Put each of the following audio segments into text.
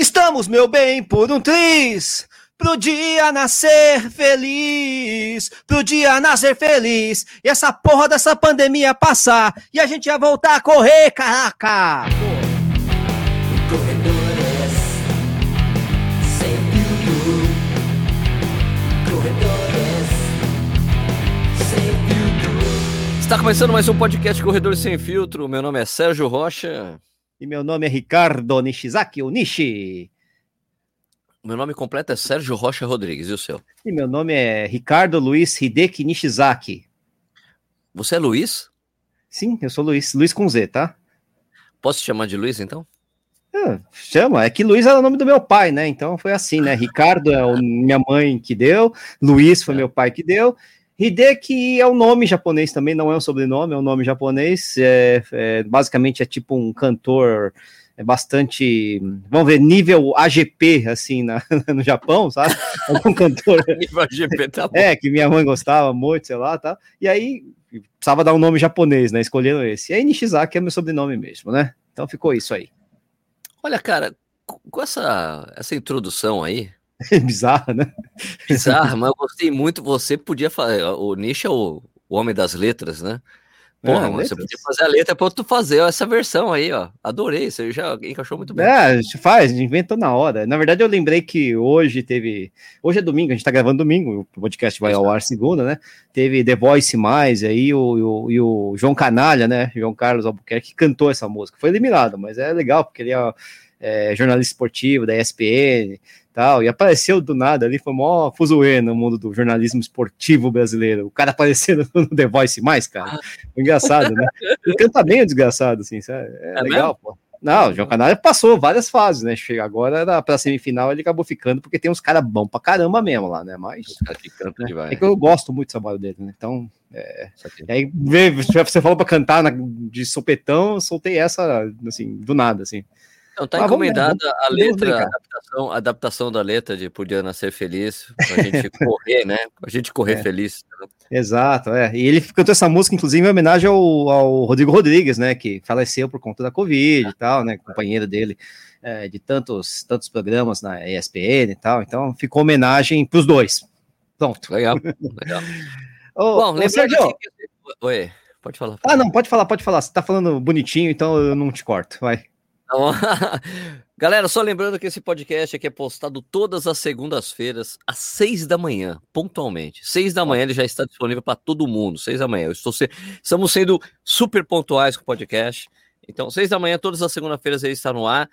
Estamos, meu bem, por um triz. Pro dia nascer feliz, pro dia nascer feliz, e essa porra dessa pandemia passar, e a gente ia voltar a correr, caraca! Corredores sem filtro. Corredores sem filtro. Está começando mais um podcast Corredores Sem Filtro. Meu nome é Sérgio Rocha. E meu nome é Ricardo Nishizaki, o Nishi. Meu nome completo é Sérgio Rocha Rodrigues. E o seu? E meu nome é Ricardo Luiz Hideki Nishizaki. Você é Luiz? Sim, eu sou Luiz, Luiz com Z, tá? Posso te chamar de Luiz, então? Ah, chama, é que Luiz era o nome do meu pai, né? Então foi assim, né? Ricardo é o, minha mãe que deu, Luiz foi meu pai que deu. Hideki é um nome japonês também, não é um sobrenome, é um nome japonês. É, é, basicamente é tipo um cantor é bastante, vamos ver, nível AGP, assim, na, no Japão, sabe? Algum cantor. Nível GP, tá bom. É, que minha mãe gostava muito, sei lá, tá? E aí precisava dar um nome japonês, né? Escolheram esse. E aí Nishizaki é meu sobrenome mesmo, né? Então ficou isso aí. Olha, cara, com essa, essa introdução aí, Bizarro, né? bizarra, mas eu gostei muito. Você podia fazer. O Nish é o, o homem das letras, né? Porra, É, mano, você podia fazer a letra pra tu fazer essa versão aí, ó. Adorei, você já encaixou muito bem. É, a gente faz, a gente inventou na hora. Na verdade, eu lembrei que hoje teve. Hoje é domingo, a gente tá gravando domingo, o podcast vai ao ar segunda, né? Teve The Voice Mais aí, o, e o, e o João Canalha, né? João Carlos Albuquerque, que cantou essa música. Foi eliminado, mas é legal, porque ele é, é jornalista esportivo da ESPN tal, e apareceu do nada ali, foi mó fuzuê no mundo do jornalismo esportivo brasileiro. O cara aparecendo no The Voice Mais, cara. Engraçado, né? Ele canta bem o desgraçado, assim, sabe? É, É legal, pô. Não, o João Canário passou várias fases, né? Chega agora pra semifinal, ele acabou ficando, porque tem uns caras bons pra caramba mesmo lá, né? Mas que vai. é que eu gosto muito do trabalho dele, né? Então, e aí você falou pra cantar na- de sopetão, eu soltei essa, assim, do nada, assim. Então, tá Mas vamos, né? encomendada a letra, a adaptação, a adaptação da letra de Podia Nascer Feliz, pra gente correr, né? Pra gente correr É. feliz. Exato, é. E ele cantou essa música, inclusive, em homenagem ao, ao Rodrigo Rodrigues, né? Que faleceu por conta da Covid e tal, né? Companheiro dele é, de tantos, tantos programas na ESPN e tal. Então, ficou homenagem pros dois. Pronto. Legal, legal. Ô, Bom, aqui que... Oi, pode falar. Ah, não, pode falar, pode falar. Você tá falando bonitinho, então eu não te corto. Vai. Então, Galera, só lembrando que esse podcast aqui é postado todas as segundas-feiras, às seis da manhã, pontualmente. Seis da manhã ele já está disponível para todo mundo. Seis da manhã. Eu estou se... Estamos sendo super pontuais com o podcast. Então, seis da manhã, todas as segundas-feiras ele está no ar.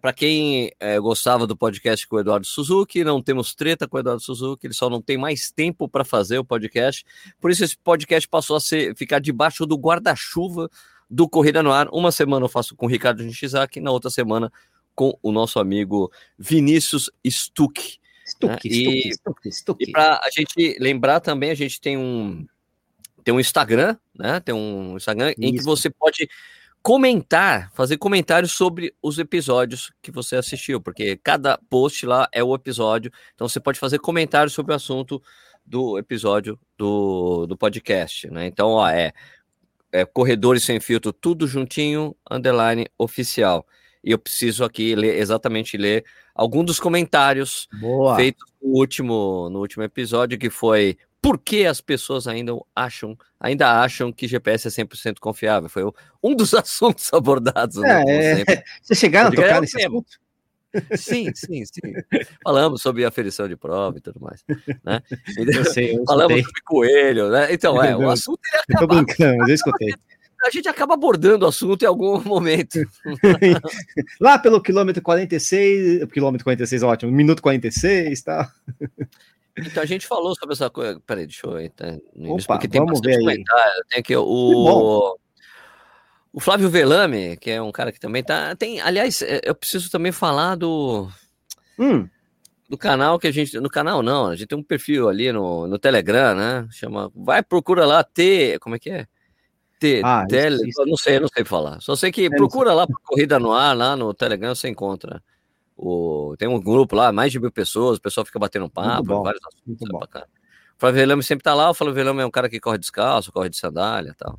para quem é, gostava do podcast com o Eduardo Suzuki, não temos treta com o Eduardo Suzuki, ele só não tem mais tempo para fazer o podcast. Por isso, esse podcast passou a ser, ficar debaixo do guarda-chuva do Corrida no Ar. Uma semana eu faço com o Ricardo Nishizaki, na outra semana com o nosso amigo Vinícius Stuck. Stuque, E- stuque, stuque, stuque. E para a gente lembrar também, a gente tem um tem um Instagram, né? Tem um Instagram em que Isso. você pode comentar, fazer comentários sobre os episódios que você assistiu, porque cada post lá é o episódio, então você pode fazer comentários sobre o assunto do episódio do, do podcast, né? Então, ó, é, é Corredores Sem Filtro, tudo juntinho, underline oficial. E eu preciso aqui ler, exatamente ler algum dos comentários Boa. feito no último, no último episódio, que foi por que as pessoas ainda acham, ainda acham que GPS é 100% confiável? Foi um dos assuntos abordados. né, É, sempre. é. Vocês chegaram a tocar nesse assunto? Sim, sim, sim. Falamos sobre aferição de prova e tudo mais. Né? Eu sei, eu Falamos sobre coelho, né? Então, é, o assunto ele Eu tô acaba, brincando, eu escutei. a gente acaba abordando o assunto em algum momento. Lá pelo quilômetro 46, quilômetro 46 é ótimo, minuto 46, tá? Então a gente falou sobre essa coisa. Peraí, deixa eu início, Opa, porque tem vamos ver aí. comentário. Tem aqui o. O Flávio Velame, que é um cara que também tá. Tem, aliás, é, eu preciso também falar do, Hum, do canal que a gente. No canal não, a gente tem um perfil ali no, no Telegram, né? Chama. Vai, procura lá, T. Como é que é? T, Ah, tele, isso- isso. não sei, eu não sei falar. Só sei que não procura lá por Corrida no Ar, lá no Telegram, você encontra. O, tem um grupo lá, mais de mil pessoas, o pessoal fica batendo papo, bom, vários assuntos, é. O Flávio Velame sempre tá lá, o Flávio Velame é um cara que corre descalço, corre de sandália e tal.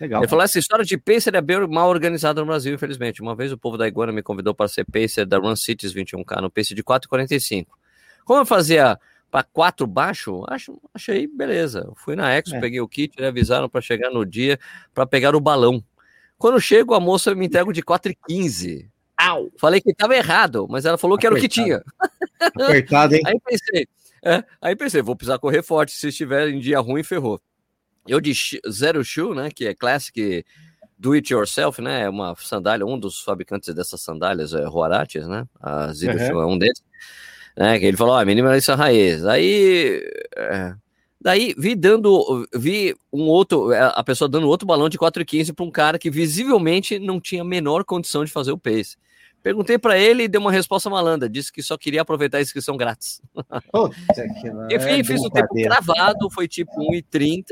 Legal. Ele falou: essa história de pacer é bem mal organizada no Brasil, infelizmente. Uma vez o povo da Iguana me convidou para ser pacer da Run Cities 21K no pace de 4,45. Como eu fazia para 4 baixo, acho, achei beleza. Eu fui na Expo, É. peguei o kit, eles avisaram para chegar no dia para pegar o balão. Quando chego, a moça me entrega de 4,15. Au! Falei que estava errado, mas ela falou que era o que Apertado. tinha. Apertado, hein? Aí pensei, é, aí pensei, vou precisar correr forte. Se estiver em dia ruim, ferrou. Eu de Zero Shoe, né, que é classic do it yourself, né, é uma sandália, um dos fabricantes dessas sandálias é Huaraches, né, a Zero Uhum. Shoe é um deles, né, que ele falou, ó, minimalista raiz. Aí, é, daí vi dando, vi um outro, é, a pessoa dando outro balão de 4,15 para um cara que visivelmente não tinha a menor condição de fazer o pace. Perguntei para ele e deu uma resposta malandra. Disse que só queria aproveitar a inscrição grátis. Enfim, é fiz o tempo gravado, foi tipo 1h30.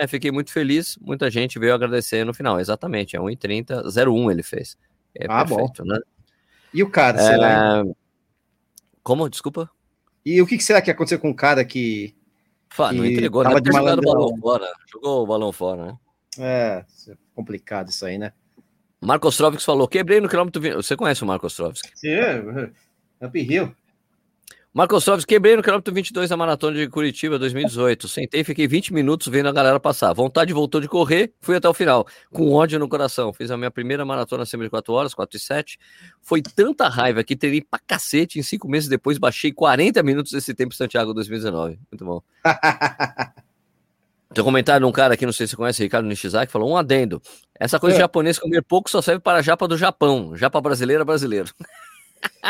É, fiquei muito feliz. Muita gente veio agradecer no final. Exatamente, é 1h30, 01 ele fez. É Ah, bom. perfeito, né? E o cara, será? É, Como? Desculpa. E o que será que aconteceu com o cara que. Fá, não entregou, né? tava Deve de o balão fora. Jogou o balão fora, né? É, complicado isso aí, né? Marcos Trovics falou: quebrei no quilômetro 20. Você conhece o Marcos Trovics? Sim, é, Uphill. Marcos Trovics, quebrei no quilômetro 22 da maratona de Curitiba 2018. Sentei e fiquei 20 minutos vendo a galera passar. Vontade voltou de correr, fui até o final, com ódio no coração. Fiz a minha primeira maratona acima de 4 horas, 4 e 7. Foi tanta raiva que treinei pra cacete. Em 5 meses depois, baixei 40 minutos desse tempo em Santiago 2019. Muito bom. Tem um comentário de um cara aqui, não sei se você conhece, Ricardo Nishizaki, falou um adendo. Essa coisa É. de japonês comer pouco só serve para a japa do Japão. Japa brasileira, brasileiro.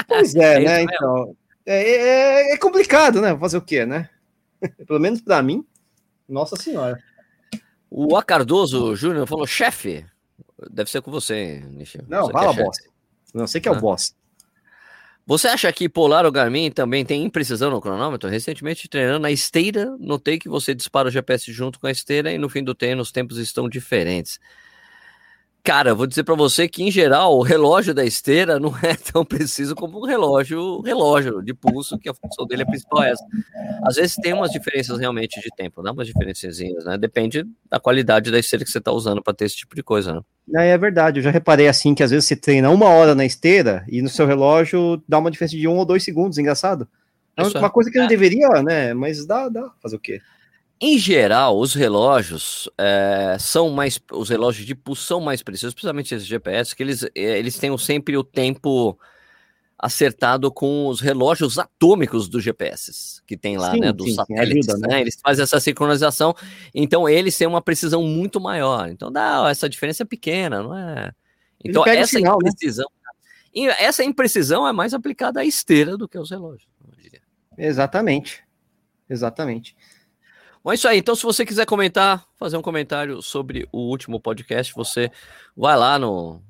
Pois é, É né? Então. É, é- é complicado, né? Fazer o quê, né? Pelo menos pra mim. Nossa Senhora. O A Cardoso Júnior falou, chefe. Deve ser com você, Nishi. Não, Você é fala, boss. Não sei que é o Ah. boss. Você acha que Polar ou Garmin também tem imprecisão no cronômetro? Recentemente, treinando na esteira, notei que você dispara o GPS junto com a esteira e no fim do treino os tempos estão diferentes. Cara, vou dizer pra você que, em geral, o relógio da esteira não é tão preciso como o relógio, relógio de pulso, que a função dele é principal é essa. Às vezes tem umas diferenças realmente de tempo, dá umas diferençazinhas, né? Depende da qualidade da esteira que você tá usando para ter esse tipo de coisa, né? É, é verdade, eu já reparei assim que às vezes você treina uma hora na esteira e no seu relógio dá uma diferença de um ou dois segundos, engraçado. É é. uma coisa que não deveria, né? Mas dá, dá. Fazer o quê? Em geral, os relógios é, são mais. Os relógios de pulso são mais precisos, principalmente esses GPS, que eles, é, eles têm sempre o tempo acertado com os relógios atômicos dos GPS que tem lá, Sim, né? Dos sim, satélites, ajuda, né? né? Eles fazem essa sincronização, então eles têm uma precisão muito maior. Então, dá, essa diferença é pequena, não é? Então, essa sinal, né? imprecisão. e Essa imprecisão é mais aplicada à esteira do que aos relógios. eu diria. Exatamente. Exatamente. Bom, é isso aí. Então, se você quiser comentar, fazer um comentário sobre o último podcast, você vai lá no,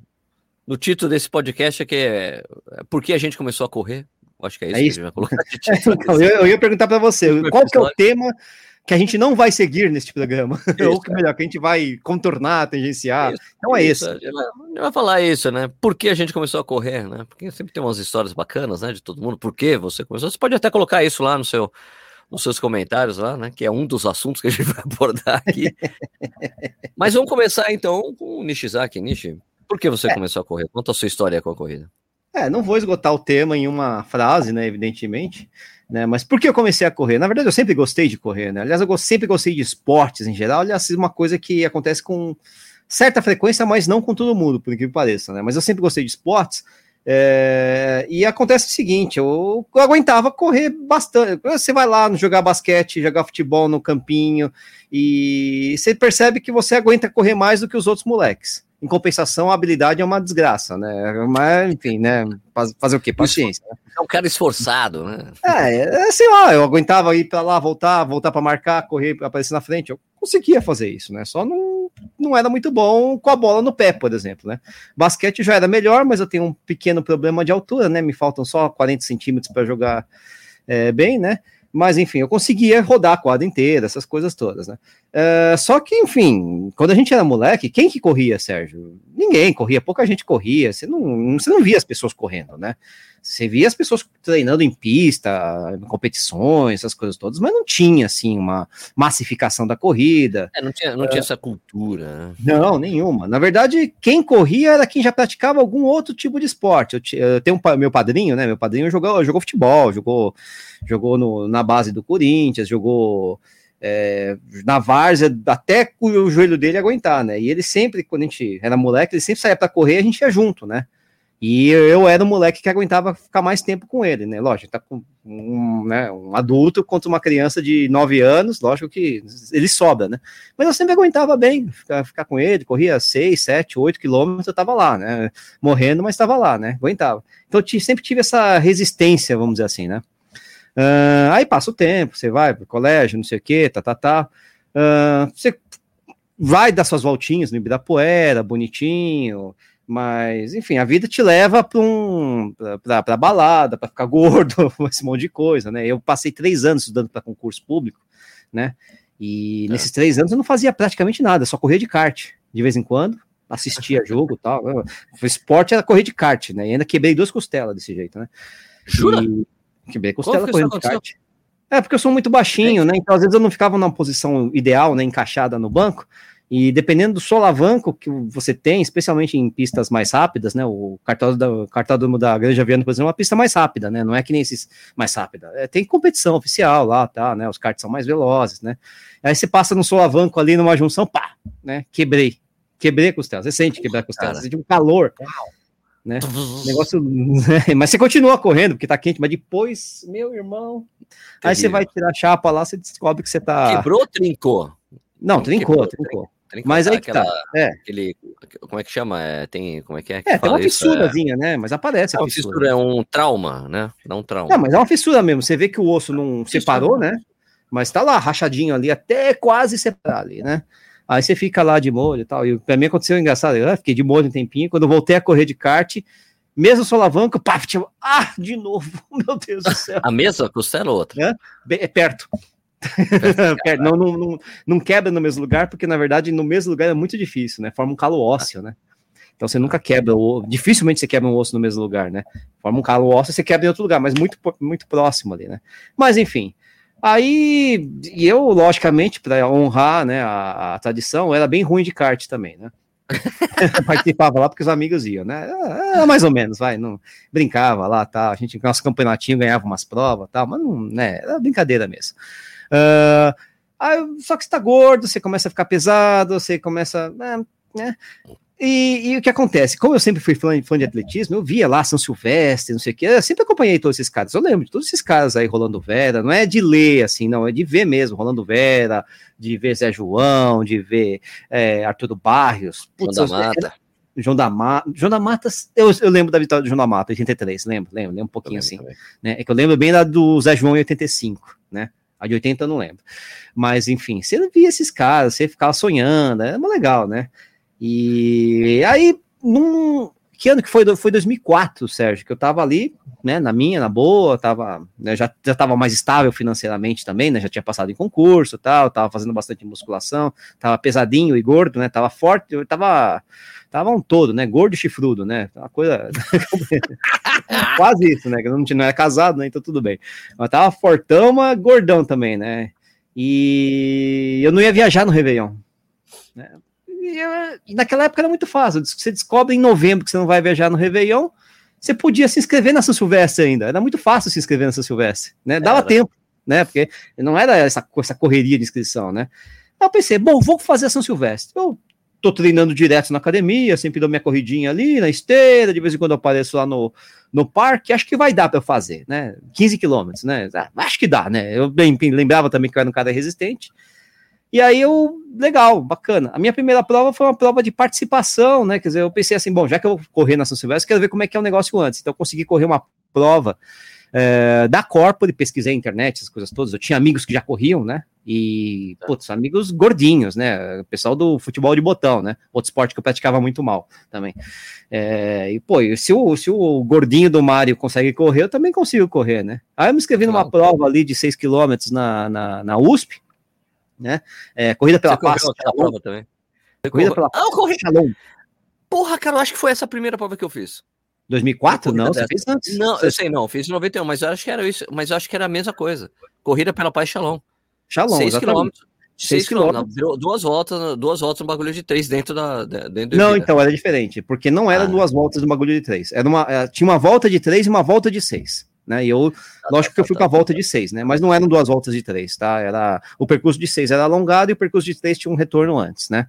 no título desse podcast, que é Por que a gente começou a correr? Acho que é isso É que isso. a gente vai colocar de título. Então, eu, eu ia perguntar para você, qual que é o tema que a gente não vai seguir nesse programa? Isso, Ou que melhor, que a gente vai contornar, tangenciar. Isso, Então é Isso, esse. a gente vai falar isso, né? Por que a gente começou a correr, né? Porque sempre tem umas histórias bacanas, né? De todo mundo. Por que você começou? Você pode até colocar isso lá no seu, nos seus comentários lá, né? Que é um dos assuntos que a gente vai abordar aqui. Mas vamos começar então com o Nishizaki. Nishi, por que você começou a correr? Conta a sua história com a corrida. É, não vou esgotar o tema em uma frase, né, evidentemente, né, mas por que eu comecei a correr? Na verdade, eu sempre gostei de correr, né, aliás, eu sempre gostei de esportes em geral, aliás, é uma coisa que acontece com certa frequência, mas não com todo mundo, por incrível que pareça, né, mas eu sempre gostei de esportes, é, e acontece o seguinte, eu, eu aguentava correr bastante, você vai lá jogar basquete, jogar futebol no campinho, e você percebe que você aguenta correr mais do que os outros moleques. Em compensação, a habilidade é uma desgraça, né? Mas, enfim, né? Faz- Fazer o quê? Paciência. né? É um cara esforçado, né? É, é, sei lá, eu aguentava ir pra lá, voltar, voltar pra marcar, correr, aparecer na frente. Eu conseguia fazer isso, né? Só não, não era muito bom com a bola no pé, por exemplo, né? Basquete já era melhor, mas eu tenho um pequeno problema de altura, né? Me faltam só 40 centímetros para jogar é, bem, né? Mas, enfim, eu conseguia rodar a quadra inteira, essas coisas todas, né? É, só que, enfim, quando a gente era moleque, quem que corria, Sérgio? Ninguém corria, pouca gente corria. Você não, você não via as pessoas correndo, né? Você via as pessoas treinando em pista, em competições, essas coisas todas, mas não tinha, assim, uma massificação da corrida. É, não tinha, não tinha essa cultura. né? Não, nenhuma. Na verdade, quem corria era quem já praticava algum outro tipo de esporte. Eu, eu tenho um, meu padrinho, né? Meu padrinho jogou, jogou futebol, jogou, jogou no- na base do Corinthians, jogou é, na várzea até o joelho dele aguentar, né? E ele sempre, quando a gente era moleque, ele sempre saía para correr, a gente ia junto, né? E eu era o moleque que aguentava ficar mais tempo com ele, né? Lógico, tá com um, né, um adulto contra uma criança de 9 anos, lógico que ele sobra, né? Mas eu sempre aguentava bem ficar, ficar com ele, corria 6, 7, 8 quilômetros, eu tava lá, né? Morrendo, mas estava lá, né? Aguentava. Então eu sempre tive essa resistência, vamos dizer assim, né? Ah, aí passa o tempo, você vai pro colégio, não sei o que, tá, tá, tá. Ah, você vai dar suas voltinhas no Ibirapuera, bonitinho, mas, enfim, a vida te leva para um, pra, pra balada, para ficar gordo, esse monte de coisa, né? Eu passei três anos estudando para concurso público, né? E É. nesses três anos eu não fazia praticamente nada, só corria de kart, de vez em quando, assistia jogo e tal. O esporte era correr de kart, né? E ainda quebrei duas costelas desse jeito, né? Jura? E quebrei costela que correndo de kart. É, porque eu sou muito baixinho, né? Então, às vezes, eu não ficava numa posição ideal, né? Encaixada no banco. E dependendo do solavanco que você tem, especialmente em pistas mais rápidas, né? O cartódromo da, da Granja Viana, por exemplo, é uma pista mais rápida, né? Não é que nem esses mais rápida. É, tem competição oficial lá, tá? Né? Os karts são mais velozes, né? Aí você passa no solavanco ali numa junção, pá, né? Quebrei. Quebrei a costela. Você sente quebrar a costela, você sente um calor. Né? Negócio, mas você continua correndo porque tá quente, mas depois, meu irmão, aí você Terrível. vai tirar a chapa lá, você descobre que você tá. Quebrou ou trincou? Não, trincou, trincou. Mas aí que tá. aquela- É, Aquele, como é que chama? É, tem, como é que é? que é tem uma fissurazinha, né? Mas aparece É, a uma fissura. fissura, é um trauma, né? Dá um trauma. Não, mas é uma fissura mesmo. Você vê que o osso não Fissura. separou, né? Mas tá lá, rachadinho ali, até quase separar ali, né? Aí você fica lá de molho e tal. E pra mim aconteceu engraçado. Eu ah, fiquei de molho um tempinho. Quando eu voltei a correr de kart, mesmo solavanco, pá, tipo, ah, de novo, meu Deus do céu. A mesma costela ou outra? Bem- É perto. Não, não, não, não quebra no mesmo lugar, porque na verdade no mesmo lugar é muito difícil, né? Forma um calo ósseo, né? Então você nunca quebra, o, dificilmente você quebra um osso no mesmo lugar, né? Forma um calo ósseo, você quebra em outro lugar, mas muito, muito próximo ali, né? Mas enfim. Aí, e eu, logicamente, para honrar né, a, a tradição, era bem ruim de kart também, né? Participava lá porque os amigos iam, né? Era mais ou menos, vai, não brincava lá, tá? A gente nosso campeonatinho ganhava umas provas, tal, mas não, né? Era brincadeira mesmo. Ah, aí, só que você tá gordo, você começa a ficar pesado, você começa, né? né? E, e o que acontece? Como eu sempre fui fã, fã de atletismo, eu via lá São Silvestre, não sei o que, eu sempre acompanhei todos esses caras. Eu lembro de todos esses caras aí rolando Vera, não é de ler assim, não, é de ver mesmo, rolando Vera, de ver Zé João, de ver é, Arturo Barrios, João Putz, da eu- Mata. João da Mata. João da Mata, eu, eu lembro da vitória do João da Mata, 83, lembro, lembro, lembro um pouquinho assim. Né? É que eu lembro bem da do Zé João em 85, né? A de 80 eu não lembro. Mas, enfim, você via esses caras, você ficava sonhando, muito legal, né? E aí, num. Que ano que foi? Foi 2004, Sérgio, que eu tava ali, né, na minha, na boa, tava, né, já, já tava mais estável financeiramente também, né, já tinha passado em concurso tal, tava fazendo bastante musculação, tava pesadinho e gordo, né, tava forte, eu tava, tava um todo, né, gordo e chifrudo, né, uma coisa, quase isso, né, que não, não era casado, né, então tudo bem, mas tava fortão, mas gordão também, né, e eu não ia viajar no Réveillon, né, e, e naquela época era muito fácil, você descobre em novembro que você não vai viajar no Réveillon, você podia se inscrever na São Silvestre ainda, era muito fácil se inscrever na São Silvestre, né, dava Era. tempo, né, porque não era essa, essa correria de inscrição, né, Aí eu pensei, bom, vou fazer a São Silvestre, eu tô treinando direto na academia, sempre dou minha corridinha ali, na esteira, de vez em quando eu apareço lá no, no parque, acho que vai dar para eu fazer, né? 15 quilômetros, né? Ah, acho que dá, né? Eu bem, lembrava também que eu era um cara resistente. E aí eu, legal, bacana. A minha primeira prova foi uma prova de participação, né? Quer dizer, eu pensei assim, bom, já que eu vou correr na São Silvestre, quero ver como é que é o negócio antes. Então eu consegui correr uma prova é, da Corpore, pesquisei na internet, essas coisas todas. Eu tinha amigos que já corriam, né? E, putz, amigos gordinhos, né? Pessoal do futebol de botão, né? Outro esporte que eu praticava muito mal também. É, e, pô, se o, se o gordinho do Mário consegue correr, eu também consigo correr, né? Aí eu me inscrevi numa Claro. prova ali de 6 km na, na, na USP, né? É, corrida pela Você paz. prova também? Você Corrida correu- pela Ah, eu corri. Shalom. Porra, cara, eu acho que foi essa a primeira prova que eu fiz. 2004? Corrida Não, você dessa. fez antes. Não, Você- eu sei, não, fiz em 91, mas eu acho que era isso, mas eu acho que era a mesma coisa. Corrida pela Paz Shalom. Shalom, 6 exatamente. quilômetros. Seis 6 quilômetros. Duas voltas, duas voltas no bagulho de três dentro da. Dentro Não, então era diferente, porque não era Ah. duas voltas do bagulho de três. Era uma, eh, tinha uma volta de três e uma volta de seis. Né? E eu, lógico que eu fui tá, para a volta de seis, né? Mas não eram duas voltas de três, tá? Era o percurso de seis era alongado e o percurso de três tinha um retorno antes, né?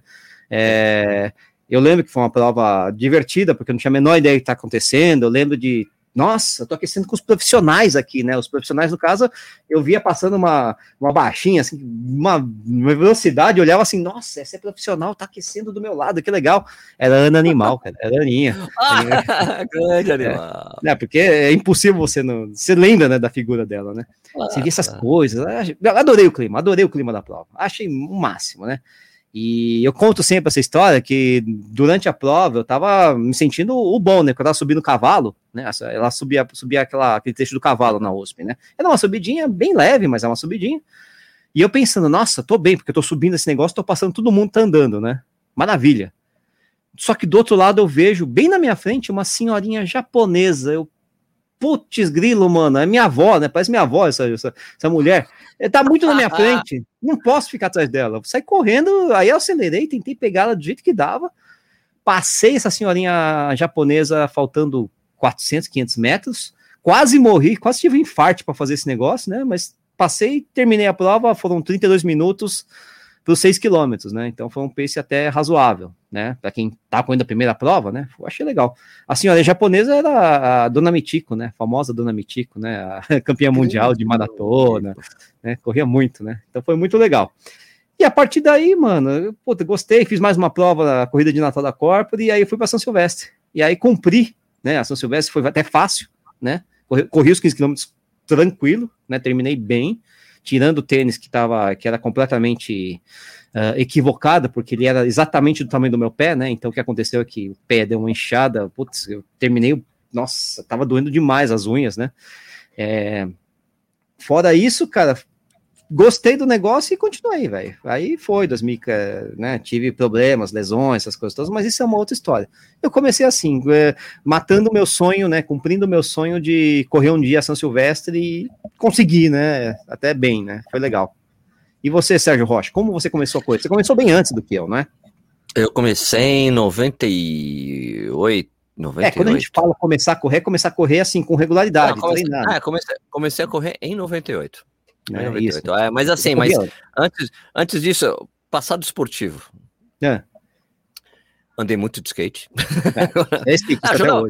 É, eu lembro que foi uma prova divertida, porque eu não tinha a menor ideia do que está acontecendo. Eu lembro de, nossa, tô aquecendo com os profissionais aqui, né? Os profissionais, no caso, eu via passando uma, uma baixinha, assim, uma, uma velocidade, eu olhava assim, nossa, essa é profissional, tá aquecendo do meu lado, que legal. Era Ana Animal, cara, era Aninha. Ah, grande animal. Né, porque é impossível você não. Você lembra né, da figura dela, né? Você vê essas Ah, coisas. Adorei o clima, adorei o clima da prova. Achei o máximo, né? E eu conto sempre essa história que durante a prova eu tava me sentindo o bom, né? Porque eu tava subindo o cavalo, né? Ela subia, subia aquela, aquele trecho do cavalo na USP, né? Era uma subidinha bem leve, mas é uma subidinha. E eu pensando, nossa, tô bem, porque eu tô subindo esse negócio, tô passando, todo mundo tá andando, né? Maravilha. Só que do outro lado eu vejo, bem na minha frente, uma senhorinha japonesa. Eu, putz, grilo, mano, é minha avó, né? Parece minha avó essa, essa, essa mulher. Ela tá muito na minha frente, não posso ficar atrás dela. Saí correndo, aí eu acelerei, tentei pegar ela do jeito que dava. Passei essa senhorinha japonesa faltando 400, 500 metros. Quase morri, quase tive um infarto para fazer esse negócio, né? Mas passei, terminei a prova, foram 32 minutos para os 6 quilômetros, né? Então foi um pace até razoável, né? Para quem tá correndo a primeira prova, né? Eu achei legal. A senhora japonesa era a Dona Mitiko, né? A famosa Dona Mitiko, né? A campeã mundial de maratona, né? Corria muito, né? Então foi muito legal. E a partir daí, mano, eu, puta, gostei, fiz mais uma prova na corrida de Natal da Corpore e aí fui para São Silvestre. E aí cumpri, né? A São Silvestre foi até fácil, né? Corri, corri os 15 quilômetros tranquilo, né? Terminei bem, tirando o tênis que tava, que era completamente ah, equivocado, porque ele era exatamente do tamanho do meu pé, né? Então o que aconteceu é que o pé deu uma inchada, putz, eu terminei, nossa, tava doendo demais as unhas, né? É, fora isso, cara, gostei do negócio e continuei, velho. Aí foi 2000, né? Tive problemas, lesões, essas coisas todas, mas isso é uma outra história. Eu comecei assim, é, matando o meu sonho, né? Cumprindo o meu sonho de correr um dia a São Silvestre e consegui, né? Até bem, né? Foi legal. E você, Sérgio Rocha, como você começou a correr? Você começou bem antes do que eu, não é? Eu comecei em 98. 98. É, quando a gente fala começar a correr, é começar a correr assim, com regularidade, Não, comecei, treinar. ah, comecei, comecei a correr em 98. Né? Em Isso. 98. É, mas assim, mas antes, antes disso, passado esportivo. É. Andei muito de skate. É tipo, Ah, jogava-.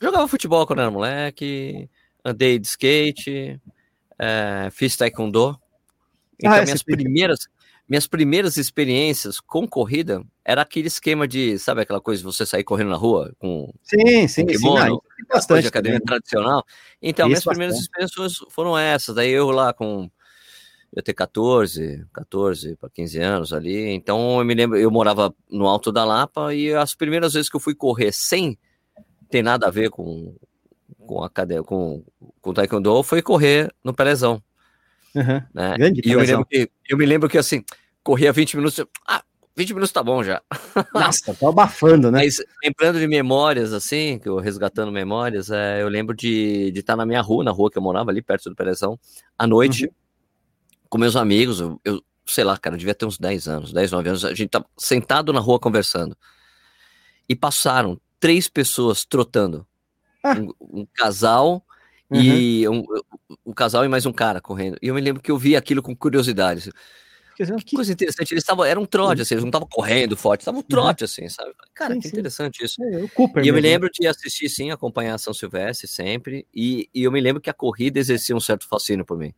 Jogava futebol quando era moleque, andei de skate, é, fiz taekwondo. Então, Ah, é, minhas fez- primeiras, minhas primeiras experiências com corrida era aquele esquema de, sabe aquela coisa de você sair correndo na rua com Sim, sim, sim. kimono, Não, isso coisa de bastante academia também. tradicional. Então, minhas Isso primeiras experiências foram essas. Daí eu lá com eu ter 14, 14 para 15 anos ali. Então eu me lembro, eu morava no Alto da Lapa e as primeiras vezes que eu fui correr sem ter nada a ver com com a cadeia, com com taekwondo foi correr no Pelezão, Aham. né? Grande e eu me lembro que eu me lembro que assim, corria 20 minutos, eu, ah, 20 minutos tá bom já. Nossa, tô abafando, né? Mas lembrando de memórias, assim, que eu resgatando memórias, é, eu lembro de estar na minha rua, na rua que eu morava ali, perto do Pelezão, à noite, Uhum. com meus amigos, eu, eu, sei lá, cara, eu devia ter uns 10 anos, 10, 9 anos, a gente tava sentado na rua conversando. E passaram três pessoas trotando. Ah. Um, um casal e um, um casal e mais um cara correndo. E eu me lembro que eu vi aquilo com curiosidade. Quer dizer, Que coisa interessante, eles estavam, era um trote, assim, eles não estavam correndo forte, estavam um trote, assim, sabe? Cara, Sim, que sim. interessante isso. É, o Cooper E eu me mesmo, né? lembro de assistir, sim, acompanhar a São Silvestre sempre, e, e eu me lembro que a corrida exercia um certo fascínio por mim.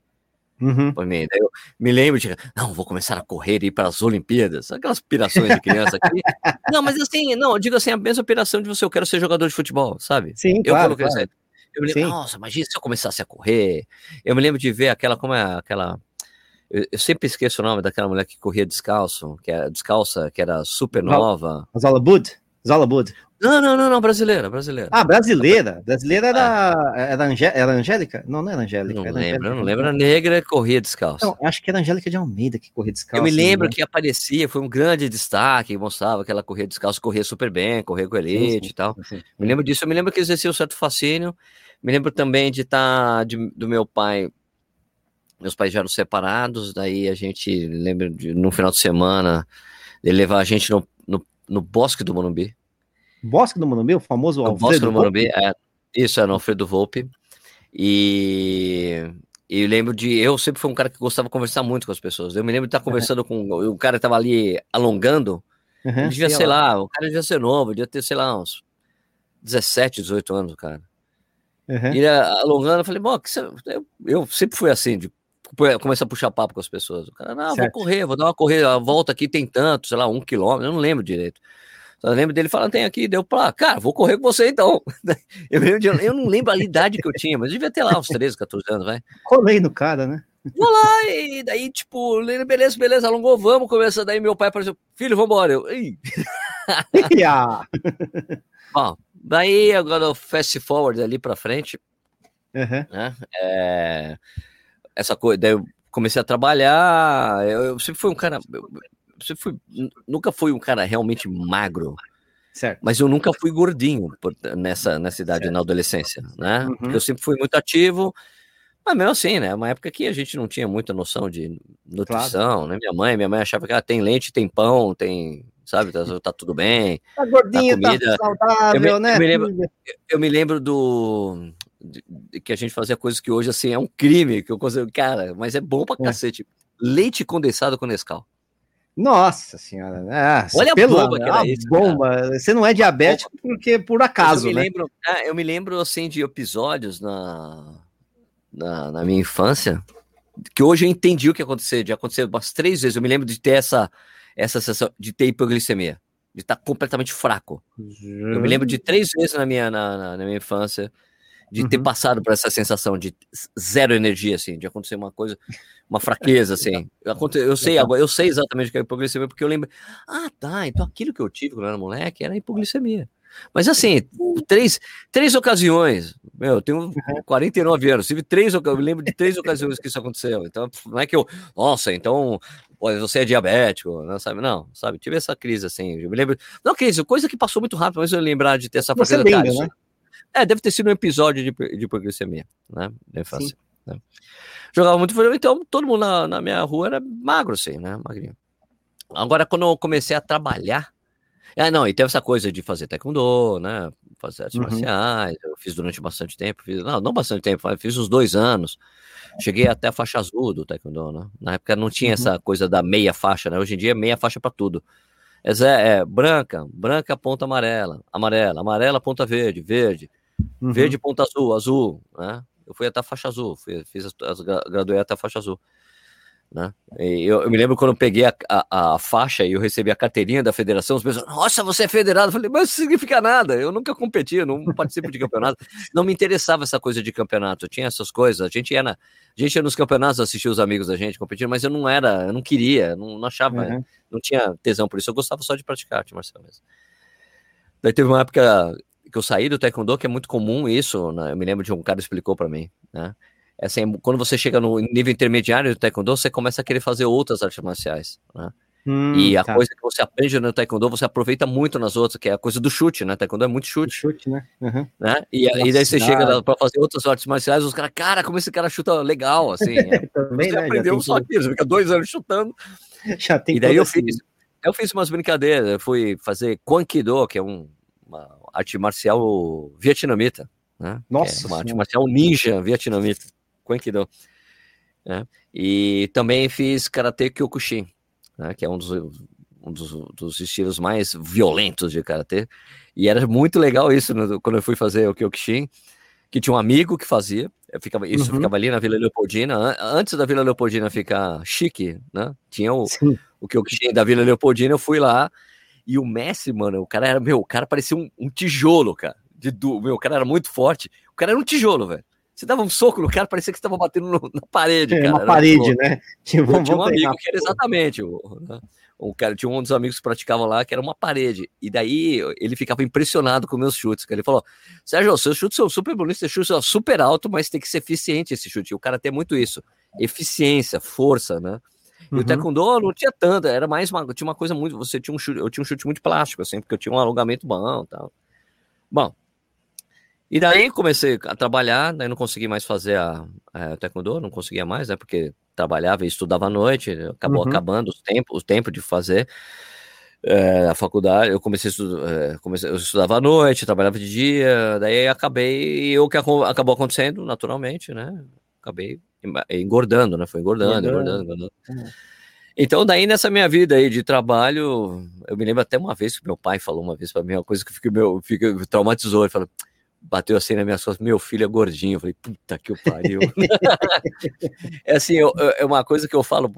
Uhum. Por mim. Daí eu me lembro de, não, vou começar a correr e ir para as Olimpíadas, aquelas pirações de criança aqui. não, mas assim, não, eu digo assim, a mesma piração de você, eu quero ser jogador de futebol, sabe? Sim, Eu claro, coloquei claro. aí. Eu me lembro, sim. nossa, imagina se eu começasse a correr. Eu me lembro de ver aquela, como é aquela. Eu, eu sempre esqueço o nome daquela mulher que corria descalço, que era descalça, que era super nova. Zola Bud? Zola Bud. Não, não, não, não, brasileira, brasileira. Ah, brasileira. Brasileira era, era, Angé- era Angélica? Não, não era Angélica. não era lembro, Angélica. não lembro. A negra corria descalço. Não, acho que era Angélica de Almeida que corria descalço. eu me lembro né? que aparecia, foi um grande destaque, mostrava que ela corria descalço, corria super bem, corria com elite sim, e tal. sim. Me lembro disso, eu me lembro que exercia um certo fascínio. Me lembro também de estar do meu pai. Meus pais já eram separados, daí a gente lembra de no final de semana ele levar a gente no, no, no Bosque do Morumbi. Bosque do Morumbi, o famoso Bosque Alfredo do Morumbi, é, isso era no Alfredo Volpe. E, e lembro de. Eu sempre fui um cara que gostava de conversar muito com as pessoas. Eu me lembro de estar conversando com. O cara estava ali alongando. Uhum, devia sei ser lá, o cara devia ser novo, devia ter, sei lá, uns 17, 18 anos, cara. Uhum. E ele alongando, eu falei, bom, eu, eu sempre fui assim, de começar a puxar papo com as pessoas. O cara, não, vou Certo. correr, vou dar uma corrida, a volta aqui tem tanto, sei lá, um quilômetro, eu não lembro direito. Só lembro dele falando, tem aqui, deu pra, cara, vou correr com você então. Eu, de- eu não lembro a idade que eu tinha, mas eu devia ter lá uns 13, 14 anos, vai. Colei no cara, né? Vou lá, e daí, tipo, ele, beleza, beleza, alongou, vamos, começa. Daí meu pai apareceu, filho, vambora. Eu, Ih. Ah, Ó, daí agora o fast forward ali pra frente, uhum. né? É, essa coisa, daí eu comecei a trabalhar. Eu, eu sempre fui um cara. Eu, eu sempre fui, nu- nunca fui um cara realmente magro, Certo. mas eu nunca fui gordinho por- nessa, nessa idade, Certo. na adolescência, né? Uhum. Eu sempre fui muito ativo. Mas mesmo assim, né? Uma época que a gente não tinha muita noção de nutrição, né? Minha mãe, minha mãe achava que ah, tem leite, tem pão, tem, sabe, tá, tá tudo bem. Tá gordinho, tá comida- saudável, eu me- né? eu me lembro-? Eu me lembro do que a gente fazia coisas que hoje assim é um crime, que eu considero, cara, mas é bom pra É. cacete. Leite condensado com Nescau. Nossa senhora, né? Ah, Olha a bomba que era isso, bomba. Você não é diabético porque por acaso, eu me né? lembro, é, eu me lembro assim de episódios na, na, na minha infância que hoje eu entendi o que aconteceu, de acontecer umas três vezes. Eu me lembro de ter essa essa sensação de ter hipoglicemia, de estar completamente fraco. Eu me lembro de três vezes na minha, na, na- na minha infância de ter Uhum. passado por essa sensação de zero energia, assim, de acontecer uma coisa, uma fraqueza, assim. Eu sei agora, eu sei exatamente o que é hipoglicemia, porque eu lembro, ah, tá, então aquilo que eu tive quando eu era moleque era hipoglicemia. Mas assim, três, três ocasiões, meu, eu tenho 49 anos, tive três, eu me lembro de três ocasiões que isso aconteceu. Então, não é que eu, nossa, então você é diabético, não sabe? Não, sabe? Tive essa crise assim, eu me lembro, não crise, coisa que passou muito rápido, mas eu lembrar de ter essa Você lembra, isso- né? é, deve ter sido um episódio de, de hipoglicemia, né? Na infância. né? Jogava muito futebol, então todo mundo na, na minha rua era magro, assim, né? Magrinho. Agora, quando eu comecei a trabalhar. Ah, não, e teve essa coisa de fazer taekwondo, né? Fazer artes Uhum. marciais. Eu fiz durante bastante tempo. Fiz, não, não bastante tempo, mas fiz uns dois anos. Cheguei até a faixa azul do taekwondo, né? Na época não tinha Uhum. essa coisa da meia faixa, né? Hoje em dia é meia faixa para tudo. Mas é, é branca, branca, ponta amarela, amarela, amarela, ponta verde, verde, Uhum. verde, ponta azul, azul, né? Eu fui até a faixa azul, fui, fiz as, as gra- graduei até a faixa azul, né? Eu, eu me lembro quando eu peguei a, a, a faixa e eu recebi a carteirinha da federação, as pessoas, nossa, você é federado. Eu falei, mas isso significa nada, eu nunca competi, eu não participo de campeonato. Não me interessava essa coisa de campeonato, eu tinha essas coisas, a gente ia, na, a gente ia nos campeonatos assistir os amigos da gente competindo, mas eu não era, eu não queria, não, não achava, Uhum. não tinha tesão por isso, eu gostava só de praticar arte marcial mesmo. Daí teve uma época que eu saí do taekwondo, que é muito comum isso, né? eu me lembro de um cara que explicou para mim, né? É assim, quando você chega no nível intermediário do taekwondo, você começa a querer fazer outras artes marciais, né? Hum, e a tá. coisa que você aprende no taekwondo, você aproveita muito nas outras, que é a coisa do chute, né? Taekwondo é muito chute, chute, né? Uhum. né? E, e daí você chega para fazer outras artes marciais, os caras, cara, como esse cara chuta legal, assim. é. Também, Você né? Aprendeu só aquilo, você fica dois anos chutando, Já tem e daí eu fiz, eu fiz umas brincadeiras, eu fui fazer Kwankido, que é um, uma arte marcial vietnamita, né? Que Nossa é uma arte marcial ninja vietnamita, Kwankido. Né? E também fiz Karate Kyokushin, né? Que é um dos, um dos, dos estilos mais violentos de Karate. E era muito legal isso no- quando eu fui fazer o Kyokushin, que tinha um amigo que fazia, eu ficava, isso Uhum. ficava ali na Vila Leopoldina, an- antes da Vila Leopoldina ficar chique, né? Tinha o, Sim. o tinha da Vila Leopoldina, eu fui lá e o Messi, mano, o cara era, meu, o cara parecia um, um tijolo, cara. de meu, o cara era muito forte. O cara era um tijolo, velho. Você dava um soco no cara, parecia que você estava batendo no- na parede, É cara. uma Era parede, né? Tipo, Eu tinha um amigo que era exatamente o, né? o cara tinha um dos amigos que praticavam lá que era uma parede e daí ele ficava impressionado com meus chutes. que Ele falou: Sérgio, seus chutes são super bonitos, seus chutes são super alto, mas tem que ser eficiente esse chute. E o cara tem muito isso, eficiência, força, né? E o Uhum. taekwondo não tinha tanto, era mais uma, tinha uma coisa muito, você tinha um chute, eu tinha um chute muito plástico assim, porque eu tinha um alongamento bom, e tal. Bom, e daí comecei a trabalhar, daí não consegui mais fazer a, a taekwondo, não conseguia mais, né? Porque trabalhava e estudava à noite, acabou Uhum. acabando os tempos, o tempo de fazer eh, a faculdade. Eu comecei, eh, comecei, eu estudava à noite, trabalhava de dia, daí acabei, e o que acabou acontecendo naturalmente, né? Acabei engordando, né? Foi engordando, Engordando. engordando, engordando. Uhum. Então, daí nessa minha vida aí de trabalho, eu me lembro até uma vez que meu pai falou uma vez pra mim, uma coisa que fica, meu, fica traumatizou. Ele falou, bateu assim na minha costas, meu filho é gordinho. Eu falei, puta que o pariu. é assim, eu- eu- é uma coisa que eu falo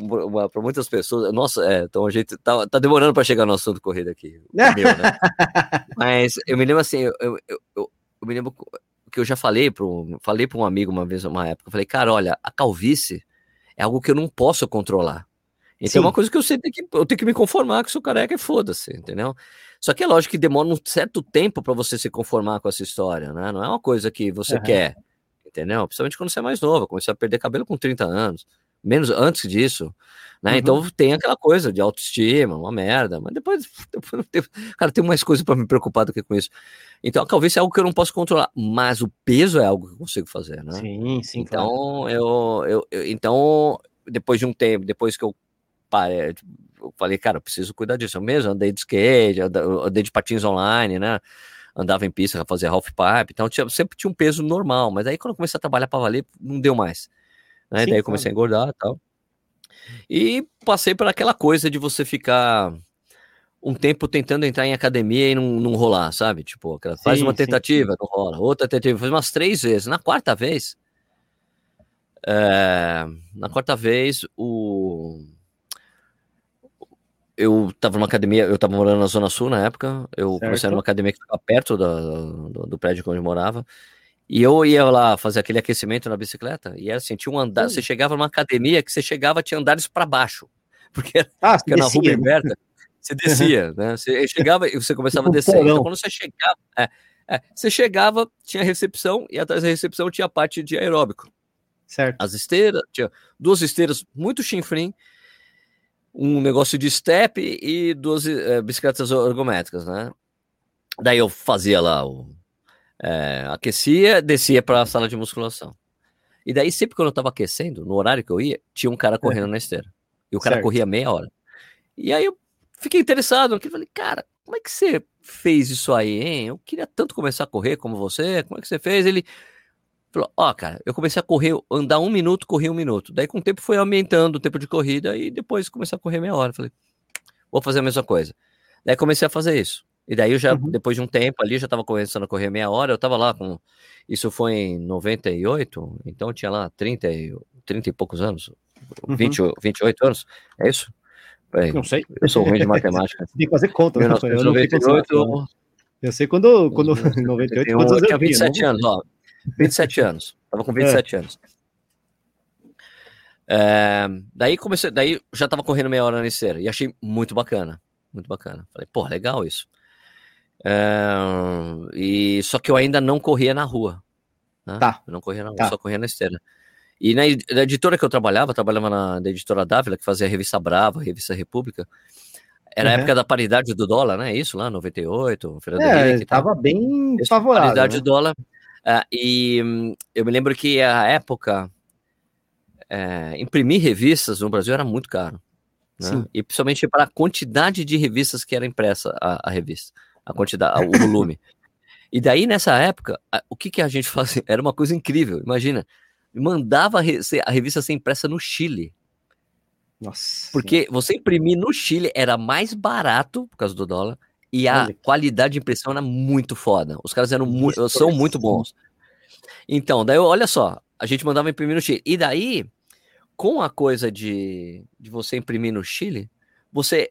para muitas pessoas. Nossa, é, então a gente tá, tá demorando para chegar no assunto corrida aqui. meu, né? Mas eu me lembro assim, eu, eu, eu, eu- me lembro que eu já falei para falei para um amigo uma vez, uma época, eu falei, cara, olha, a calvície é algo que eu não posso controlar. Então Sim. é uma coisa que eu sei que eu tenho que me conformar que sou careca e foda-se, entendeu? Só que é lógico que demora um certo tempo para você se conformar com essa história, né? Não é uma coisa que você Aham. quer, entendeu? Principalmente quando você é mais novo, eu comecei a perder cabelo com 30 anos, menos antes disso, né? Uhum. Então tem aquela coisa de autoestima, uma merda, mas depois, depois tem- cara, tem mais coisa para me preocupar do que com isso. Então a calvície é algo que eu não posso controlar, mas o peso é algo que eu consigo fazer, né? Sim, sim, claro. Então, eu, eu, eu- então, depois de um tempo, depois que eu parei, eu falei, cara, eu preciso cuidar disso. Eu mesmo andei de skate, andei de patins online, né? Andava em pista, fazia half pipe, então tinha, sempre tinha um peso normal, mas aí quando eu comecei a trabalhar para valer, não deu mais. Né? Sim, daí eu comecei a engordar e tal. E passei por aquela coisa de você ficar um tempo tentando entrar em academia e não, não rolar, sabe? Tipo, faz Sim, uma sim, tentativa, não rola, outra tentativa, faz umas três vezes. Na quarta vez, é, na quarta vez, o eu tava numa academia, eu tava morando na Zona Sul na época, eu comecei Certo. numa academia que ficava perto da- do, do prédio onde eu morava, e eu ia lá fazer aquele aquecimento na bicicleta, e era assim, tinha um andar, Hum. você chegava numa academia que você chegava, tinha andares para baixo, porque era Ah, porque na Rua né? Berta, você descia, né? Você chegava e você começava Tipo a um descer. Então, quando você chegava, é, é, você chegava, tinha recepção, e atrás da recepção tinha a parte de aeróbico. Certo. As esteiras, tinha duas esteiras muito chinfrim, um negócio de step e duas eh, bicicletas ergométricas, né? Daí eu fazia lá o. eh, aquecia, descia para a sala de musculação. E daí, sempre quando eu tava aquecendo, no horário que eu ia, tinha um cara correndo na esteira. E o cara Certo. corria meia hora. E aí eu fiquei interessado naquilo. Falei, cara, como é que você fez isso aí, hein? Eu queria tanto começar a correr como você. Como é que você fez? Ele falou: Ó, cara, eu comecei a correr, andar um minuto, corri um minuto. Daí, com o tempo, foi aumentando o tempo de corrida e depois comecei a correr meia hora. Falei, vou fazer a mesma coisa. Daí comecei a fazer isso. E daí eu já, Uhum. depois de um tempo ali, já tava começando a correr meia hora, eu tava lá com. Isso foi em 98, então eu tinha lá 30 e, 30 e poucos anos. Uhum. 20, 28 anos, é isso? Peraí, Não sei. eu sou ruim de matemática. Tem que fazer conta, né? Eu não fico 1998, Eu sei quando, quando em 98, eu, quantos eu anos tinha eu tinha, 27 não? anos, ó. 27 anos. Tava com É. 27 anos. É, daí comecei, daí já tava correndo meia hora na esteira e achei muito bacana, muito bacana. Falei, pô, legal isso. É, e só que eu ainda não corria na rua. né? Tá. Eu não corria na rua, Tá. só corria na esteira. E na, na editora que eu trabalhava, eu trabalhava na, na editora Dávila, que fazia a revista Brava, a revista República. Era a Uhum. época da paridade do dólar, né? Isso lá, 98, Fernando É, Henrique tava bem favorável. paridade né? do dólar. Ah, e hum, eu me lembro que a época é, imprimir revistas no Brasil era muito caro. Né? E principalmente para a quantidade de revistas que era impressa a, a revista, a quantidade, o volume. e daí, nessa época, a- o que, que a gente fazia? Era uma coisa incrível. Imagina, mandava a, re- a revista ser impressa no Chile. Nossa. Porque você imprimir no Chile era mais barato, por causa do dólar, e a qualidade de impressão era muito foda. Os caras eram mu- são muito bons. Então, daí, olha só, a gente mandava imprimir no Chile. E daí, com a coisa de, de você imprimir no Chile, você.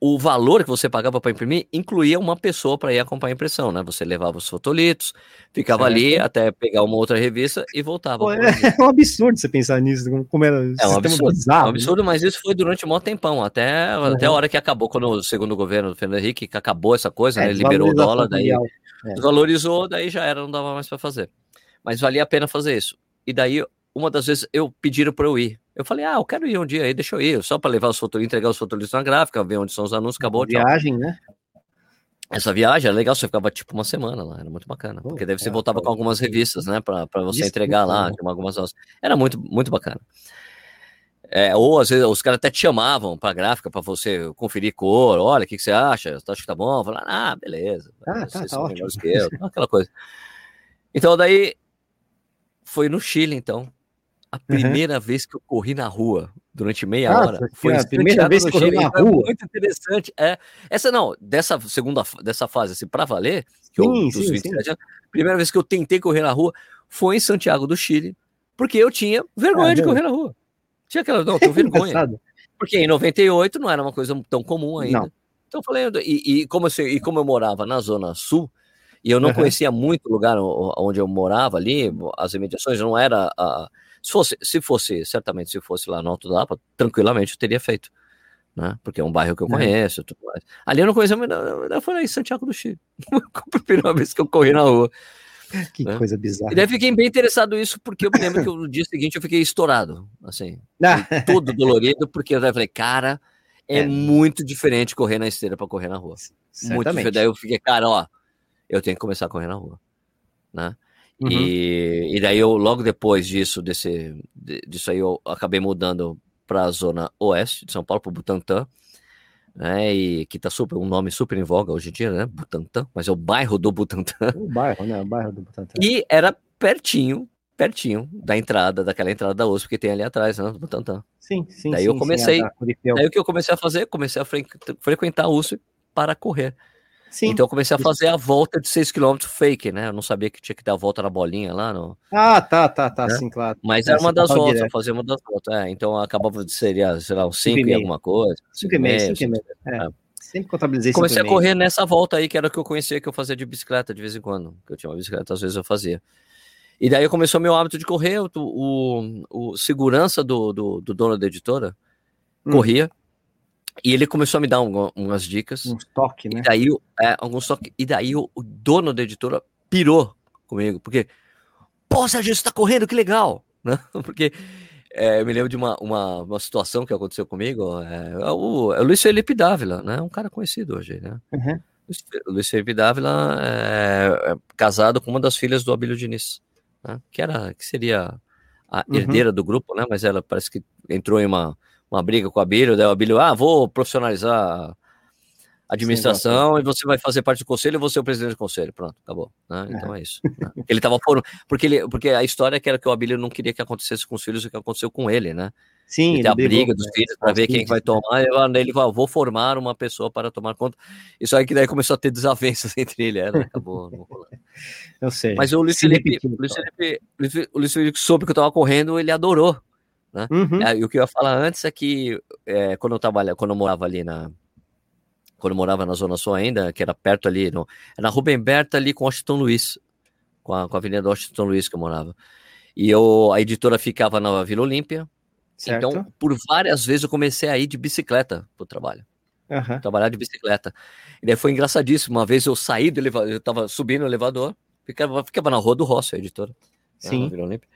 O- valor que você pagava para imprimir incluía uma pessoa para ir acompanhar a impressão, né? Você levava os fotolitos, ficava Certo. ali até pegar uma outra revista e voltava. Pô, é, é um absurdo você pensar nisso, como- era É um absurdo, bizarro, é um né? absurdo, mas isso foi durante um maior tempão, até, até a hora que acabou, quando o segundo governo do Fernando Henrique, que acabou essa coisa, É, né? Liberou o dólar, daí. É. desvalorizou, daí já era, não dava mais para fazer. Mas valia a pena fazer isso. E daí, uma das vezes, eu pediram para eu ir. Eu falei, ah, eu quero ir um dia aí, deixa eu ir, só para levar os fotolitos, entregar os fotolitos na gráfica, ver onde são os anúncios, acabou, tchau. Viagem, né? Essa viagem era legal, você ficava tipo uma semana lá, era muito bacana. Porque daí você é, voltava com algumas revistas, né, para você Desculpa, entregar lá, tinha algumas aulas. Era muito, muito bacana. É, ou às vezes os caras até te chamavam para gráfica para você conferir cor, olha, o que, que você acha? Você acha que tá bom? Falar, ah, beleza. Ah, tá, tá ótimo. eu, aquela coisa. Então daí foi no Chile, então. A primeira vez que eu corri na rua durante meia Ah, hora foi a primeira vez que correu Chile, na rua? Muito interessante. É, essa não, dessa segunda dessa fase, assim, para valer, que eu, Sim, dos sim, 27 anos, primeira vez que eu tentei correr na rua foi em Santiago do Chile, porque eu tinha vergonha de Caramba. correr na rua. Tinha aquela, não, eu tenho vergonha. Engraçado. Porque em 98 não era uma coisa tão comum ainda. Não. Então eu falei, e, e como eu, e como eu morava na Zona Sul, e eu não Aham. conhecia muito o lugar onde eu morava ali, as imediações, não era. a- se, fosse, se fosse, certamente, se fosse lá no Alto da Lapa, tranquilamente eu teria feito. Né? Porque é um bairro que eu Uhum. conheço tudo mais. Ali eu não conhecia, mas não- foi lá em Santiago do Chile. a primeira vez que eu corri na rua. Que né? coisa bizarra. E daí fiquei bem interessado nisso, porque eu me lembro que no dia seguinte eu fiquei estourado. Assim, Ah, todo dolorido, porque eu falei, cara, é, É. muito diferente correr na esteira para correr na rua. Muito certamente. diferente. Daí eu fiquei, cara, ó, eu tenho que começar a correr na rua, né? Uhum. E, e daí eu, logo depois disso, desse, de- disso aí, eu acabei mudando para a zona oeste de São Paulo, para Butantã, né? E que tá super, um nome super em voga hoje em dia, né? Butantã, mas é o bairro do Butantã. O bairro, né? O bairro do Butantã. E era pertinho, pertinho da entrada, daquela entrada da USP que tem ali atrás, né? Do Butantã. Sim, sim, Daí sim, eu sim, comecei- da Curitiba. Daí o que eu comecei a fazer? Comecei a fre- frequentar a USP para correr. Sim. Então eu comecei a fazer a volta de 6 km fake, né? Eu não sabia que tinha que dar a volta na bolinha lá, no... Ah, tá, tá, tá, Né? sim, claro. mas era uma das voltas, eu direto. fazia uma das voltas. É, então acabava de seria, sei lá, uns 5 Cinco e e alguma coisa. Cinco e meio, cinco e cinco- meio. É. É. Sempre contabilizei Comecei a correr nessa volta aí, que era o que eu conhecia, que eu fazia de bicicleta de vez em quando. Que eu tinha uma bicicleta, às vezes eu fazia. E daí começou meu hábito de correr. O, o, o segurança do, do, do dono da editora Hum. corria. E ele começou a me dar um- umas dicas. Um toque, né? E daí, o- é, alguns toques. E daí o, o dono da editora pirou comigo, porque, pô, Sérgio, você tá correndo, que legal, né? Porque é, eu me lembro de uma, uma, uma situação que aconteceu comigo. É, é o, é o Luiz Felipe Dávila, né? Um cara conhecido hoje, né? Uhum. Luiz, Luiz Felipe Dávila é, é casado com uma das filhas do Abílio Diniz, né? que era que seria a Uhum. herdeira do grupo, né? Mas ela parece que entrou em uma, uma briga com o Abílio, daí o Abílio, ah, vou profissionalizar a administração e você vai fazer parte do conselho, eu vou ser o presidente do conselho, pronto, acabou, né? Então é isso. né? Ele tava fora, porque ele, porque a história é que era que o Abílio não queria que acontecesse com os filhos o que aconteceu com ele, né? Sim, Ele a briga dos né? filhos para ver quem que vai Sim, tomar. E daí ele falou, vou formar uma pessoa para tomar conta. Isso aí que daí começou a ter desavenças entre ele, era, acabou. não. Eu sei. Mas o Luiz Felipe, repetiu, o Luiz Felipe, Luiz Fe- o Luiz Felipe soube que eu tava correndo, ele adorou. Uhum. É, e o que eu ia falar antes é que é, quando eu trabalhava, quando eu morava ali na. Quando eu morava na Zona Sul ainda, que era perto ali, no, na Rubem Berta ali com Washington Luiz, com a, com a Avenida Washington Luiz que eu morava. E eu, a editora ficava na Vila Olímpia, Certo? então, por várias vezes eu comecei a ir de bicicleta pro trabalho, Aham. trabalhar de bicicleta. E daí foi engraçadíssimo. Uma vez eu saí do elevador, eu tava subindo o elevador, ficava, ficava na Rua do Rosso, a editora. né, na Sim. Vila Olímpia.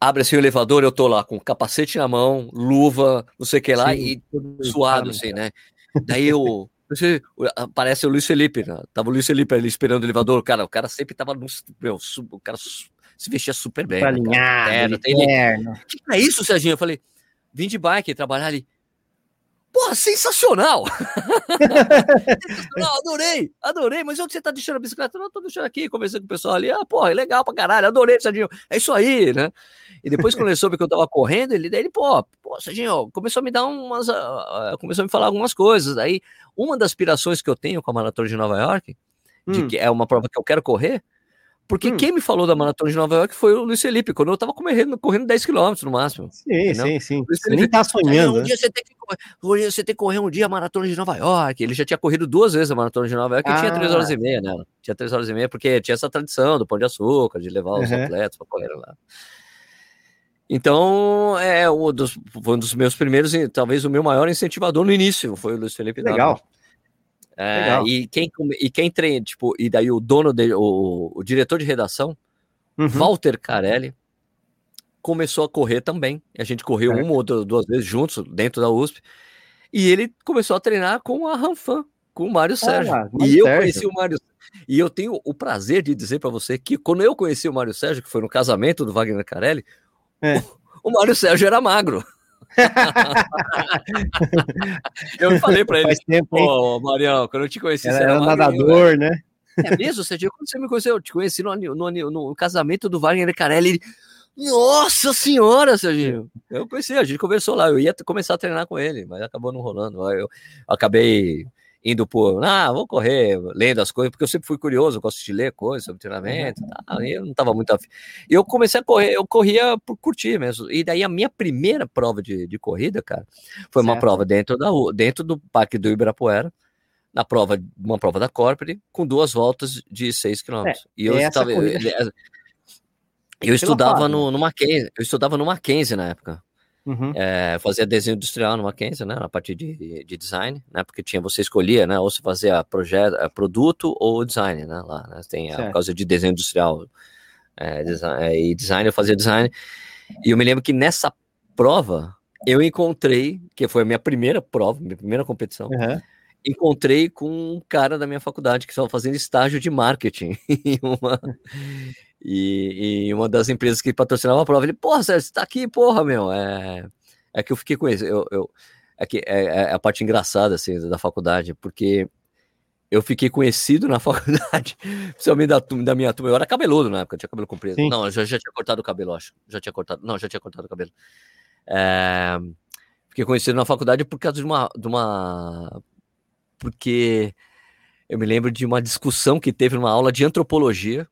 Abre assim o elevador, eu tô lá com capacete na mão, luva, não sei o que lá, Sim, e suado, assim, né? Daí eu. você- Aparece o Luiz Felipe, né? Tava o Luiz Felipe ali esperando o elevador. Cara, o cara sempre tava no. Meu, su- o cara se vestia super bem. Tá né, cara? alinhado, Terno, ele- terno. que, que é isso, Serginho? Eu falei, vim de bike trabalhar ali. Porra, sensacional! sensacional, adorei, adorei. Mas onde você tá deixando a bicicleta? Não, tô deixando aqui, conversando com o pessoal ali. Ah, porra, é legal pra caralho, adorei, Serginho. É isso aí, né? E depois, quando ele soube que eu tava correndo, ele, daí ele, pô, pô, Serginho, começou a me dar umas. ah, começou a me falar algumas coisas. Aí, uma das aspirações que eu tenho com a Maratona de Nova York, de Hum. que é uma prova que eu quero correr, Porque Hum. quem me falou da maratona de Nova York foi o Luiz Felipe, quando eu tava correndo, correndo 10 km no máximo. Sim, sim, sim. Luiz Você nem Felipe, tá "É, sonhando, um né? dia você tem que correr, um dia você tem que correr um dia a maratona de Nova York. Ele já tinha corrido duas vezes a maratona de Nova York e tinha Ah. três horas e meia nela. Tinha três horas e meia, porque tinha essa tradição do pão de açúcar, de levar os Uhum. atletas para correr lá. Então, é um dos, foi um dos meus primeiros, e talvez o meu maior incentivador no início, foi o Luiz Felipe. Legal. É, e quem e quem treina, tipo, e daí o dono de, o, o diretor de redação, Uhum. Walter Carelli, começou a correr também. A gente correu Certo. uma ou du- duas vezes juntos dentro da USP. E ele começou a treinar com a Ranfan, com o Mário Sérgio. Mário e eu Sérgio. conheci o Mário. E eu tenho o prazer de dizer para você que quando eu conheci o Mário Sérgio, que foi no casamento do Wagner Carelli, É. o, o Mário Sérgio era magro. eu falei para ele, tempo? Pô, Marião, quando eu te conheci, Era, você era, era magrinho, né?" nadador, né? É mesmo, Serginho? Quando você me conheceu, eu te conheci no, no, ani- no casamento do Wagner Carelli. Ele, Nossa senhora, Serginho! Eu conheci, a gente conversou lá. Eu ia começar a treinar com ele, mas acabou não rolando. Eu acabei indo por, ah, vou correr, lendo as coisas, porque eu sempre fui curioso, eu gosto de ler coisas sobre treinamento. Tá, eu não estava muito afim. E eu comecei a correr, eu corria por curtir mesmo. E daí a minha primeira prova de, de corrida, cara, foi uma Certo. prova dentro, da, dentro do Parque do Ibirapuera na prova, uma prova da Corpore, com duas voltas de 6 km. e eu é estava. Eu, corrida. eu estudava fase, no, no Mackenzie, eu estudava no Mackenzie na época. Uhum. É, fazia desenho industrial no Mackenzie, né? Na parte de, de design, né? Porque tinha, você escolhia, né? Ou você fazia projeto, é, produto ou design, né? Lá, né? Tem a por causa de desenho industrial é, design, é, e design, eu fazia design. E eu me lembro que nessa prova eu encontrei, que foi a minha primeira prova, minha primeira competição, Uhum. encontrei com um cara da minha faculdade que estava fazendo estágio de marketing em uma, e, e uma das empresas que patrocinava a prova. Ele, porra, Sérgio, você tá aqui, porra, meu. É, é que eu fiquei com isso. Eu, eu, é, que é, é a parte engraçada assim, da faculdade, porque eu fiquei conhecido na faculdade, principalmente da, da minha turma. Eu era cabeludo na época, eu tinha cabelo comprido. Sim. Não, eu já, já tinha cortado o cabelo, acho. Já tinha cortado. Não, já tinha cortado o cabelo. É, fiquei conhecido na faculdade por causa de uma, de uma. Porque eu me lembro de uma discussão que teve numa aula de antropologia,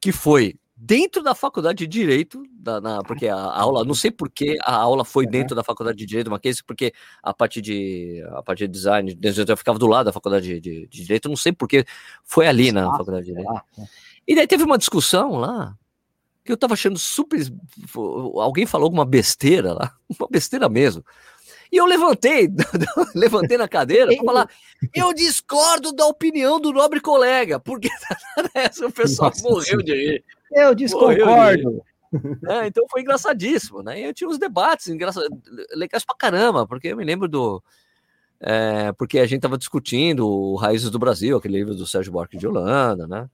que foi dentro da faculdade de direito, da, na- porque a, a aula, não sei por que a aula foi dentro da faculdade de direito, Mackenzie, porque a parte de a parte de design, de design, eu ficava do lado da faculdade de, de- de direito, não sei por que foi ali na faculdade de direito. lá. E daí teve uma discussão lá que eu tava achando super. Alguém falou alguma besteira lá, uma besteira mesmo. E eu levantei, levantei na cadeira para falar: eu discordo da opinião do nobre colega, porque o pessoal Nossa morreu de rir. Eu disconcordo. né? Então foi engraçadíssimo, né? E eu tinha uns debates engraçad... legais pra caramba, porque eu me lembro do. é, porque a gente tava discutindo o Raízes do Brasil, aquele livro do Sérgio Buarque de Holanda, né?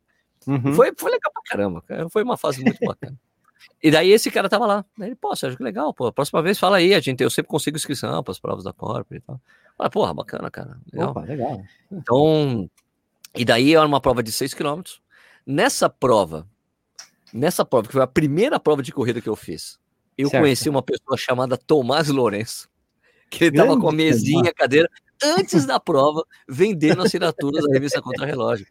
Uhum. Foi, foi legal pra caramba, cara. Foi uma fase muito bacana. E daí esse cara tava lá. Daí Ele, pô, Sérgio, que legal, pô. Próxima vez fala aí, a gente, eu sempre consigo inscrição para as provas da Corp e tal. Fala, porra, bacana, cara. Legal. Opa, legal. Então, e daí era uma prova de 6 km. Nessa prova, nessa prova, que foi a primeira prova de corrida que eu fiz, eu Certo. conheci uma pessoa chamada Tomás Lourenço, que ele tava com a mesinha, cadeira, antes da prova, vendendo assinaturas da revista Contra Relógio.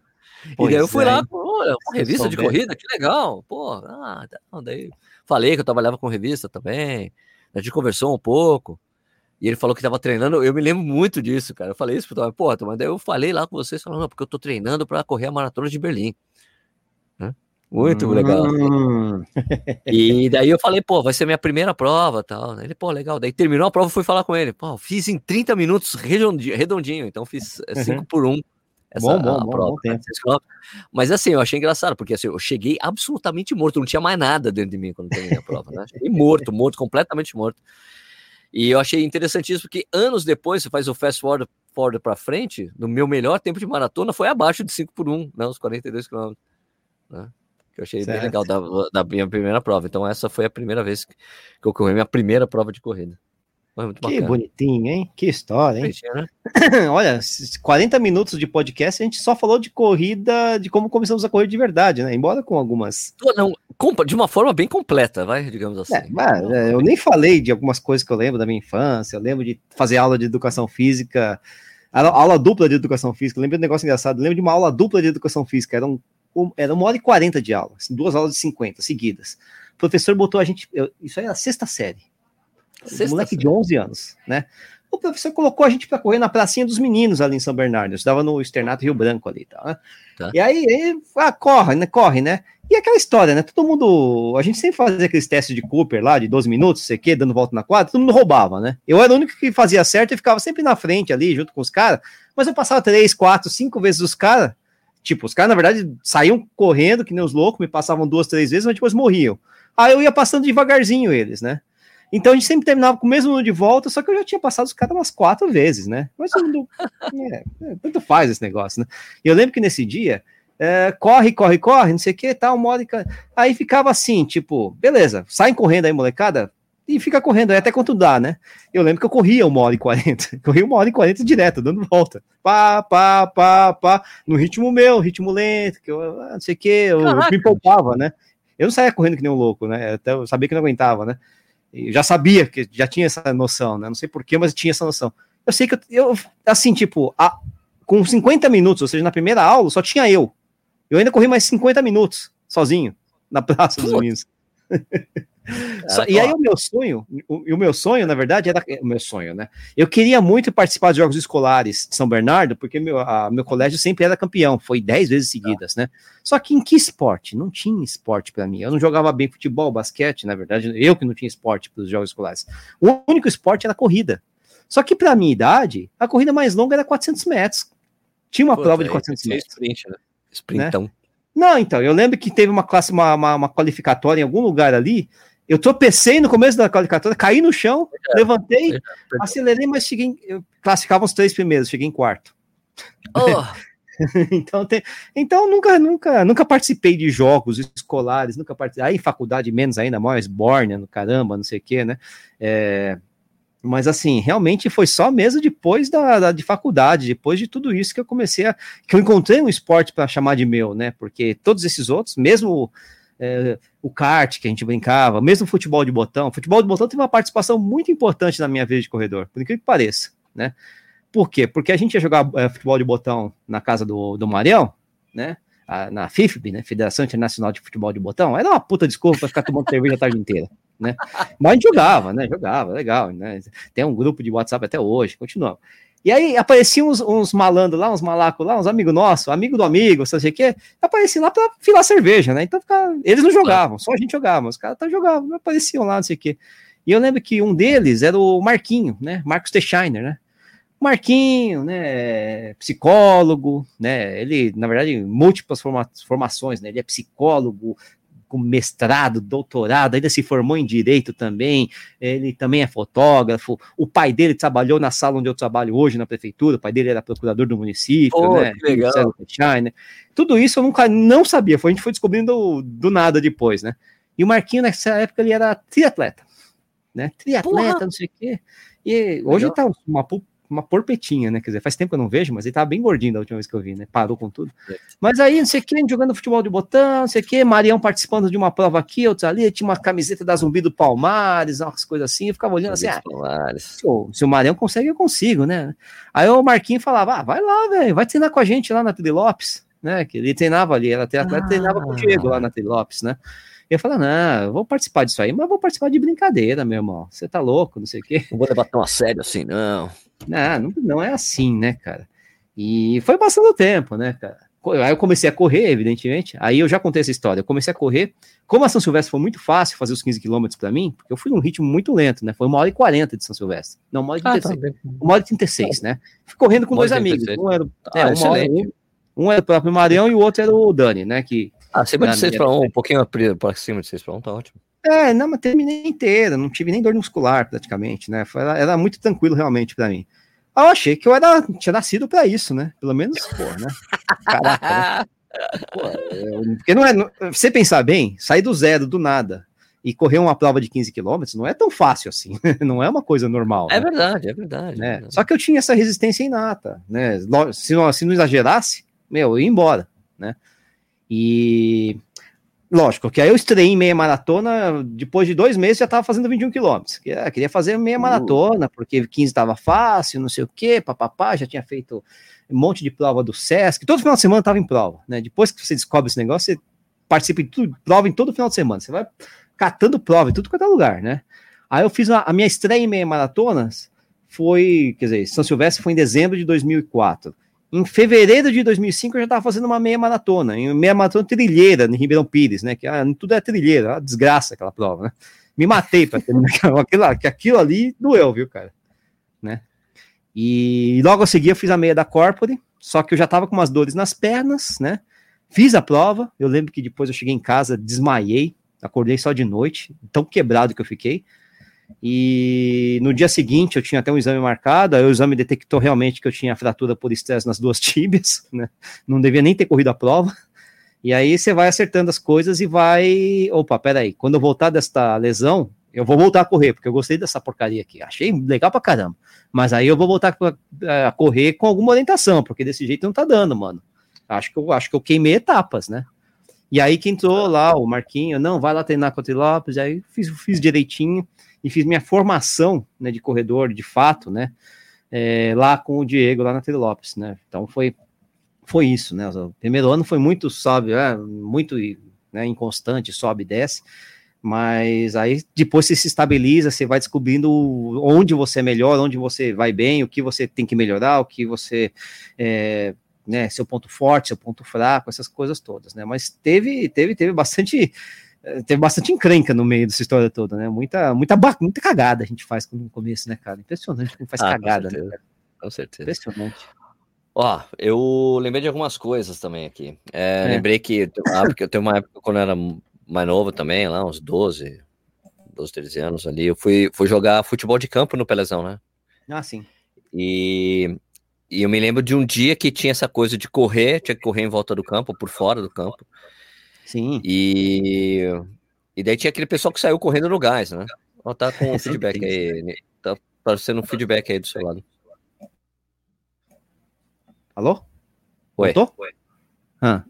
E Pois daí eu fui é, lá, hein? olha, uma revista de corrida, que legal, pô, ah, tá, daí falei que eu trabalhava com revista também, a gente conversou um pouco, e ele falou que tava treinando, eu me lembro muito disso, cara, eu falei isso pro pô, mas daí eu falei lá com vocês, falando, porque eu tô treinando para correr a maratona de Berlim, né? Muito legal. Hum, E daí eu falei, pô, vai ser minha primeira prova tal. Ele, pô, legal. Daí terminou a prova, fui falar com ele. Pô, fiz em 30 minutos redondinho, redondinho então fiz 5 por 1. Um, essa Bom, bom, a bom, prova, bom seis quilômetros. Mas assim, eu achei engraçado, porque assim, eu cheguei absolutamente morto, não tinha mais nada dentro de mim quando terminei a prova, né? Cheguei morto, morto, completamente morto. E eu achei interessantíssimo, porque anos depois, você faz o fast forward, forward para frente, no meu melhor tempo de maratona foi abaixo de 5 por 1, né? Os 42 quilômetros. Né? Que eu achei Certo. bem legal da, da minha primeira prova. Então, essa foi a primeira vez que que eu corri minha primeira prova de corrida. Que bonitinho, hein? Que história, hein? Bonitinho, né? Olha, esses 40 minutos de podcast, a gente só falou de corrida, de como começamos a correr de verdade, né? Embora com algumas. Não, de uma forma bem completa, vai, digamos assim. É, mas, é, eu nem falei de algumas coisas que eu lembro da minha infância. Eu lembro de fazer aula de educação física, aula, dupla de educação física. Eu lembro de um negócio engraçado. Eu lembro de uma aula dupla de educação física. Eram um- era uma hora e quarenta de aula, assim, duas aulas de 50 seguidas. O professor botou a gente, eu- isso aí era a sexta série, Sexta moleque de 11 anos, né? O professor colocou a gente para correr na pracinha dos meninos ali em São Bernardo. Eu estava no Externato Rio Branco ali, tá? né? Tá. E aí, ele, ah, corre, né? Corre, né? E aquela história, né? Todo mundo. A gente sempre fazia aqueles testes de Cooper lá, de 12 minutos, sei que, dando volta na quadra, todo mundo roubava, né? Eu era o único que fazia certo e ficava sempre na frente ali, junto com os caras, mas eu passava três, quatro, cinco vezes os caras. Tipo, os caras, na verdade, saíam correndo, que nem os loucos, me passavam duas, três vezes, mas depois morriam. Aí eu ia passando devagarzinho eles, né? Então a gente sempre terminava com o mesmo número de volta, só que eu já tinha passado os caras umas quatro vezes, né? Mas mundo. é, é, tanto faz esse negócio, né? E eu lembro que nesse dia, é, corre, corre, corre, não sei o que, tal, uma hora. e ca- Aí ficava assim, tipo, beleza, saem correndo aí, molecada, e fica correndo aí até quanto dá, né? Eu lembro que eu corria uma hora e quarenta, corria uma hora e quarenta direto, dando volta. Pá, pá, pá, pá, no ritmo meu, ritmo lento, que eu ah, não sei o que, eu Caraca, me poupava, né? Eu não saía correndo que nem um louco, né? Até eu sabia que não aguentava, né? Eu já sabia que já tinha essa noção, né? Não sei porquê, mas tinha essa noção. Eu sei que eu, eu assim, tipo, a- com 50 minutos, ou seja, na primeira aula, só tinha eu. Eu ainda corri mais 50 minutos sozinho na Praça dos. Meninos. Só- e aí o meu sonho, o, o meu sonho, na verdade, era o meu sonho, né? Eu queria muito participar dos Jogos Escolares de São Bernardo, porque meu, a- meu colégio sempre era campeão, foi 10 vezes seguidas, né? Só que em que esporte? Não tinha esporte para mim. Eu não jogava bem futebol, basquete, na verdade, eu que não tinha esporte para os Jogos Escolares. O único esporte era a corrida. Só que para minha idade, a corrida mais longa era 400 metros. Tinha uma Puta, prova de aí 400 tem que ser metros. Sprint, né? Sprintão. Não, então, eu lembro que teve uma classe, uma, uma, uma qualificatória em algum lugar ali. Eu tropecei no começo da qualificatória, caí no chão, levantei, acelerei, mas cheguei. Em, eu classificava os três primeiros, cheguei em quarto. Oh, então, tem, então nunca, nunca, nunca participei de jogos escolares, nunca participei. Aí, em faculdade, menos ainda, mais Borne, no caramba, não sei o quê, né? É, mas assim, realmente foi só mesmo depois da, da- de faculdade, depois de tudo isso que eu comecei a. que eu encontrei um esporte para chamar de meu, né? Porque todos esses outros, mesmo é, o kart que a gente brincava, mesmo futebol de botão, futebol de botão teve uma participação muito importante na minha vida de corredor, por incrível que pareça, né? Por quê? Porque a gente ia jogar é, futebol de botão na casa do, do Marião, né? A- na FIFB, né? Federação Internacional de Futebol de Botão, era uma puta desculpa para ficar tomando cerveja a tarde inteira, né? Mas a gente jogava, né? Jogava, legal, né? Tem um grupo de WhatsApp até hoje, continuamos. E aí apareciam uns, uns malandros lá, uns malacos lá, uns amigos nossos, amigo do amigo, sei o quê, apareciam lá para filar cerveja, né? Então ficava- eles não jogavam, só a gente jogava, os caras tá jogavam, apareciam lá, não sei o quê. E eu lembro que um deles era o Marquinho, né? Marcos Teixeiner, né? Marquinho, né, psicólogo, né, ele, na verdade, múltiplas forma- formações, né, ele é psicólogo, com mestrado, doutorado, ainda se formou em direito também, ele também é fotógrafo, o pai dele trabalhou na sala onde eu trabalho hoje, na prefeitura, o pai dele era procurador do município, Pô, né, que legal. Tudo isso eu nunca, não sabia, foi, a gente foi descobrindo do, do nada depois, né, e o Marquinho nessa época ele era triatleta, né, triatleta, Porra! não sei o quê, e hoje Legal. ele tá uma, uma porpetinha, né? Quer dizer, faz tempo que eu não vejo, mas ele tava bem gordinho da última vez que eu vi, né? Parou com tudo. É. Mas aí, não sei o que, jogando futebol de botão, não sei o que, Marião participando de uma prova aqui, outra ali, tinha uma camiseta da Zumbi do Palmares, umas coisas assim, eu ficava olhando assim, ah, se o, se o Marião consegue, eu consigo, né? Aí o Marquinhos falava, ah, vai lá, velho, vai treinar com a gente lá na Tri Lopes, né? Que ele treinava ali, era atleta, Ah. treinava com o Diego lá na Tri Lopes, né? Eu falei, não, eu vou participar disso aí, mas vou participar de brincadeira, meu irmão. Você tá louco, não sei o quê. Não vou levar tão a sério assim, não. Não, não, é assim, né, cara? E foi passando o tempo, né, cara? Aí eu comecei a correr, evidentemente. Aí eu já contei essa história. Eu comecei a correr. Como a São Silvestre foi muito fácil fazer os 15 quilômetros para mim, porque eu fui num ritmo muito lento, né? Foi uma hora e 40 de São Silvestre. Não, uma hora e Ah, 36. tá bem. Uma hora e 36, né? Fui correndo com dois e amigos. 36. Um era, Ah, é, uma hora- um, um era o próprio Marião e o outro era o Dani, né? Que, Ah, acima Na de 6 minha- para 1, um pouquinho pra pra cima de 6 para 1, tá ótimo. É, não, mas terminei inteira. Não tive nem dor muscular, praticamente, né? Foi, era, muito tranquilo, realmente, para mim. Eu achei que eu era, tinha nascido para isso, né? Pelo menos, pô, né? Caraca, né? Pô, é, porque não é. não- você pensar bem, sair do zero, do nada, e correr uma prova de 15 quilômetros não é tão fácil assim. Não é uma coisa normal. É né? verdade, é verdade. é né? verdade. Só que eu tinha essa resistência inata, né? Se não, se não exagerasse, meu, eu ia embora, né? E Lógico, que aí eu estreiei em meia maratona, depois de dois meses já estava fazendo 21 quilômetros. É, Queria fazer meia Uh. maratona, porque 15 estava fácil, não sei o quê, papapá, já tinha feito um monte de prova do Sesc, todo final de semana estava em prova, né? Depois que você descobre esse negócio, você participa de tudo, prova em todo final de semana, você vai catando prova em tudo quanto é lugar, né? Aí eu fiz a, a minha estreia em meia maratonas, foi, quer dizer, São Silvestre foi em dezembro de 2004. Em fevereiro de 2005 eu já estava fazendo uma meia maratona, em meia maratona trilheira em Ribeirão Pires, né? Que ah, tudo é trilheira, é desgraça aquela prova, né? Me matei para terminar aquilo, que aquilo ali doeu, viu, cara? Né? E logo a seguir eu fiz a meia da Corpore, só que eu já estava com umas dores nas pernas, né? Fiz a prova, eu lembro que depois eu cheguei em casa, desmaiei, acordei só de noite, tão quebrado que eu fiquei. E no dia seguinte eu tinha até um exame marcado, aí o exame detectou realmente que eu tinha fratura por estresse nas duas tíbias, né? Não devia nem ter corrido a prova. E aí você vai acertando as coisas e vai. Opa, peraí, quando eu voltar desta lesão, eu vou voltar a correr, porque eu gostei dessa porcaria aqui. Achei legal pra caramba. Mas aí eu vou voltar a correr com alguma orientação, porque desse jeito não tá dando, mano. Acho que eu acho que eu queimei etapas, né? E aí que entrou lá o Marquinho, não, vai lá treinar com o Lopes, aí fiz, fiz direitinho e fiz minha formação né, de corredor, de fato, né? é, lá com o Diego, lá na Tri Lopes, né? Então foi, foi isso, né? O primeiro ano foi muito, sobe, é, muito né, inconstante, sobe e desce, mas aí depois você se estabiliza, você vai descobrindo onde você é melhor, onde você vai bem, o que você tem que melhorar, o que você é, né, seu ponto forte, seu ponto fraco, essas coisas todas, né? Mas teve, teve, teve bastante, teve bastante encrenca no meio dessa história toda, né? Muita, muita, muita cagada a gente faz no começo, né, cara? Impressionante como faz Ah, com cagada, né? certeza. cara? Com certeza. Impressionante. Ó, eu lembrei de algumas coisas também aqui. É, É. Lembrei que época, eu tenho uma época quando eu era mais novo também, lá uns 12, 12, 13 anos ali, eu fui, fui jogar futebol de campo no Pelezão, né? Ah, sim. E, e eu me lembro de um dia que tinha essa coisa de correr, tinha que correr em volta do campo, por fora do campo. Sim. E, e daí tinha aquele pessoal que saiu correndo no gás, né? Ó, tá com um Sempre feedback aí. né? Tá parecendo um feedback aí do seu lado. Alô? Oi. Voltou? Ah,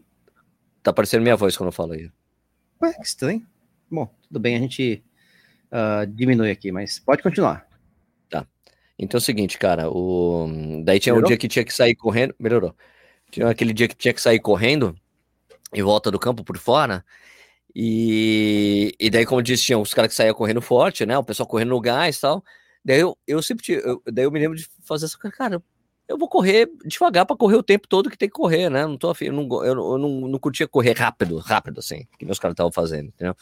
Tá aparecendo minha voz quando eu falo aí. ué, que estranho. Bom, tudo bem, a gente ah, diminui aqui, mas pode continuar. Então é o seguinte, cara, o... daí tinha um Melhorou? dia que tinha que sair correndo, melhorou. Tinha aquele dia que tinha que sair correndo em volta do campo por fora. E, e daí, como eu disse, tinha os caras que saíam correndo forte, né? O pessoal correndo no gás e tal. Daí eu, eu sempre tinha, eu- daí eu me lembro de fazer essa coisa, cara, eu vou correr devagar pra correr o tempo todo que tem que correr, né? Não tô afim, eu não, go- eu, não- eu não, não curtia correr rápido, rápido assim, que meus caras estavam fazendo, entendeu?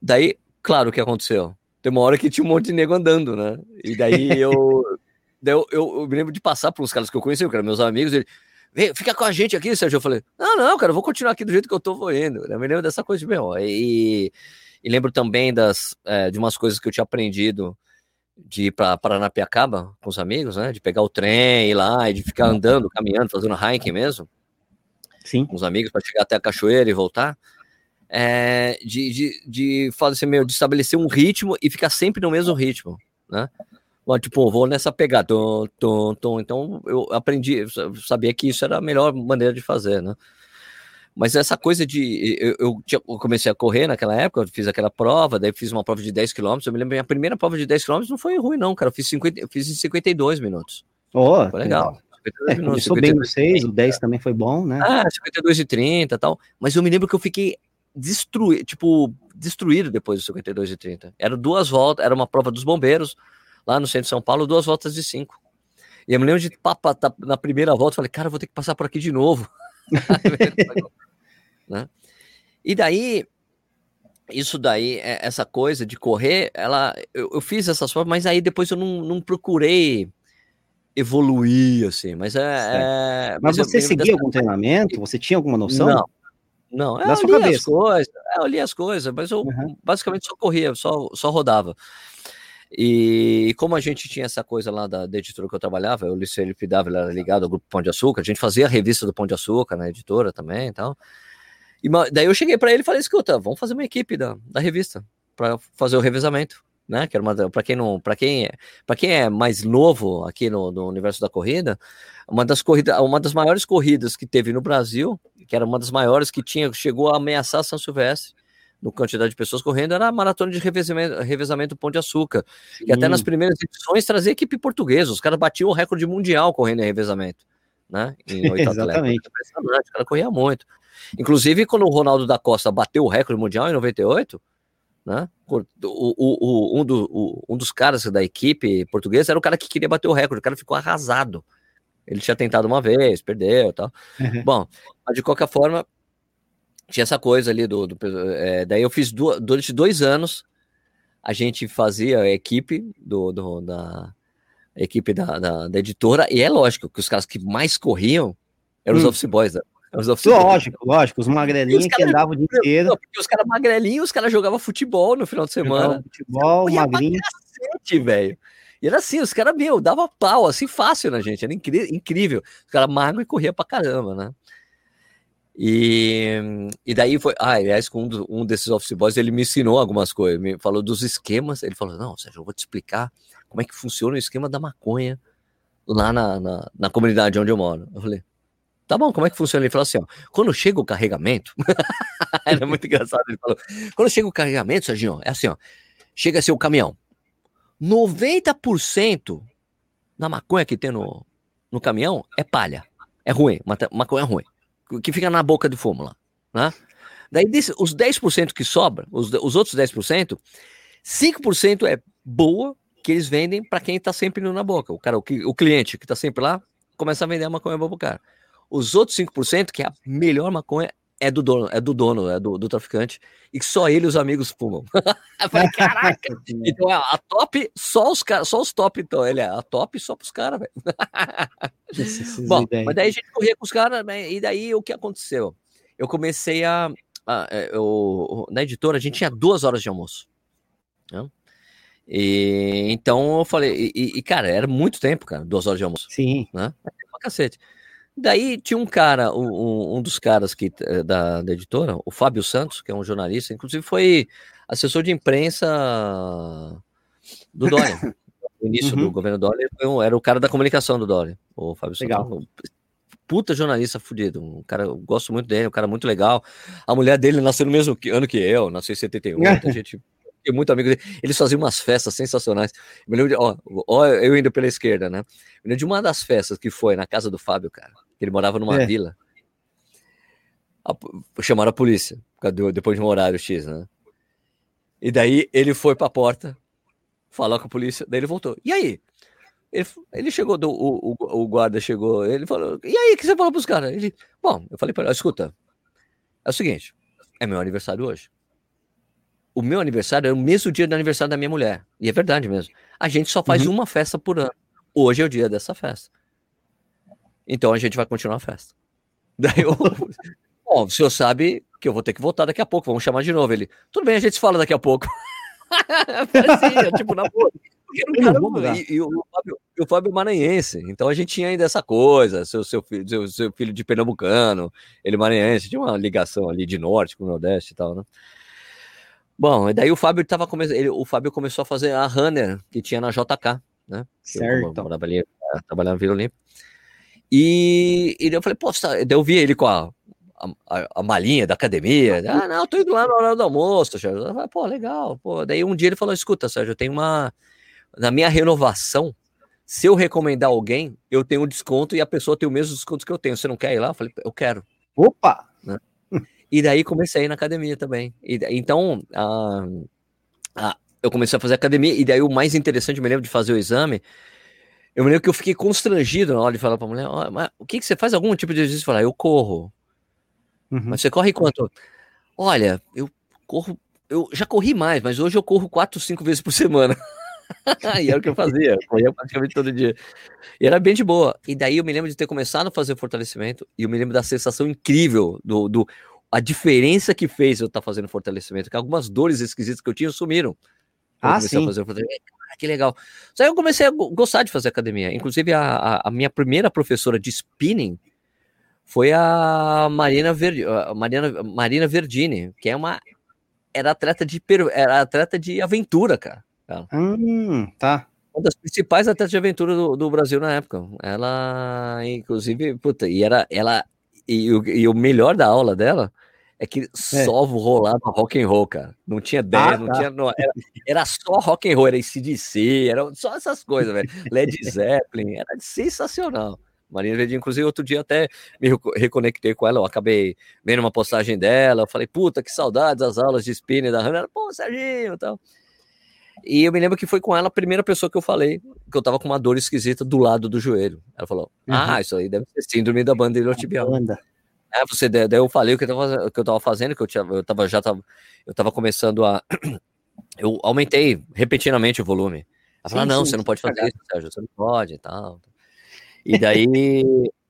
Daí, claro, o que aconteceu? Tem uma hora que tinha um monte de nego andando, né? E daí eu. daí eu, eu, eu me lembro de passar por uns caras que eu conheci, que eram meus amigos, ele. Vem, fica com a gente aqui, Sérgio. Eu falei, não, não, cara, eu vou continuar aqui do jeito que eu tô vou indo. Eu me lembro dessa coisa de meu. E, e lembro também das, é, de umas coisas que eu tinha aprendido de ir para Paranapiacaba com os amigos, né? De pegar o trem, ir lá e de ficar andando, caminhando, fazendo hiking mesmo Sim. com os amigos para chegar até a cachoeira e voltar. É, de, de, de fazer assim, meu, de estabelecer um ritmo e ficar sempre no mesmo ritmo, né? Bom, tipo, vou nessa pegada, tom, tom, tom. então eu aprendi, eu sa- sabia que isso era a melhor maneira de fazer, né? Mas essa coisa de. Eu, eu, tinha- eu comecei a correr naquela época, eu fiz aquela prova, daí fiz uma prova de 10 km. Eu me lembro, minha primeira prova de 10 km não foi ruim, não, cara. Eu fiz, 50, eu fiz em 52 minutos. Ó, Foi legal. 52 É, minutos, começou bem no 52. 6, o 10 também foi bom, né? Ah, 52 e 30 e tal. Mas eu me lembro que eu fiquei destruído, tipo, destruído depois do 52 e 30. Era duas voltas, era uma prova dos bombeiros, lá no centro de São Paulo, duas voltas de cinco. E eu me lembro de papa, tá, na primeira volta, eu falei, cara, eu vou ter que passar por aqui de novo. né? E daí, isso daí, é- essa coisa de correr, ela, eu, eu fiz essas provas, mas aí depois eu não, não procurei evoluir, assim, mas é... é- Mas eu você lembro seguia dessa- algum treinamento? Você tinha alguma noção? Não. Não, Da eu sua li as cabeça. coisas, é, eu li as coisas, mas eu Uhum. basicamente só corria, só, só rodava. E como a gente tinha essa coisa lá da, da editora que eu trabalhava, o Liceu LPW era ligado ao Grupo Pão de Açúcar, a gente fazia a revista do Pão de Açúcar na editora também e tal. E daí eu cheguei para ele e falei, escuta, vamos fazer uma equipe da, da revista para fazer o revezamento. né? Que para quem não, para quem é, para quem é mais novo aqui no, no universo da corrida, uma das corridas, uma das maiores corridas que teve no Brasil, que era uma das maiores que tinha, chegou a ameaçar São Silvestre, no quantidade de pessoas correndo, era a maratona de revezamento, revezamento Pão de Açúcar, que até Sim. nas primeiras edições trazia equipe portuguesa, os caras batiam o recorde mundial correndo em revezamento, né? Em 80 Exatamente. Impressionante, o cara corria muito. Inclusive, quando o Ronaldo da Costa bateu o recorde mundial em 98, né? O, o, o- um, do- o- um dos caras da equipe portuguesa era o cara que queria bater o recorde, o cara ficou arrasado. Ele tinha tentado uma vez, perdeu e tal. Uhum. Bom, mas de qualquer forma, tinha essa coisa ali do. do- é, daí eu fiz du- durante dois anos, a gente fazia a equipe do, do- da equipe da, da, da editora, e é lógico que os caras que mais corriam eram os Hum. office boys, né? Os office boys. Lógico, lógico, os magrelinhos os que andavam o dia inteiro, porque os caras magrelinhos, os caras jogavam futebol no final de semana. jogavam futebol, magrinho. cacete, velho. E era assim, os caras, meu, dava pau, assim, fácil na gente, era incri- incrível. Os caras magro e corria pra caramba, né? E, e daí foi. Ah, aliás, com um, do- um desses office boys, ele me ensinou algumas coisas, me falou dos esquemas. Ele falou: Não, Sérgio, eu vou te explicar como é que funciona o esquema da maconha lá na, na, na comunidade onde eu moro. Eu falei: Tá bom, como é que funciona? Ele falou assim: ó, quando chega o carregamento, era muito engraçado. Ele falou: Quando chega o carregamento, Serginho, é assim, ó, chega assim o caminhão. 90% da maconha que tem no, no caminhão é palha. É ruim, maconha ruim. Que fica na boca de lá. Né? Daí, desse, os 10% que sobra, os, os outros 10%, 5% é boa, que eles vendem para quem tá sempre indo na boca. O cara, o, o cliente que tá sempre lá, começa a vender a maconha boa pro cara. Os outros 5%, que é a melhor maconha, é do dono, é do dono, é do, do traficante, e que só ele e os amigos fumam. Eu falei, caraca! Então é a top, só os caras, só os top, então. Ele é a top só pros caras, velho. Bom, ideias. mas daí a gente corria com os caras, né, e daí o que aconteceu? Eu comecei a. a- é, eu- na editora, a gente tinha duas horas de almoço. né? E então eu falei, e, e- cara, era muito tempo, cara, duas horas de almoço Sim. pra cacete. Daí tinha um cara, um, um- dos caras que, eh, da, da editora, o Fábio Santos, que é um jornalista, inclusive foi assessor de imprensa do Dória. No início do Uhum. governo Dória, era o cara da comunicação do Dória, o Fábio Santos. Legal. Um Puta jornalista fudido, um cara, eu gosto muito dele, um cara muito legal. A mulher dele nasceu no mesmo ano que eu, nasceu em 71, a gente tem muito amigo dele. Eles faziam umas festas sensacionais. Eu me lembro de, ó, ó, eu indo pela esquerda, né? Eu lembro de uma das festas que foi na casa do Fábio, cara. que Ele morava numa É. vila. A chamaram a polícia, depois de um horário X, né? E daí ele foi pra porta, falou com a polícia, daí ele voltou. E aí? Ele, ele chegou, do- o, o, o guarda chegou, ele falou, e aí, o que você falou pros caras? Ele, bom, eu falei pra ele, escuta, é o seguinte, é meu aniversário hoje. O meu aniversário é o mesmo dia do aniversário da minha mulher. E é verdade mesmo. A gente só faz uma festa por ano. Hoje é o dia dessa festa. Então a gente vai continuar a festa. Daí eu. Bom, o senhor sabe que eu vou ter que voltar daqui a pouco. Vamos chamar de novo ele. Tudo bem, a gente se fala daqui a pouco. Parecia, tipo, na boa. Cara- e, e o, Fábio, o Fábio é maranhense. Então a gente tinha ainda essa coisa. Seu, seu, filho, seu, seu filho de pernambucano, ele maranhense. Tinha uma ligação ali de norte com o nordeste e tal, né? Bom, e daí o Fábio tava começando. Ele, o Fábio começou a fazer a runner que tinha na JK, né? eu Certo. morava ali, eh, trabalhava na Vila Olímpia. E, e daí eu falei, pô, tá... daí eu vi ele com a, a, a malinha da academia. Ah, não, tô indo lá na hora do almoço, Sérgio. Eu falei, pô, legal. Pô. Daí um dia ele falou: escuta, Sérgio, eu tenho uma. Na minha renovação, se eu recomendar alguém, eu tenho um desconto e a pessoa tem o mesmo desconto que eu tenho. Você não quer ir lá? Eu falei, eu quero. Opa! E daí comecei a ir na academia também. E, então, a, a- eu comecei a fazer academia, e daí o mais interessante, eu me lembro de fazer o exame, eu me lembro que eu fiquei constrangido na hora de falar pra mulher, "Ó, mas o que, que você faz algum tipo de exercício? Falar, eu corro. Uhum. Mas você corre quanto? Olha, eu corro, eu já corri mais, mas hoje eu corro quatro, cinco vezes por semana. e era o que eu fazia, corria praticamente todo dia. E era bem de boa. E daí eu me lembro de ter começado a fazer fortalecimento, e eu me lembro da sensação incrível do, do a diferença que fez eu estar fazendo fortalecimento, que algumas dores esquisitas que eu tinha sumiram. Eu Ah, sim. fazer. Cara, que legal. Só aí eu comecei a go- gostar de fazer academia. Inclusive, a, a, a minha primeira professora de spinning foi a Marina, Ver, a Marina, Marina Verdini, que é uma era atleta de era atleta de aventura, cara. Hum, tá. Uma das principais atletas de aventura do, do Brasil na época. Ela, inclusive, puta, e era ela. E, o- e o melhor da aula dela é que só rolava rock and roll, cara. Não tinha 10, Ah, não tá. tinha. não, era, era só rock and roll, era ACDC, era só essas coisas, velho. Led Zeppelin, era sensacional. Marina Verdinha, inclusive, outro dia até me reco- reconectei com ela, eu acabei vendo uma postagem dela, eu falei, puta, que saudades das aulas de spinning da Hannah. Ela, pô, Serginho e tal. E eu me lembro que foi com ela a primeira pessoa que eu falei que eu tava com uma dor esquisita do lado do joelho. Ela falou: Uhum. Ah, isso aí deve ser síndrome da banda iliotibial. Banda. É, você, daí eu falei o que eu tava, o que eu tava fazendo, que eu, tinha, eu tava, já tava, eu tava começando a. Eu aumentei repetidamente o volume. Ela falou: Sim, Não, sim, você não pode fazer cagado. isso, Sérgio, você não pode e tal. E daí.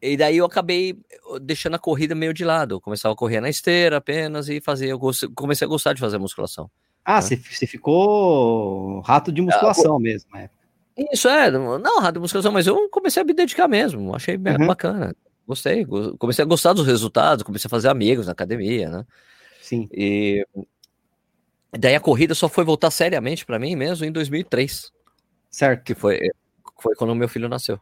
E daí eu acabei deixando a corrida meio de lado. Eu começava a correr na esteira apenas e fazer. Eu comecei a gostar de fazer musculação. Ah, você, você ficou rato de musculação mesmo, é. Isso é, não não, rádio musculação, mas eu comecei a me dedicar mesmo, achei Uhum. bacana. Gostei, go- comecei a gostar dos resultados, comecei a fazer amigos na academia, né? Sim. E daí a corrida só foi voltar seriamente pra mim mesmo em 2003, Certo. que foi, foi quando meu filho nasceu.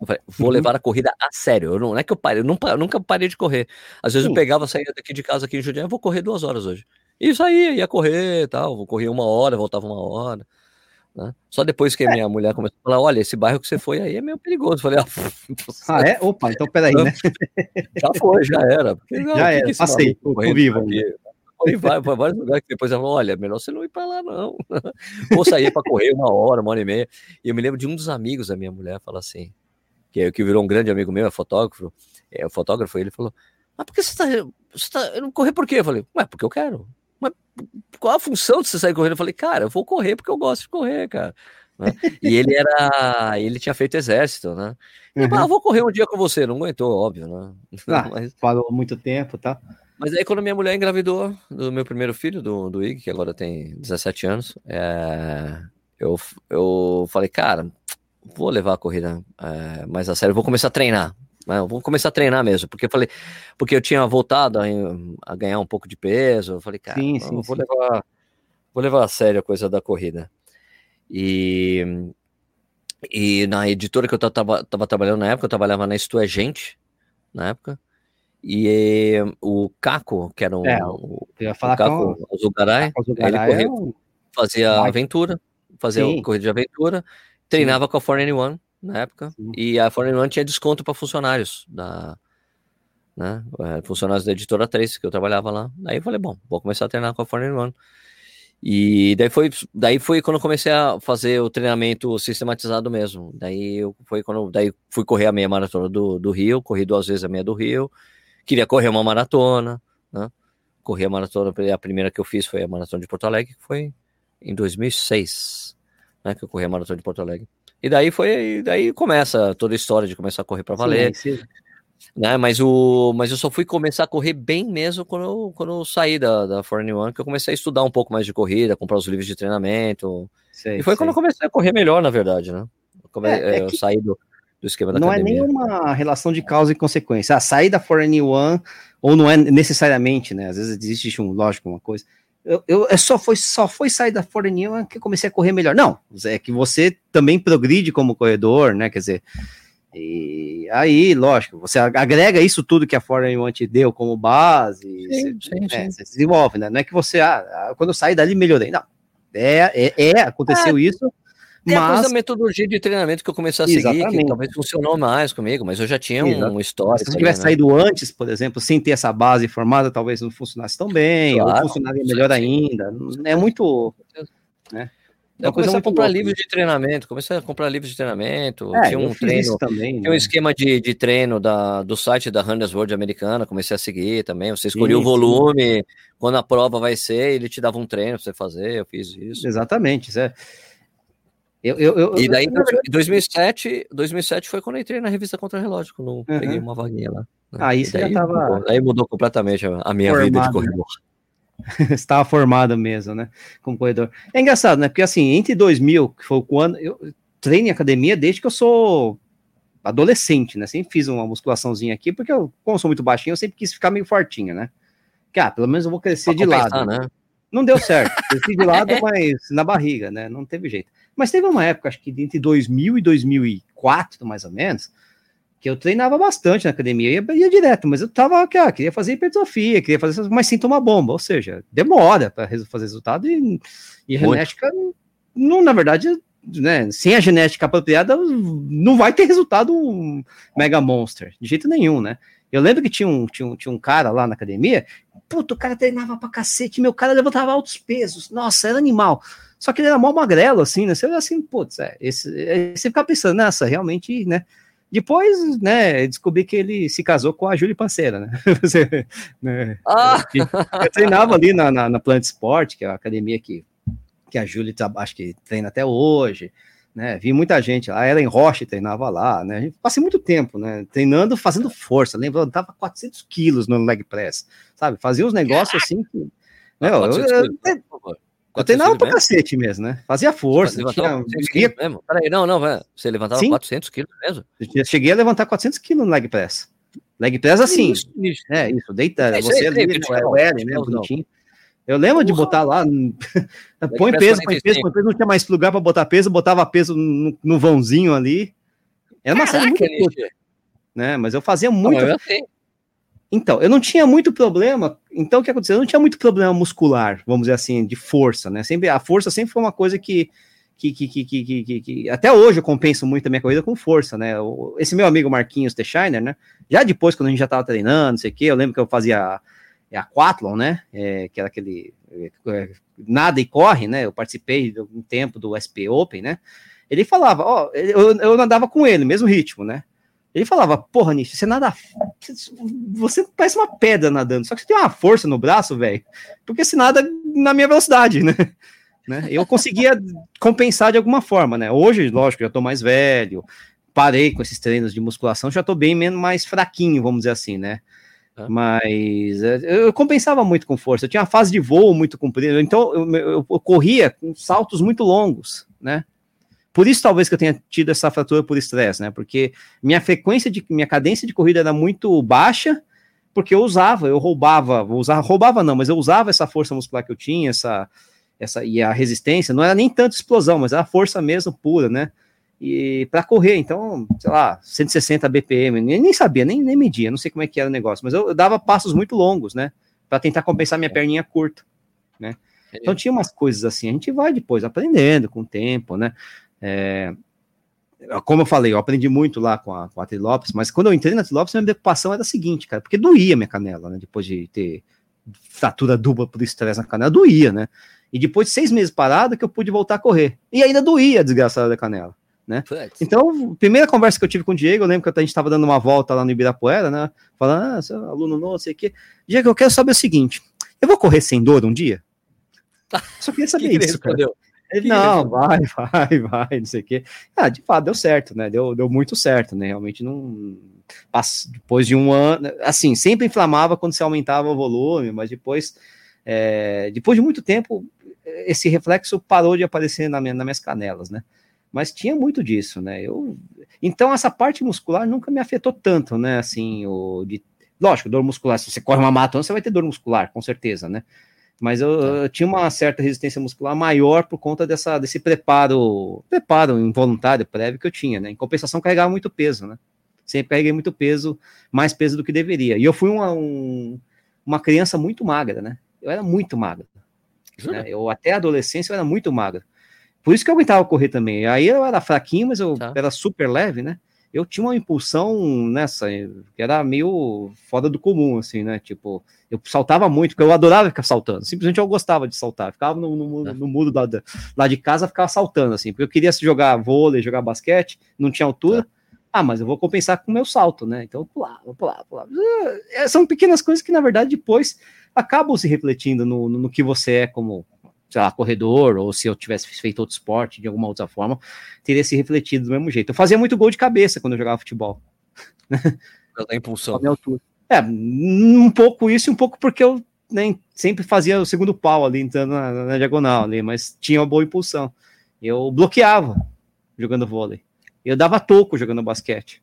Eu falei, vou Uhum. levar a corrida a sério. Eu não, não é que eu parei, eu, não, eu nunca parei de correr. Às vezes Sim. eu pegava, saía daqui de casa aqui em Jundiaí, eu vou correr duas horas hoje. E saía, ia correr e tal, vou correr uma hora, voltava uma hora. né? Só depois É. que a minha mulher começou a falar: olha, esse bairro que você foi aí é meio perigoso. Eu falei, ah, Ah, é? Opa, então peraí, né? já foi, já era. Porque, não, Já era, passei, tô vivo? Foi, vai, vai vários lugares que depois ela falou: olha, melhor você não ir pra lá, não. Vou sair pra correr uma hora, uma hora e meia. E eu me lembro de um dos amigos da minha mulher falar assim, que, que virou um grande amigo meu, é fotógrafo, é o fotógrafo, ele falou: Mas por que você tá. Você tá eu não correr por quê? Eu falei, ué, porque eu quero. Qual a função de você sair correndo? Eu falei, cara, eu vou correr porque eu gosto de correr, cara. né? E ele era. Ele tinha feito exército, né? E, Uhum. ah, vou correr um dia com você. Não aguentou, óbvio, né? Ah. Mas, Falou muito tempo, tá? mas aí quando minha mulher engravidou do meu primeiro filho, do, do Ig, que agora tem 17 anos, é, eu, eu falei, cara, vou levar a corrida é, mais a sério, vou começar a treinar. Eu vou começar a treinar mesmo, porque eu falei, porque eu tinha voltado a, a ganhar um pouco de peso. Eu falei, cara, Sim, eu sim, vou sim. levar, vou levar a sério a coisa da corrida. E, e na editora que eu tava, tava trabalhando na época, eu trabalhava na Isto é Gente, na época. E o Caco, que era um, É, o, Eu ia o falar é Caco o ele correu, fazia Vai. aventura, fazia Sim. corrida de aventura, treinava com a 491 na época, Sim. e a 491 tinha desconto para funcionários da né, eh, funcionários da editora 3, que eu trabalhava lá. Daí eu falei, bom, vou começar a treinar com a 491. E daí foi, daí foi quando eu comecei a fazer o treinamento sistematizado mesmo. Daí eu, foi quando daí fui correr a meia maratona do, do Rio, corri duas vezes a meia do Rio, queria correr uma maratona, né? Corri a maratona, a primeira que eu fiz foi a maratona de Porto Alegre, que foi em 2006, né? Que eu corri a maratona de Porto Alegre. E daí foi, daí começa toda a história de começar a correr para valer, Sim, né? Mas o, mas eu só fui começar a correr bem mesmo quando eu, quando eu saí da da 491, que eu comecei a estudar um pouco mais de corrida, comprar os livros de treinamento. sei, e foi sei. quando eu comecei a correr melhor, na verdade, né? Eu, come- É, é eu saí do, do esquema da Não é academia. nenhuma relação de causa e consequência. Ah, sair da 4N1, ou não é necessariamente, né? Às vezes existe um, lógico, uma coisa. Eu, eu é só foi só foi sair da 4N1 que comecei a correr melhor. Não, é que você também progride como corredor, né? Quer dizer, e aí, lógico, você agrega isso tudo que a 4N1 te deu como base, Sim, você, sim, é, sim. você se desenvolve, né? Não é que você, ah, ah, quando eu saí dali, melhorei. Não. É, é, é aconteceu isso, Tem a coisa mas da metodologia de treinamento que eu comecei a seguir, que Exatamente. talvez funcionou mais comigo, mas eu já tinha Exato. um histórico. Se tivesse né? saído antes, por exemplo, sem ter essa base formada, talvez não funcionasse tão bem, ou Claro, funcionaria melhor ainda. É muito. Né? Eu comecei a comprar livros de treinamento, comecei a comprar livros de treinamento, É, tinha um treino, isso também. tinha um né? esquema de, de treino da, do site da Runners World americana, comecei a seguir também. Você escolhia Sim, o volume, quando a prova vai ser, ele te dava um treino pra você fazer, eu fiz isso. Exatamente. isso é. Eu, eu, eu, E daí, eu- em 2007, 2007 foi quando eu entrei na revista Contra Relógio, quando Uhum. peguei uma vaguinha lá. né? Aí E você já daí tava- mudou, Aí mudou completamente a, minha vida de Formado, né? corredor. estava formado mesmo, né? Como corredor. É engraçado, né? Porque assim, entre 2000, que foi o ano, eu treino em academia desde que eu sou adolescente, né? Sempre fiz uma musculaçãozinha aqui, porque eu, como sou muito baixinho, eu sempre quis ficar meio fortinho, né? Que, ah, pelo menos eu vou crescer Pra de lado. né? Não deu certo. Fui de lado, mas na barriga, né? Não teve jeito. Mas teve uma época, acho que entre 2000 e 2004, mais ou menos, que eu treinava bastante na academia, ia, ia direto, mas eu tava, ah, queria fazer hipertrofia, queria fazer, mas sem tomar bomba, ou seja, demora para fazer resultado e, e a genética, não, na verdade, né, sem a genética apropriada, não vai ter resultado um mega monster, de jeito nenhum, né? Eu lembro que tinha um, tinha um, tinha um cara lá na academia, puto, o cara treinava pra cacete, meu cara levantava altos pesos, nossa, era animal. Só que ele era mó magrelo, assim, né? Você olha assim, putz, é, esse, é, você fica pensando, nessa, realmente, né? Depois, né, descobri que ele se casou com a Júlia Panceira, né? Você, né, Ah! Eu treinava ali na, na, na Plant Sport, que é a academia que, que a Júlia acho que treina até hoje, né? Vi muita gente lá, a Ellen Roche treinava lá, né? A gente- Passei muito tempo, né? Treinando, fazendo força, lembra? Eu tava 400 quilos no leg press, sabe? Fazia uns negócios assim que. Meu, eu, 400 eu, eu, eu treinava 400 pra mesmo? cacete mesmo, né? Fazia força, Você tinha, levantava 400 cheguei, quilos mesmo? Peraí, não, não, velho. Você levantava Sim. 400 quilos mesmo? cheguei a levantar 400 quilos no leg press. Leg press assim, Isso, isso. É, isso, deita, É, isso você ali, sei, né, sei, o L, né, não. bonitinho. Eu lembro de botar lá, põe peso, põe 45. peso, põe peso, não tinha mais lugar para botar peso, botava peso no, no vãozinho ali. Era uma série muito Caraca, curta, Nishi. né, mas eu fazia Não, muito. mas eu. Então, eu não tinha muito problema, então o que aconteceu? Eu não tinha muito problema muscular, vamos dizer assim, de força, né, sempre, a força sempre foi uma coisa que que, que, que, que, que, que- até hoje eu compenso muito a minha corrida com força, né? Esse meu amigo Marquinhos Teixeiner, né? Já depois, quando a gente já tava treinando, não sei o quê, eu lembro que eu fazia a, é a né? É, que era aquele é, é, nada e corre, né? Eu participei de um tempo do SP Open, né? Ele falava, ó, eu, eu nadava com ele, mesmo ritmo, né? Ele falava, porra, Nish, você nada. Você parece uma pedra nadando, só que você tem uma força no braço, velho, porque você nada na minha velocidade, né? né? Eu conseguia compensar de alguma forma, né? Hoje, lógico, já tô mais velho, parei com esses treinos de musculação, já tô bem menos mais fraquinho, vamos dizer assim, né? Mas é, eu, eu compensava muito com força. Eu tinha uma fase de voo muito comprida, então eu, eu- eu corria com saltos muito longos, né? Por isso, talvez que eu tenha tido essa fratura por estresse, né? Porque minha frequência de minha cadência de corrida era muito baixa, porque eu usava, eu roubava, usar, roubava não, mas eu usava essa força muscular que eu tinha, essa, essa e a resistência, não era nem tanto explosão, mas era a força mesmo pura, né? E para correr, então, sei lá, 160 BPM, nem, nem sabia, nem, nem media, não sei como é que era o negócio, mas eu, eu dava passos muito longos, né? Para tentar compensar minha perninha curta, né? Então tinha umas coisas assim, a gente vai depois aprendendo com o tempo, né? É, como eu falei, eu aprendi muito lá com a, com a Trilopes, mas quando eu entrei na Trilopes, minha preocupação era a seguinte, cara, porque doía minha canela, né? Depois de ter fratura dupla por estresse na canela, doía, né? E depois de seis meses parado que eu pude voltar a correr. E ainda doía a desgraçada da canela. Putz. Então, primeira conversa que eu tive com o Diego, eu lembro que a gente estava dando uma volta lá no Ibirapuera, né? Falando, ah, seu aluno novo, não sei o quê. Diego, eu quero saber o seguinte: eu vou correr sem dor um dia? Só queria que saber que isso, cara. respondeu? Ele, não, vai, vai, vai, não sei o quê. Ah, de fato, deu certo, né? Deu, deu muito certo, né? Realmente não. Depois de um ano. Assim, sempre inflamava quando se aumentava o volume, mas depois. é, depois de muito tempo, esse reflexo parou de aparecer na minha, nas minhas canelas, né? Mas tinha muito disso, né? Eu, então, essa parte muscular nunca me afetou tanto, né? Assim, o de. Lógico, dor muscular, se você corre uma maratona, você vai ter dor muscular, com certeza, né? Mas eu, eu tinha uma certa resistência muscular maior por conta dessa, desse preparo, preparo involuntário, prévio que eu tinha, né? Em compensação, carregava muito peso, né? Sempre carreguei muito peso, mais peso do que deveria. E eu fui uma, um- uma criança muito magra, né? Eu era muito magra. Né? Eu até a adolescência eu era muito magro. Por isso que eu aguentava correr também. Aí eu era fraquinho, mas eu Tá. era super leve, né? Eu tinha uma impulsão nessa, que era meio fora do comum, assim, né? Tipo, eu saltava muito, porque eu adorava ficar saltando. Simplesmente eu gostava de saltar. Ficava no, no, Tá. no muro lá, lá de casa, ficava saltando, assim, porque eu queria jogar vôlei, jogar basquete, não tinha altura. Ah, mas eu vou compensar com o meu salto, né? Então eu pulava, pulava, pulava. Eh, São pequenas coisas que, na verdade, depois acabam se refletindo no, no, no que você é como, sei lá, corredor, ou se eu tivesse feito outro esporte de alguma outra forma, teria se refletido do mesmo jeito. Eu fazia muito gol de cabeça quando eu jogava futebol, Da impulsão. minha altura. É, um pouco isso e um pouco porque eu nem sempre fazia o segundo pau ali, entrando na, na diagonal ali, mas tinha uma boa impulsão. Eu bloqueava jogando vôlei. Eu dava toco jogando basquete,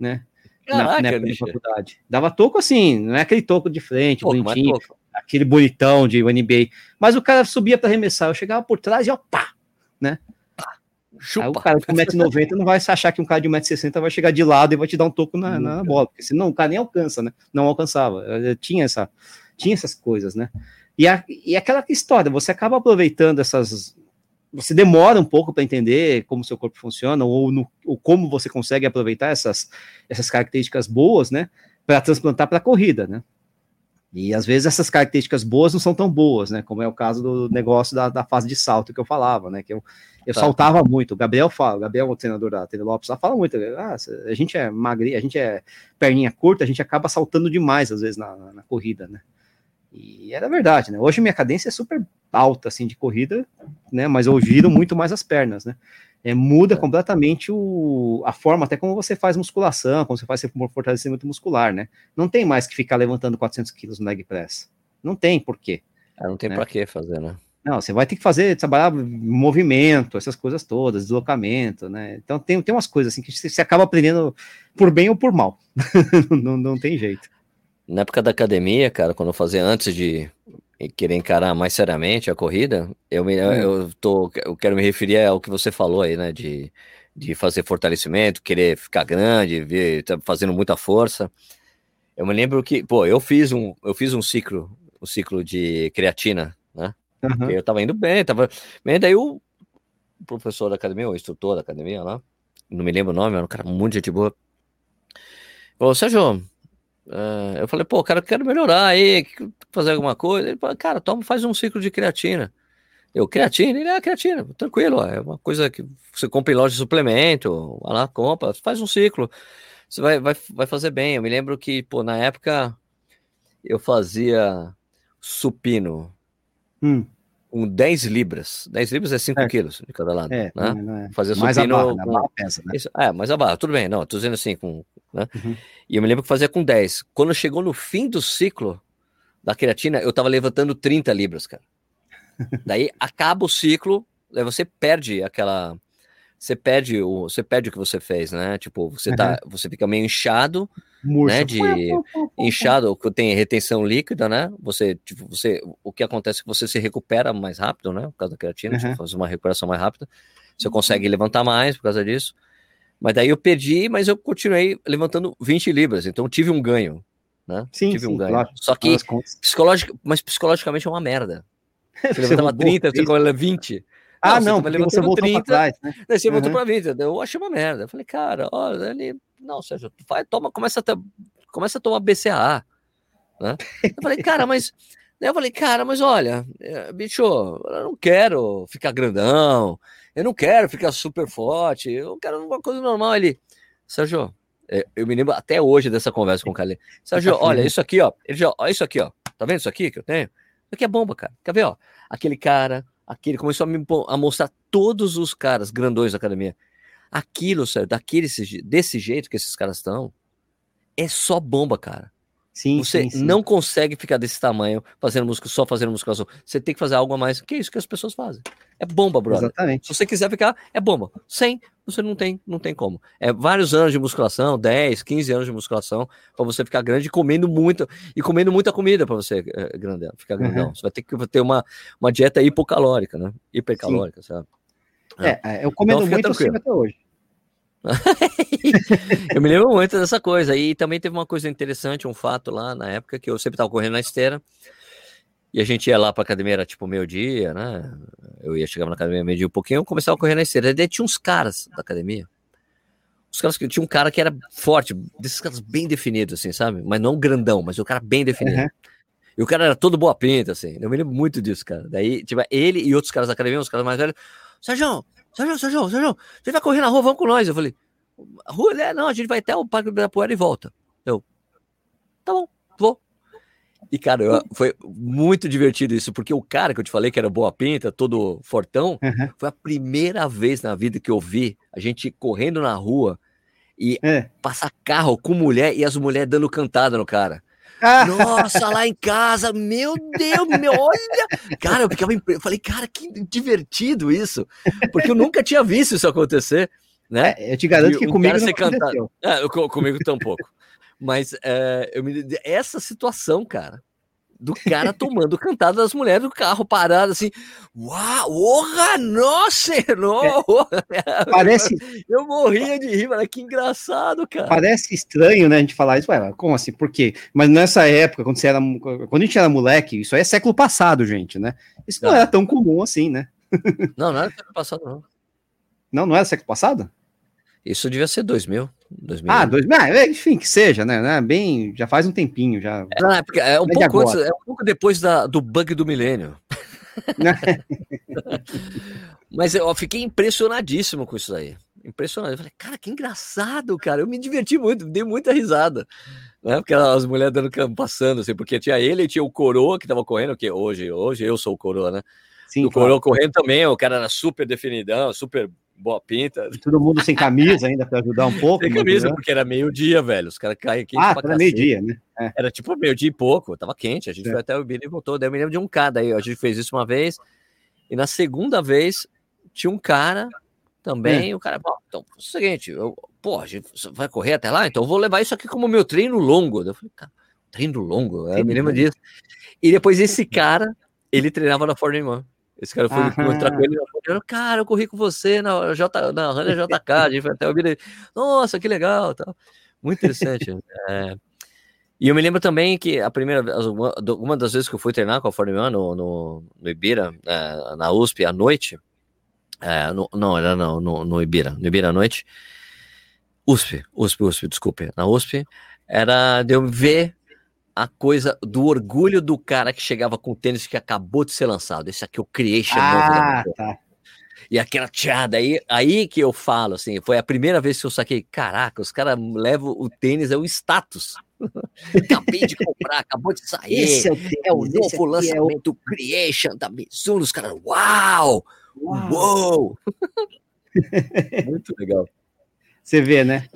né? na, Caraca, na época da bicho. faculdade. Dava toco assim, não é aquele toco de frente, Pô, bonitinho. Aquele bonitão de NBA. Mas o cara subia para arremessar, eu chegava por trás e ó, pá, né? Aí o Chupa. cara com 1,90m não vai achar que um cara de 1,60m vai chegar de lado e vai te dar um toco na, na bola, porque senão o cara nem alcança, né? Não alcançava. Tinha, essa, tinha essas coisas, né? E, a, e aquela história, você acaba aproveitando essas. Você demora um pouco para entender como seu corpo funciona, ou, no, ou como você consegue aproveitar essas, essas características boas, né? Para transplantar para a corrida, né? E às vezes essas características boas não são tão boas, né? Como é o caso do negócio da, da fase de salto que eu falava, né? Que eu, eu Tá. saltava muito. O Gabriel fala, o Gabriel, o treinador da Tele Lopes, lá fala muito. Ah, a gente é magrinho, a gente é perninha curta, a gente acaba saltando demais, às vezes, na, na, na corrida, né? E era verdade, né? Hoje minha cadência é super alta, assim, de corrida, né? Mas eu giro muito mais as pernas, né? É, muda completamente o, a forma, até como você faz musculação, como você faz fortalecimento muscular, né? Não tem mais que ficar levantando 400 quilos no leg press. Não tem por quê. Ah, não tem né? pra que fazer, né? Não, você vai ter que fazer, trabalhar movimento, essas coisas todas, deslocamento, né? Então tem, tem umas coisas assim que você, você acaba aprendendo por bem ou por mal. não, não tem jeito. Na época da academia, cara, quando eu fazia antes de querer encarar mais seriamente a corrida, eu, me, eu, tô, eu quero me referir ao que você falou aí, né? De, de fazer fortalecimento, querer ficar grande, ver, tá fazendo muita força. Eu me lembro que, pô, eu fiz um, eu fiz um ciclo, um ciclo de creatina, né? Aham. Eu tava indo bem, tava. Bem, daí o professor da academia, o instrutor da academia lá, não me lembro o nome, era um cara muito gente boa. Falou, Sérgio, eh, eu falei, pô, cara, quero melhorar aí, fazer alguma coisa. Ele falou, cara, toma, faz um ciclo de creatina. Eu, creatina? Ele, é creatina, tranquilo, ó, é uma coisa que você compra em loja de suplemento, vai lá, compra, faz um ciclo. Você vai, vai, vai fazer bem. Eu me lembro que, pô, na época eu fazia supino Hum, com 10 libras. 10 libras é 5 É. quilos de cada lado. é, né? não é- é. Fazer mais a barra, né? a com- barra pesa, né? Isso, é, mas a barra, tudo bem, não, tô dizendo assim, com, né? Uhum. E eu me lembro que fazia com 10. Quando chegou no fim do ciclo da creatina, eu tava levantando 30 libras, cara. Daí acaba o ciclo, você perde aquela. Você perde o, você perde o que você fez, né? Tipo, você tá, você fica meio inchado, Murcha. né, de- inchado, que tem retenção líquida, né? Você, tipo, você, o que acontece é que você se recupera mais rápido, né? Por causa da creatina, você Uhum. faz uma recuperação mais rápida. Você consegue levantar mais por causa disso. Mas daí eu perdi, mas eu continuei levantando 20 libras, então tive um ganho, né? Sim, tive um sim, ganho. claro. Só que psicológico, mas psicologicamente é uma merda. Você levantava roubou, 30, você fez- ficava 20. Ah, você não, tava porque você levantando voltou 30, para trás, né? Daí você voltou Uhum. pra vida. Daí Eu achei uma merda. Eu falei, cara, olha, ele. Não, Sérgio, vai, toma, começa a, ter- começa a tomar BCAA. Né? Eu falei, cara, mas. Daí eu falei, cara, mas olha, eh, bicho, eu não quero ficar grandão, eu não quero ficar super forte, eu quero uma coisa normal. Ele, Sérgio, eh, eu me lembro até hoje dessa conversa com o Calê. Sérgio, Tá olha, feliz. isso aqui, ó. Ele já, olha isso aqui, ó. Tá vendo isso aqui que eu tenho? Isso aqui é bomba, cara. Quer ver, ó? Aquele cara, aquele começou a me a mostrar todos os caras grandões da academia. Aquilo, sério, daquele, desse jeito que esses caras estão, é só bomba, cara. Sim, Você sim, sim. não consegue ficar desse tamanho fazendo música, só fazendo musculação. Você tem que fazer algo a mais. Que é isso que as pessoas fazem. É bomba, brother. Exatamente. Se você quiser ficar, é bomba. Sem, você não tem, não tem como. É vários anos de musculação, 10, 15 anos de musculação, para você ficar grande e comendo muito, e comendo muita comida para você é, grandão, ficar grandão. Uhum. Você vai ter que ter uma, uma dieta hipocalórica, né? Hipercalórica, sabe? É, é, eu comendo Então muito, tranquilo. até hoje. eu me lembro muito dessa coisa. E também teve uma coisa interessante, um fato lá na época que eu sempre tava correndo na esteira. E a gente ia lá pra academia, era tipo meio-dia, né? Eu ia chegar na academia meio-dia um pouquinho, eu começava a correr na esteira. Daí tinha uns caras da academia. Os caras que tinha um cara que era forte, desses caras bem definidos, assim, sabe? Mas não grandão, mas o cara bem definido. Uhum. E o cara era todo boa pinta, assim. Eu me lembro muito disso, cara. Daí, tipo, ele e outros caras da academia, uns caras mais velhos. Sérgio, Sérgio, Sérgio, Sérgio, você vai correr na rua, vamos com nós. Eu falei, a rua, é, não, a gente vai até o Parque do Ibirapuera e volta. Eu, tá bom, vou. E, cara, eu- foi muito divertido isso, porque o cara que eu te falei que era boa pinta, todo fortão, Uhum. foi a primeira vez na vida que eu vi a gente correndo na rua e É. passar carro com mulher e as mulheres dando cantada no cara. Ah, Nossa, lá em casa, meu Deus, meu, olha. Cara, eu ficava eu falei, cara, que divertido isso, porque eu nunca tinha visto isso acontecer, né? eu te garanto E que um comigo não cantado. É, eu co- comigo tampouco. Mas é, eu me, essa situação, cara, do cara tomando cantada das mulheres do carro parado assim. Uau, orra, nossa, não. Parece, Eu morria de rir, mas que engraçado, cara. parece estranho, né, a gente falar isso. Ué, como assim? Por quê? Mas nessa época, quando, você era, quando a gente era moleque, isso aí é século passado, gente, né? Isso não Tá. era tão comum assim, né? Não, não era tempo passado, não. Não, não era século passado? Isso devia ser 2000. 2000. Ah, dois, ah, enfim, que seja, né? né, Bem, já faz um tempinho já. Não, é, porque é um pouco antes, é um pouco depois da, do bug do milênio. Né? Mas eu fiquei impressionadíssimo com isso daí. Impressionado. Eu falei, cara, que engraçado, cara. Eu me diverti muito, dei muita risada. Né? Porque as mulheres dando cam- passando, assim, porque tinha ele e tinha o coroa que tava correndo, que hoje, hoje eu sou o coroa, né? Sim, o coroa correndo também, o cara era super definidão, super boa pinta. todo mundo sem camisa ainda para ajudar um pouco. Sem mas, camisa, né? porque era meio-dia, velho. Os caras caem aqui. Ah, era meio-dia, né? É. Era tipo meio-dia e pouco, tava quente. A gente É. foi até o Billy e voltou. Daí eu me lembro de um cara. Daí a gente fez isso uma vez. E na segunda vez tinha um cara também. O cara, bom, então, é o seguinte, eu, pô, a gente vai correr até lá, então eu vou levar isso aqui como meu treino longo. Eu falei, cara, treino longo? Eu me lembro disso. E depois esse cara, ele treinava na Ford Man. Esse cara foi Aham. encontrar com ele. Cara, eu corri com você na, J, na Runner JK. A gente foi até o Billy. Nossa, que legal. Tal. Muito interessante. É, e eu me lembro também que a primeira uma, das vezes que eu fui treinar com a Fórmula 1 no, no, no Ibira, é, na USP à noite, é, no- não, era não, no, no Ibira, no Ibira à noite, USP, USP, USP, desculpe, na USP, era de eu ver a coisa do orgulho do cara que chegava com o tênis que acabou de ser lançado. Esse aqui eu criei chamando. Ah, tá. E aquela tiada aí, aí que eu falo, assim, foi a primeira vez que eu saquei, caraca, os caras levam o tênis, é o status. Acabei de comprar, acabou de sair. Esse é o, é o tênis, novo aqui é o- lançamento Creation da Mizuno. Os caras, uau! Uau. Uou! Muito legal. Você vê, né?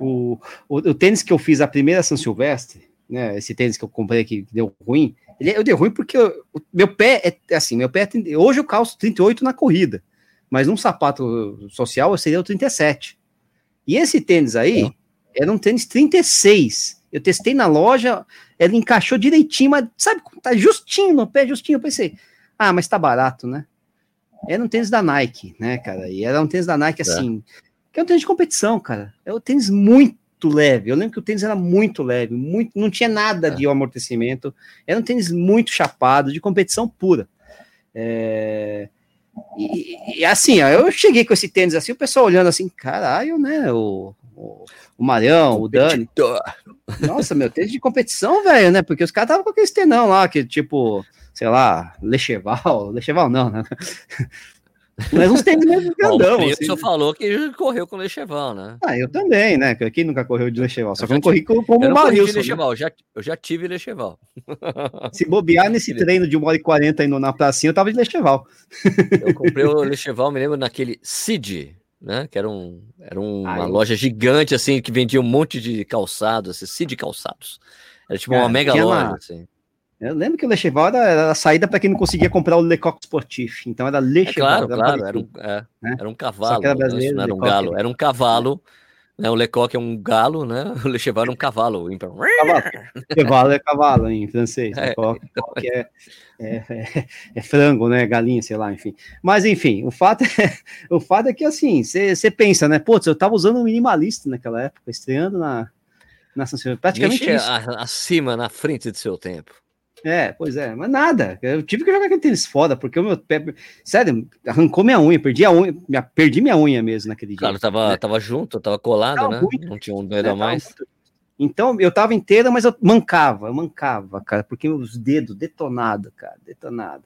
O, o, o tênis que eu fiz a primeira São Silvestre, né? Esse tênis que eu comprei que deu ruim, ele, eu dei ruim porque eu- meu pé é é assim, meu pé é 30 hoje eu calço 38 na corrida, mas num sapato social eu seria o 37. E esse tênis aí era um tênis 36. Eu testei na loja, ele encaixou direitinho, mas sabe, tá justinho no pé, justinho. Eu pensei, ah, mas tá barato, né? Era um tênis da Nike, né, cara? E era um tênis da Nike assim, que é um tênis de competição, cara. É um tênis muito leve. Eu lembro que o tênis era muito leve, muito, não tinha nada É. de amortecimento. Era um tênis muito chapado, de competição pura. É, E, e, assim, ó, eu cheguei com esse tênis assim, o pessoal olhando assim, caralho, né? O, o, o Marião, o Dani. Nossa, meu, tênis de competição, velho, né? Porque os caras estavam com aquele tenão lá, que tipo, sei lá, Lecheval, Lecheval não, né? Mas uns tênis mesmo o grandão. Plínio assim, só né? falou que correu com o Lecheval, né? Ah, eu também, né? Quem nunca correu de Lecheval? Só Eu que eu não corri como, o Marilson. né? Lecheval, já, eu já tive Lecheval. Se bobear nesse treino de 1 hora e 40 indo na pracinha, eu tava de Lecheval. Eu comprei o Lecheval, me lembro, naquele Cid, né? Que era, um, era uma loja gigante, assim, que vendia um monte de calçados, assim, Cid Calçados. Era tipo uma Cara, mega tinha loja, lá- assim. Eu lembro que o Lecheval era, era a saída para quem não conseguia comprar o Lecoq Sportif. Então era É Lecheval. claro, era claro, era um, é, né? era um cavalo, era né? não era um galo, era- um cavalo, né? O Lecoq é um galo, né? O Lecheval era um cavalo. então, Cavalo. Cavalo é cavalo em francês. É. Lecoq, é, é, é- é frango, né? Galinha, sei lá, enfim. Mas enfim, o fato é, o fato é que assim, você pensa, né? Putz, eu tava usando um minimalista naquela época, estreando na, na. Praticamente Vixe, acima, na frente do seu tempo. É, pois é, mas nada. Eu tive que jogar aquele tênis foda, porque o meu pé. Sério, arrancou minha unha, perdi a unha, perdi minha unha mesmo naquele dia. Claro, tava, tava junto, tava colado, Tava né? muito, Não tinha um né, dedo a tava mais. muito- Então, eu tava inteira, mas eu mancava, eu mancava, cara, porque os dedos detonados, cara, detonado.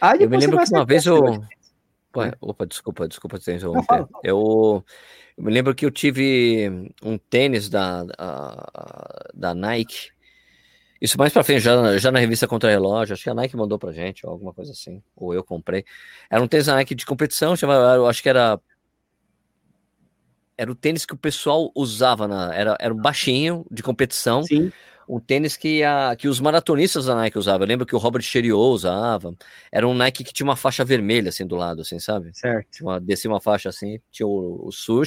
Aí Eu me lembro que uma vez eu. Ué, opa, desculpa, desculpa Não, interromper. fala, fala. Eu, eu me lembro que eu tive um tênis da, da, da Nike. Isso mais pra frente, já, já na revista Contra Relógio, acho que a Nike mandou pra gente, ou alguma coisa assim, ou eu comprei. Era um tênis da Nike de competição, chamava, acho que era. Era o tênis que o pessoal usava, na, era, era um baixinho de competição, Sim, um tênis que, a, que os maratonistas da Nike usavam. Eu lembro que o Robert Cheriot usava. Era um Nike que tinha uma faixa vermelha assim do lado, assim, sabe? certo. Tinha uma, descia uma faixa assim, tinha o, o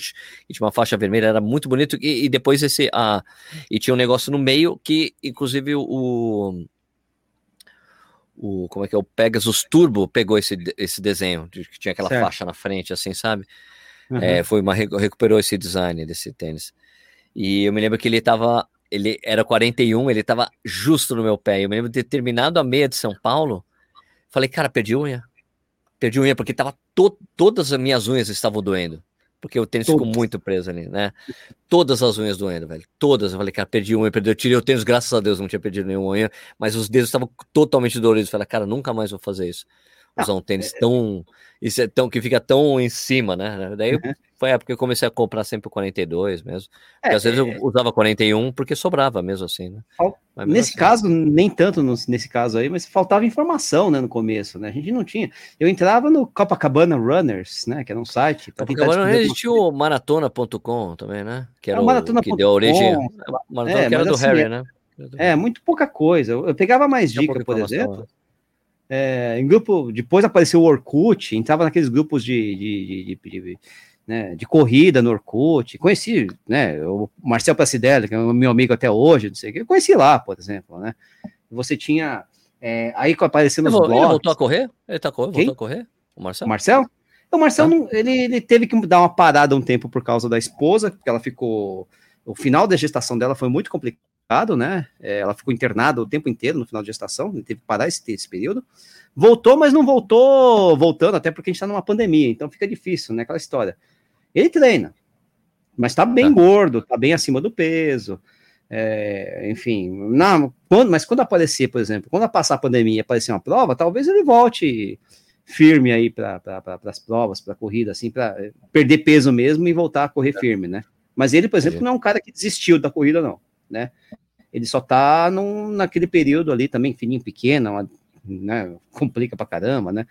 e tinha uma faixa vermelha, era muito bonito. E, e depois esse. A, e tinha um negócio no meio que, inclusive, o, o como é que é o Pegasus Turbo pegou esse, esse desenho, de, que tinha aquela Certo. faixa na frente, assim, sabe? Uhum. É, foi uma recu- recuperou esse design desse tênis. E eu me lembro que ele tava, ele era 41, ele tava justo no meu pé. Eu me lembro de ter terminado a meia de São Paulo, falei, cara, perdi unha. Perdi unha porque tava to- todas as minhas unhas estavam doendo. Porque o tênis ficou muito preso ali, né? Todas as unhas doendo, velho. Todas. Eu falei, cara, perdi unha, perdi. Eu tirei o tênis, graças a Deus, não tinha perdido nenhuma unha, mas os dedos estavam totalmente doloridos. Eu falei, cara, nunca mais vou fazer isso. Usar um tênis tão. Isso é tão que fica tão em cima, né? Daí Uhum. foi a época que eu comecei a comprar sempre o 42 mesmo. É, às vezes é, eu usava 41 porque sobrava mesmo assim, né? Fal- mesmo Nesse assim, caso, nem tanto nesse caso aí, mas faltava informação, né, no começo, né? A gente não tinha. Eu entrava no Copacabana Runners, né, que era um site. Copacabana descobrir existia o maratona.com também, né? Que era É, o o, Maratona.com, que deu origem. sei O Maratona É, que era do assim, Harry, é- né? É, muito pouca coisa. Eu pegava mais Tinha dica, por exemplo. É, em grupo, depois apareceu o Orkut, entrava naqueles grupos de, de, de, de- né, de corrida no Orkut. Conheci, né, o Marcel Placidelli, que é meu amigo até hoje, não sei o que, eu conheci lá, por exemplo, né. Você tinha, é, aí aparecendo Ele, os vo- ele blogs, voltou a correr? Ele tá correndo? Voltou a correr? O Marcelo? o Marcel? O Marcel, Ah. não- ele, ele teve que dar uma parada um tempo por causa da esposa, porque ela ficou. O final da gestação dela foi muito complicado, né? É, ela ficou internada o tempo inteiro no final da gestação, teve que parar esse, esse período. Voltou, mas não voltou voltando, até porque a gente tá numa pandemia, então fica difícil, né? Aquela história. Ele treina, mas tá bem Tá. gordo, tá bem acima do peso. é, enfim, não, quando, mas quando aparecer, por exemplo, quando passar a pandemia e aparecer uma prova, talvez ele volte firme aí para pra, as provas, para corrida, assim, para perder peso mesmo e voltar a correr firme, né? Mas ele, por exemplo, não é um cara que desistiu da corrida, não, né? Ele só tá num, naquele período ali também, fininho, pequeno, uma- né? Complica pra caramba, né?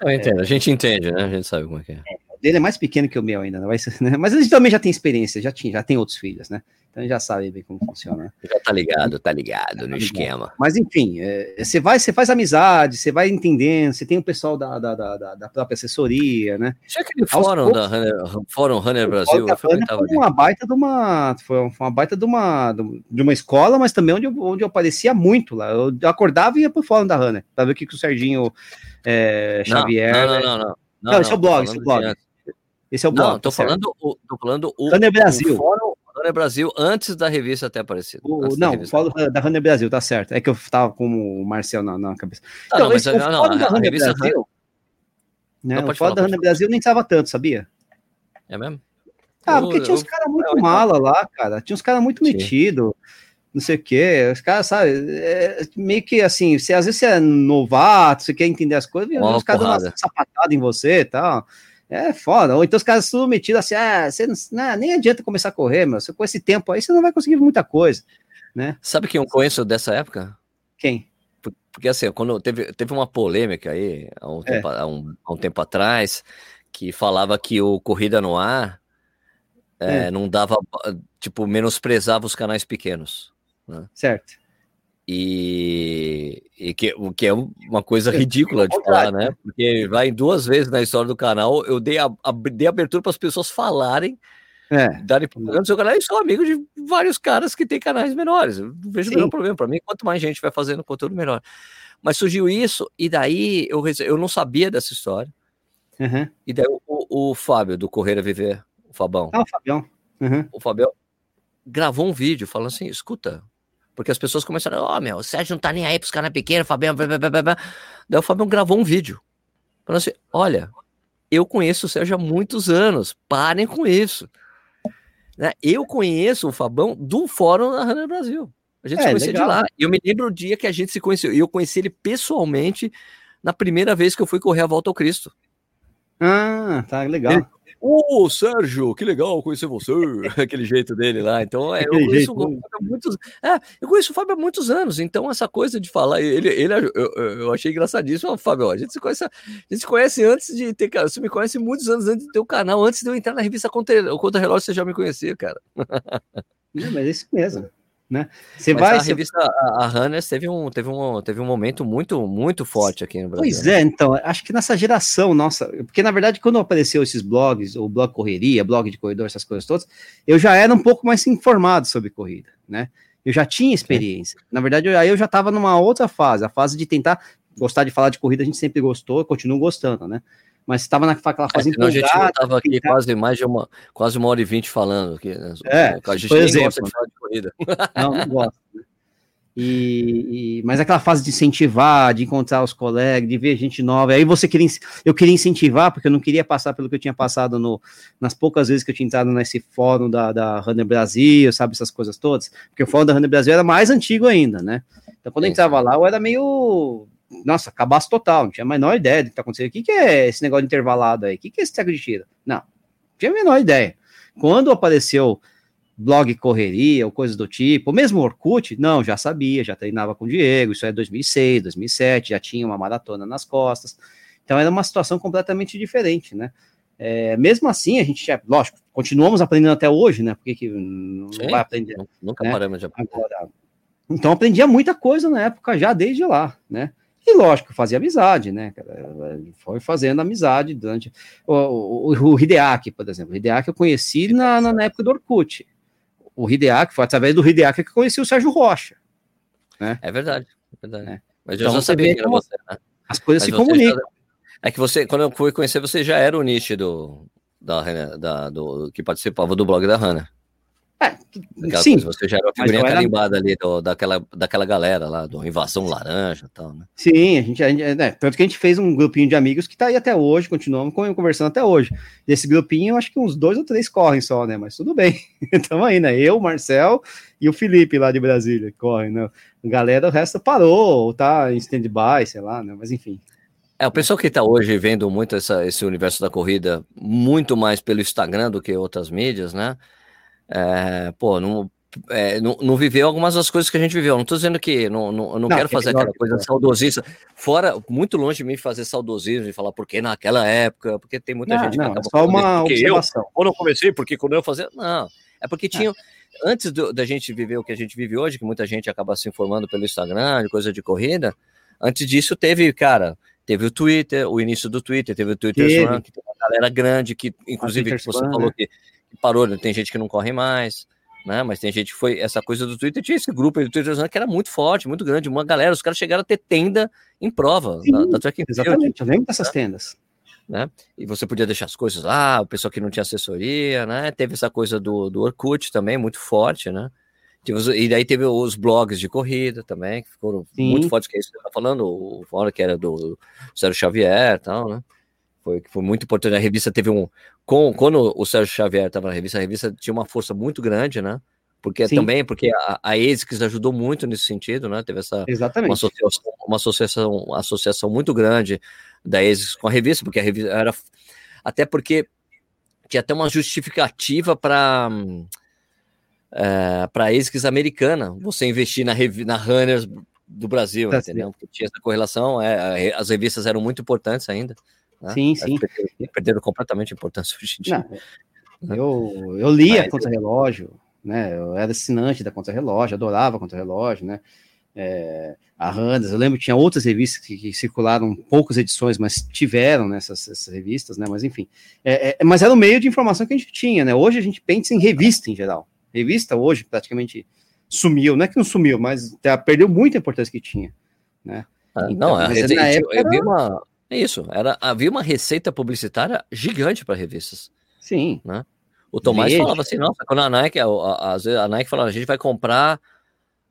Eu entendo, a gente entende, né? A gente sabe como é que é. O dele é mais pequeno que o meu ainda, não vai ser, né? Mas ele também já tem experiência, já, tinha, já tem outros filhos, né? Então ele já sabe bem como funciona. né? Já tá ligado, tá ligado no ligado. esquema. Mas enfim, é, você vai, você faz amizade, você vai entendendo, você tem o pessoal da, da, da, da- própria assessoria, né? Tinha aquele fórum da Runner, Fórum Runner Brasil, eu foi uma baita de uma, foi uma baita de uma, de uma escola, mas também onde eu, onde eu aparecia muito lá. Eu acordava e ia pro fórum da Runner, pra ver o que, que o Serginho é, Não, Xavier. Não, não, não, não. Não, esse é o blog, esse é o blog. Esse é o. Não, tô tá certo. falando, o, tô falando o, Runner Brasil. o Fórum Runner Brasil antes da revista ter aparecido. O- da não, revista. falo da Runner Brasil, tá certo. É que eu tava com o Marcel na, na cabeça. Tá, não, mas esse- o não, não, fórum da Runner Brasil. Né, Não, o fórum da Runner. Brasil nem tava tanto, sabia? É mesmo? Ah, Eu- porque tinha uns caras muito eu- mala lá, cara. Tinha uns caras muito metidos, não sei o quê. Os caras, sabe, é, meio que assim, você, às vezes você é novato, você quer entender as coisas, Ó, os caras dão uma sapatada em você e tal. É foda. Ou então os caras tudo metidos assim, ah, você não, não, nem adianta começar a correr, meu. Você, com esse tempo aí, você não vai conseguir muita coisa. Sabe quem eu conheço dessa época? Quem? Por- Porque assim, quando teve, teve uma polêmica aí, há um, É. tempo, há um, há um tempo atrás, que falava que o Corrida no Ar é, É. não dava, tipo, menosprezava os canais pequenos. Certo. E, e que, o que é uma coisa ridícula de falar, né? Porque vai duas vezes na história do canal, eu dei, a, a- dei abertura para as pessoas falarem, É. darem propaganda no seu canal, e sou amigo de vários caras que têm canais menores. Eu não vejo o Sim. menor problema. Para mim, quanto mais gente vai fazendo conteúdo, melhor. Mas surgiu isso, e daí eu, eu não sabia dessa história. Uhum. E daí o, o, Fábio, do Correr a Viver, o Fabão, Ah, o Fabião. Uhum. o Fabião gravou um vídeo falando assim: escuta, porque as pessoas começaram, ó, meu, o Sérgio não tá nem aí pros caras pequenos, Fabião, blá, blá, blá, blá, blá." Daí o Fabião gravou um vídeo. Falando assim: olha, eu conheço o Sérgio há muitos anos, parem com isso. Né? Eu conheço o Fabão do Fórum da Runner Brasil. A gente É, se conhecia legal. de lá. E eu me lembro o dia que a gente se conheceu. E eu conheci ele pessoalmente na primeira vez que eu fui correr a volta ao Cristo. Ah, tá legal. Ele- Ô, Sérgio, que legal conhecer você. Aquele jeito dele lá. Então, é, eu conheço jeito, o Fábio há muitos. É, eu conheço o Fábio há muitos anos. Então, essa coisa de falar, ele, ele eu, eu- achei engraçadíssimo. Ó, Fábio, a gente se conhece, a gente se conhece antes de ter. Você me conhece muitos anos antes de ter o canal, antes de eu entrar na revista Contra, Contra Relógio, você já me conhecia, cara. Não, mas é isso mesmo. Né? Você Mas vai. a revista, a, a Runners teve um, teve, um, teve um momento muito, muito forte aqui no Brasil. Pois é, então, acho que nessa geração nossa, porque na verdade, quando apareceu esses blogs, o blog correria, blog de corredor, essas coisas todas, eu já era um pouco mais informado sobre corrida, né? Eu já tinha experiência. Na verdade, eu- aí eu já estava numa outra fase, a fase de tentar gostar de falar de corrida a gente sempre gostou, continuo gostando, né? Mas estava naquela É, fase senão a gente não empolgada, tava aqui tentar- quase mais de uma, quase uma hora e vinte falando aqui. Né? É, a gente por exemplo, gosta de falar de corrida. Não, não gosto. né? E, e- mas aquela fase de incentivar, de encontrar os colegas, de ver gente nova. Aí você queria, eu queria incentivar, porque eu não queria passar pelo que eu tinha passado no, nas poucas vezes que eu tinha entrado nesse fórum da, da Runner Brasil, sabe, essas coisas todas. Porque o fórum da Runner Brasil era mais antigo ainda, né? Então quando eu entrava lá, eu era meio. Nossa, cabaço total, não tinha a menor ideia do que tá acontecendo. O que, que é esse negócio intervalado aí? O que, que é esse treco de tiro? Não, não tinha a menor ideia. Quando apareceu blog correria ou coisas do tipo, mesmo Orkut, não, já sabia, já treinava com o Diego, isso é 2006, 2007, já tinha uma maratona nas costas, então era uma situação completamente diferente, né? É, mesmo assim, a gente já, lógico, continuamos aprendendo até hoje, né? Porque que não Sim. vai aprender Nu- Nunca né? paramos de aprender. agora. Então aprendia muita coisa na época já desde lá, né? E lógico, fazia amizade, né? Foi fazendo amizade durante. O, o, o Hideaki, por exemplo. O Hideaki eu conheci na, na, na época do Orkut. O Hideaki, foi através do Hideaki que eu conheci o Sérgio Rocha. É verdade, é verdade. É. Mas Então eu já você sabia que era você, né? As coisas Mas se comunicam. já- É que você, quando eu fui conhecer, você já era o nicho do, da, da- do, que participava do blog da Hannah. Aquela Sim, coisa, você já era a mas figurinha era- carimbada ali do, daquela, daquela galera lá, do Invasão Laranja e tal, né? Sim, a gente, a gente né, tanto que a gente fez um grupinho de amigos que tá aí até hoje, continuamos con- conversando até hoje. Desse grupinho, acho que uns dois ou três correm só, né? Mas tudo bem. Estamos aí, né? Eu, o Marcel e o Felipe lá de Brasília correm, né? A galera, o resto parou, ou tá em stand-by, sei lá, né? Mas enfim. É, o pessoal que está hoje vendo muito essa, esse universo da corrida, muito mais pelo Instagram do que outras mídias, né? É, pô, não, é, não, não viveu algumas das coisas que a gente viveu. Não estou dizendo que não, não, eu não, quero é fazer aquela que coisa saudosista. Fora, muito longe de mim fazer saudosismo e falar porque naquela época, porque tem muita gente que não, é acaba só falando isso, uma porque eu, observação. ou não comecei, porque quando eu fazia. Não, é porque tinha. Antes do- da gente viver o que a gente vive hoje, que muita gente acaba se informando pelo Instagram, de coisa de corrida, antes disso teve, cara, teve o Twitter, o início do Twitter, teve o Twitter. Run, que tem uma galera grande, que inclusive que você Run, falou né? que parou, né? tem gente que não corre mais. Né? Mas tem gente que foi. Essa coisa do Twitter tinha esse grupo aí do Twitter que era muito forte, muito grande. Uma galera, os caras chegaram a ter tenda em prova Sim, da, da track Exatamente, eu lembro dessas tendas. e você podia deixar as coisas lá, o pessoal que não tinha assessoria, né? Teve essa coisa do, do Orkut também, muito forte, né? E daí teve os blogs de corrida também, que foram Sim. muito fortes, que é isso que você tá falando, o fora que era do Sérgio Xavier e tal, né? Foi, foi muito importante. A revista teve um. Com, quando o Sérgio Xavier estava na revista, a revista tinha uma força muito grande, né? Porque Sim. também, porque a, a ASICS ajudou muito nesse sentido, né? Teve essa, uma Exatamente. associação, uma associação, uma associação muito grande da ESIS com a revista, porque a revista era. Até porque tinha até uma justificativa para para a ESIS americana você investir na, na Runners do Brasil, Brasil. entendeu? Porque tinha essa correlação, é, as revistas eram muito importantes ainda. Né? Sim, sim. Perderam, perderam completamente a importância hoje em dia. Não, eu, eu lia Mas- contra-relógio, né? Eu era assinante da contra-relógio, adorava contra-relógio, né? É, a Randas, eu lembro que tinha outras revistas que, que circularam poucas edições, mas tiveram nessas essas revistas, né? Mas enfim, é, é, mas era o meio de informação que a gente tinha, né? Hoje a gente pensa em revista em geral. Revista hoje praticamente sumiu, não é que não sumiu, mas tá- perdeu muita importância que tinha, né? Ah, Então, não, a mas na época havia era- uma. É isso, era, havia uma receita publicitária gigante para revistas. Sim, O Tomás Veja. falava assim, nossa, quando a Nike, às vezes a Nike falava, a gente vai comprar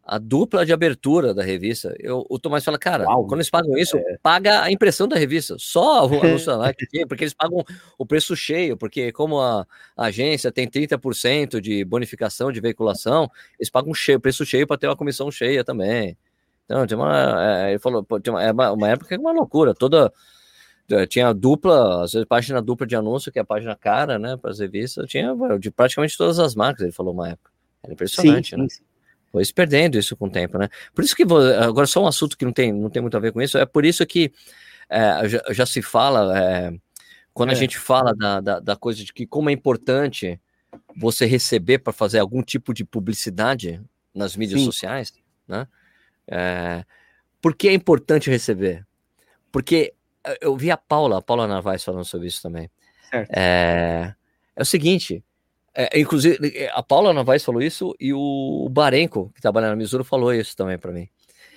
a dupla de abertura da revista. Eu, o Tomás fala, cara, Uau. quando eles pagam isso, paga a impressão da revista, só o anúncio da Nike, porque eles pagam o preço cheio, porque como a, a agência tem 30% de bonificação de veiculação, eles pagam cheio, preço cheio para ter uma comissão cheia também. Então, tinha uma, é, ele falou, pô, tinha uma, é uma, uma época que era uma loucura, toda eh, tinha dupla, às vezes página dupla de anúncio, que é a página cara, né, para as revistas, tinha de praticamente todas as marcas, ele falou uma época. Era sim, impressionante, né? sim, sim. Foi se perdendo isso com o tempo, né? Por isso que, vo- agora só um assunto que não tem, não tem muito a ver com isso, é por isso que é, já, já se fala, é, quando a É. gente fala da, da, da coisa de que como é importante você receber para fazer algum tipo de publicidade nas mídias Sim. sociais, né? É, por que é importante receber? Porque eh, eu vi a Paula, a Paula Narvaez falando sobre isso também. É, é o seguinte, é, inclusive a Paula Narvaez falou isso e o Barenco, que trabalha na Missouri, falou isso também para mim.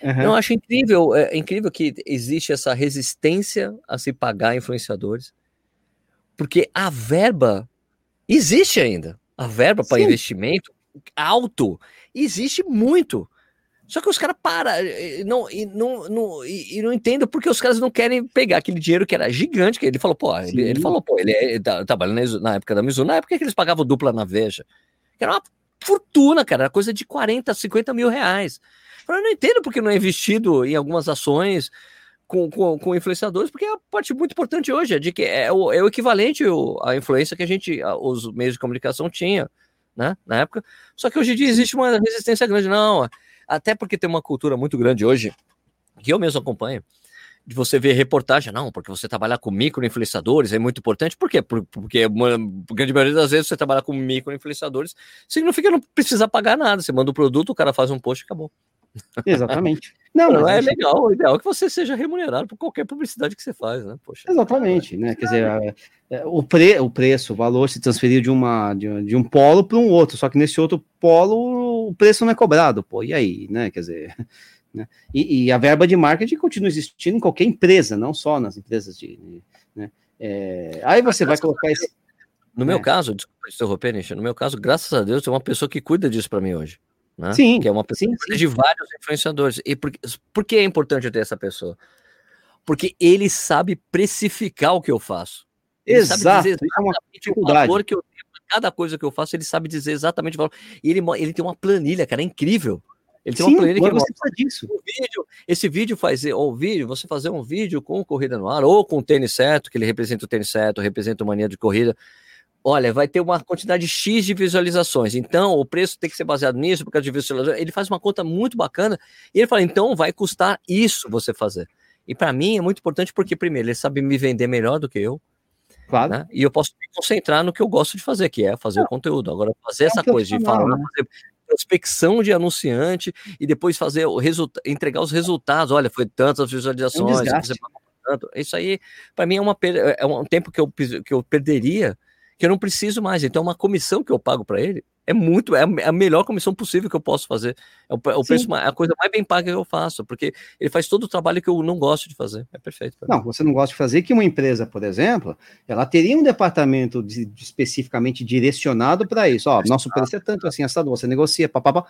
Aham. Eu acho incrível, é incrível que existe essa resistência a se pagar influenciadores, porque a verba existe ainda. A verba para investimento alto existe muito. Só que os caras param e não, e, não, não, e, e não entendem porque os caras não querem pegar aquele dinheiro que era gigante. Que ele falou, pô, ele, ele falou, pô, ele, é- ele tá- trabalha na, época da Mizuno, na época que eles pagavam dupla na Veja. Que era uma fortuna, cara, era coisa de 40, 50 mil reais. Eu não entendo porque não é investido em algumas ações com, com, com influenciadores, porque a parte muito importante hoje é de que é o, é o equivalente à influência que a gente, os meios de comunicação tinha, né, na época. Só que hoje em dia existe uma resistência grande, não, até porque tem uma cultura muito grande hoje, que eu mesmo acompanho, de você ver reportagem, não, porque você trabalhar com micro-influenciadores é muito importante, por quê? Por- Porque uma grande maioria das vezes você trabalhar com micro-influenciadores significa não precisar pagar nada, você manda o produto, o cara faz um post e acabou. Exatamente. Não, Não, é isso- legal, o ideal é que você seja remunerado por qualquer publicidade que você faz, né? Poxa. Exatamente, né? Quer dizer, é, é, o, pre, o preço, o valor se transferiu de, uma, de, um- de um polo para um outro, só que nesse outro polo o preço não é cobrado, pô, e aí, né? Quer dizer, né? E, e a verba de marketing continua existindo em qualquer empresa, não só nas empresas de. né? É, aí você vai colocar esse. No meu É. caso, desculpa interromper, Nisha, no meu caso, graças a Deus, tem uma pessoa que cuida disso para mim hoje. Né? Sim, Que é uma pessoa sim, cuida de vários influenciadores. E por, por que é importante eu ter essa pessoa? Porque ele sabe precificar o que eu faço. Ele sabe Exato, dizer isso é uma exatamente o dificuldade. valor que eu cada coisa que eu faço, ele sabe dizer exatamente o valor. E ele, ele tem uma planilha, cara, é incrível. Ele tem Sim, uma planilha que você precisa disso. vídeo, esse vídeo fazer, ou vídeo, você fazer um vídeo com corrida no ar, ou com o tênis certo, que ele representa o tênis certo, representa o mania de corrida. Olha, vai ter uma quantidade X de visualizações. Então, o preço tem que ser baseado nisso, por causa de visualizações. Ele faz uma conta muito bacana e ele fala: então vai custar isso você fazer. E para mim é muito importante porque, primeiro, ele sabe me vender melhor do que eu, Claro. né? E eu posso me concentrar no que eu gosto de fazer, que é fazer o conteúdo. Agora, fazer É essa coisa de falar, né? fazer prospecção de anunciante e depois fazer o resultado, entregar os resultados. Olha, foi tantas visualizações, É pagou tanto. Isso aí, para mim, é, uma, per- é um tempo que eu, que eu perderia, que eu não preciso mais. Então, uma comissão que eu pago para ele é muito, é a- é melhor comissão possível que eu posso fazer. É o, preço, ma- a coisa mais bem paga que eu faço, porque ele faz todo o trabalho que eu não gosto de fazer. É perfeito. Não, você não gosta de fazer que uma empresa, por exemplo, ela teria um departamento de- de especificamente direcionado para isso. Ó, nosso preço é tanto assim, assado, você negocia, papapá.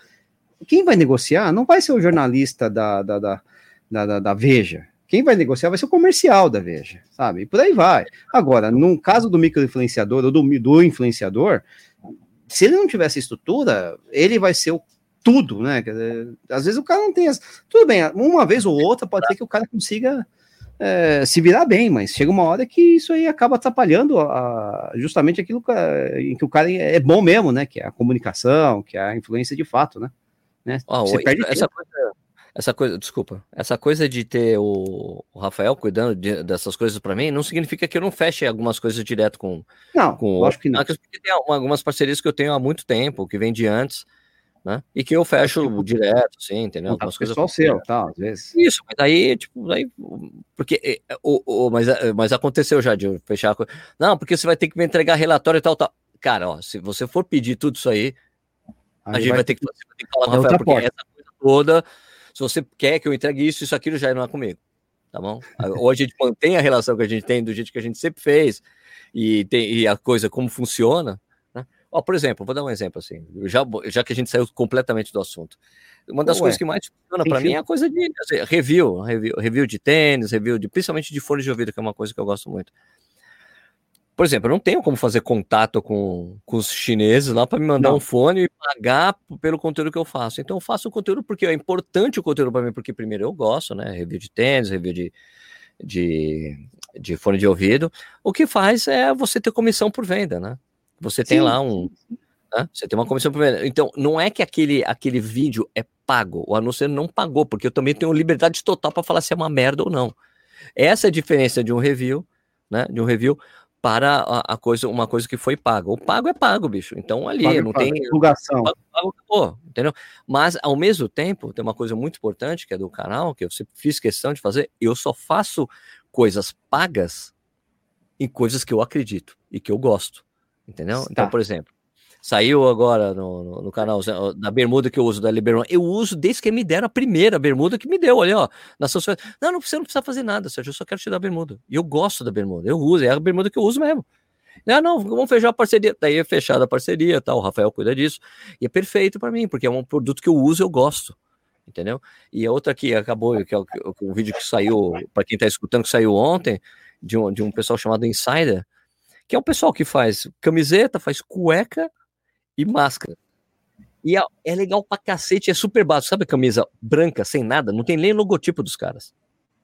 Quem vai negociar não vai ser o jornalista da, da, da, da, da- da Veja. Quem vai negociar vai ser o comercial da Veja, sabe? E por aí vai. Agora, no caso do microinfluenciador ou do, do influenciador, se ele não tivesse estrutura, ele vai ser o tudo, né? Dizer, às vezes o cara não tem as. Tudo bem, uma vez ou outra pode ser que o cara consiga é, se virar bem, mas chega uma hora que isso aí acaba atrapalhando a- justamente aquilo que, a- em que o cara é bom mesmo, né? Que é a comunicação, que é a influência de fato, né? né? Ó, Você o- perde essa tempo. coisa, essa coisa, desculpa, essa coisa de ter o, o Rafael cuidando de- dessas coisas para mim não significa que eu não feche algumas coisas direto com, Não, com lógico que não. porque tem uma- algumas parcerias que eu tenho há muito tempo, que vem de antes, né? E que eu fecho direto, sim, entendeu? Algumas coisas pessoal seu, tal, às vezes. isso, mas aí, tipo, aí, porque, é, o, o- mas, é, mas aconteceu já de eu fechar a coisa. Não, porque você vai ter que me entregar relatório e tal, tal. Cara, ó, se você for pedir tudo isso aí, a Aí gente vai ter que, você vai ter que falar, É Rafael, porque porta. essa coisa toda, se você quer que eu entregue isso, isso, aquilo, já não é comigo, tá bom? Ou a gente mantém a relação que a gente tem do jeito que a gente sempre fez e, tem, e a coisa como funciona, né? Ó, por exemplo, vou dar um exemplo assim, já, já que a gente saiu completamente do assunto. Uma das Ué, coisas que mais funciona para mim é a coisa de assim, review, review, review de tênis, review de, principalmente de fones de ouvido, que é uma coisa que eu gosto muito. Por exemplo, eu não tenho como fazer contato com, com os chineses lá para me mandar Não. um fone e pagar pelo conteúdo que eu faço. Então eu faço o conteúdo porque é importante o conteúdo para mim, porque primeiro eu gosto, né? Review de tênis, review de, de, de fone de ouvido. O que faz é você ter comissão por venda, né? Você tem Sim, lá um. né? Você tem uma comissão por venda. Então, não é que aquele, aquele vídeo é pago. O anúncio não pagou, porque eu também tenho liberdade total para falar se é uma merda ou não. Essa é a diferença de um review, né? De um review para a, a coisa, uma coisa que foi paga. O pago é pago, bicho. Então ali Paga, não paga. tem divulgação. pago, pago, entendeu? Mas ao mesmo tempo, tem uma coisa muito importante que é do canal, que eu sempre fiz questão de fazer, eu só faço coisas pagas em coisas que eu acredito e que eu gosto, entendeu? Então, por exemplo, Saiu agora no, no, no canal da bermuda que eu uso, da Liberman. Eu uso desde que me deram a primeira bermuda que me deu. Olha, ó. Na sua... Não, não, você não precisa fazer nada, Sérgio. Eu só quero te dar a bermuda. E eu gosto da bermuda. Eu uso, é a bermuda que eu uso mesmo. Não, não, vamos fechar a parceria. Daí é fechada a parceria, tá? O Rafael cuida disso. E é perfeito para mim, porque é um produto que eu uso, eu gosto. Entendeu? E a outra que acabou, que é o, o vídeo que saiu, para quem tá escutando, que saiu ontem, de um, de um pessoal chamado Insider, que é um pessoal que faz camiseta, faz cueca e máscara. E é, é legal pra cacete, é super básico. Sabe a camisa branca, sem nada? Não tem nem logotipo dos caras.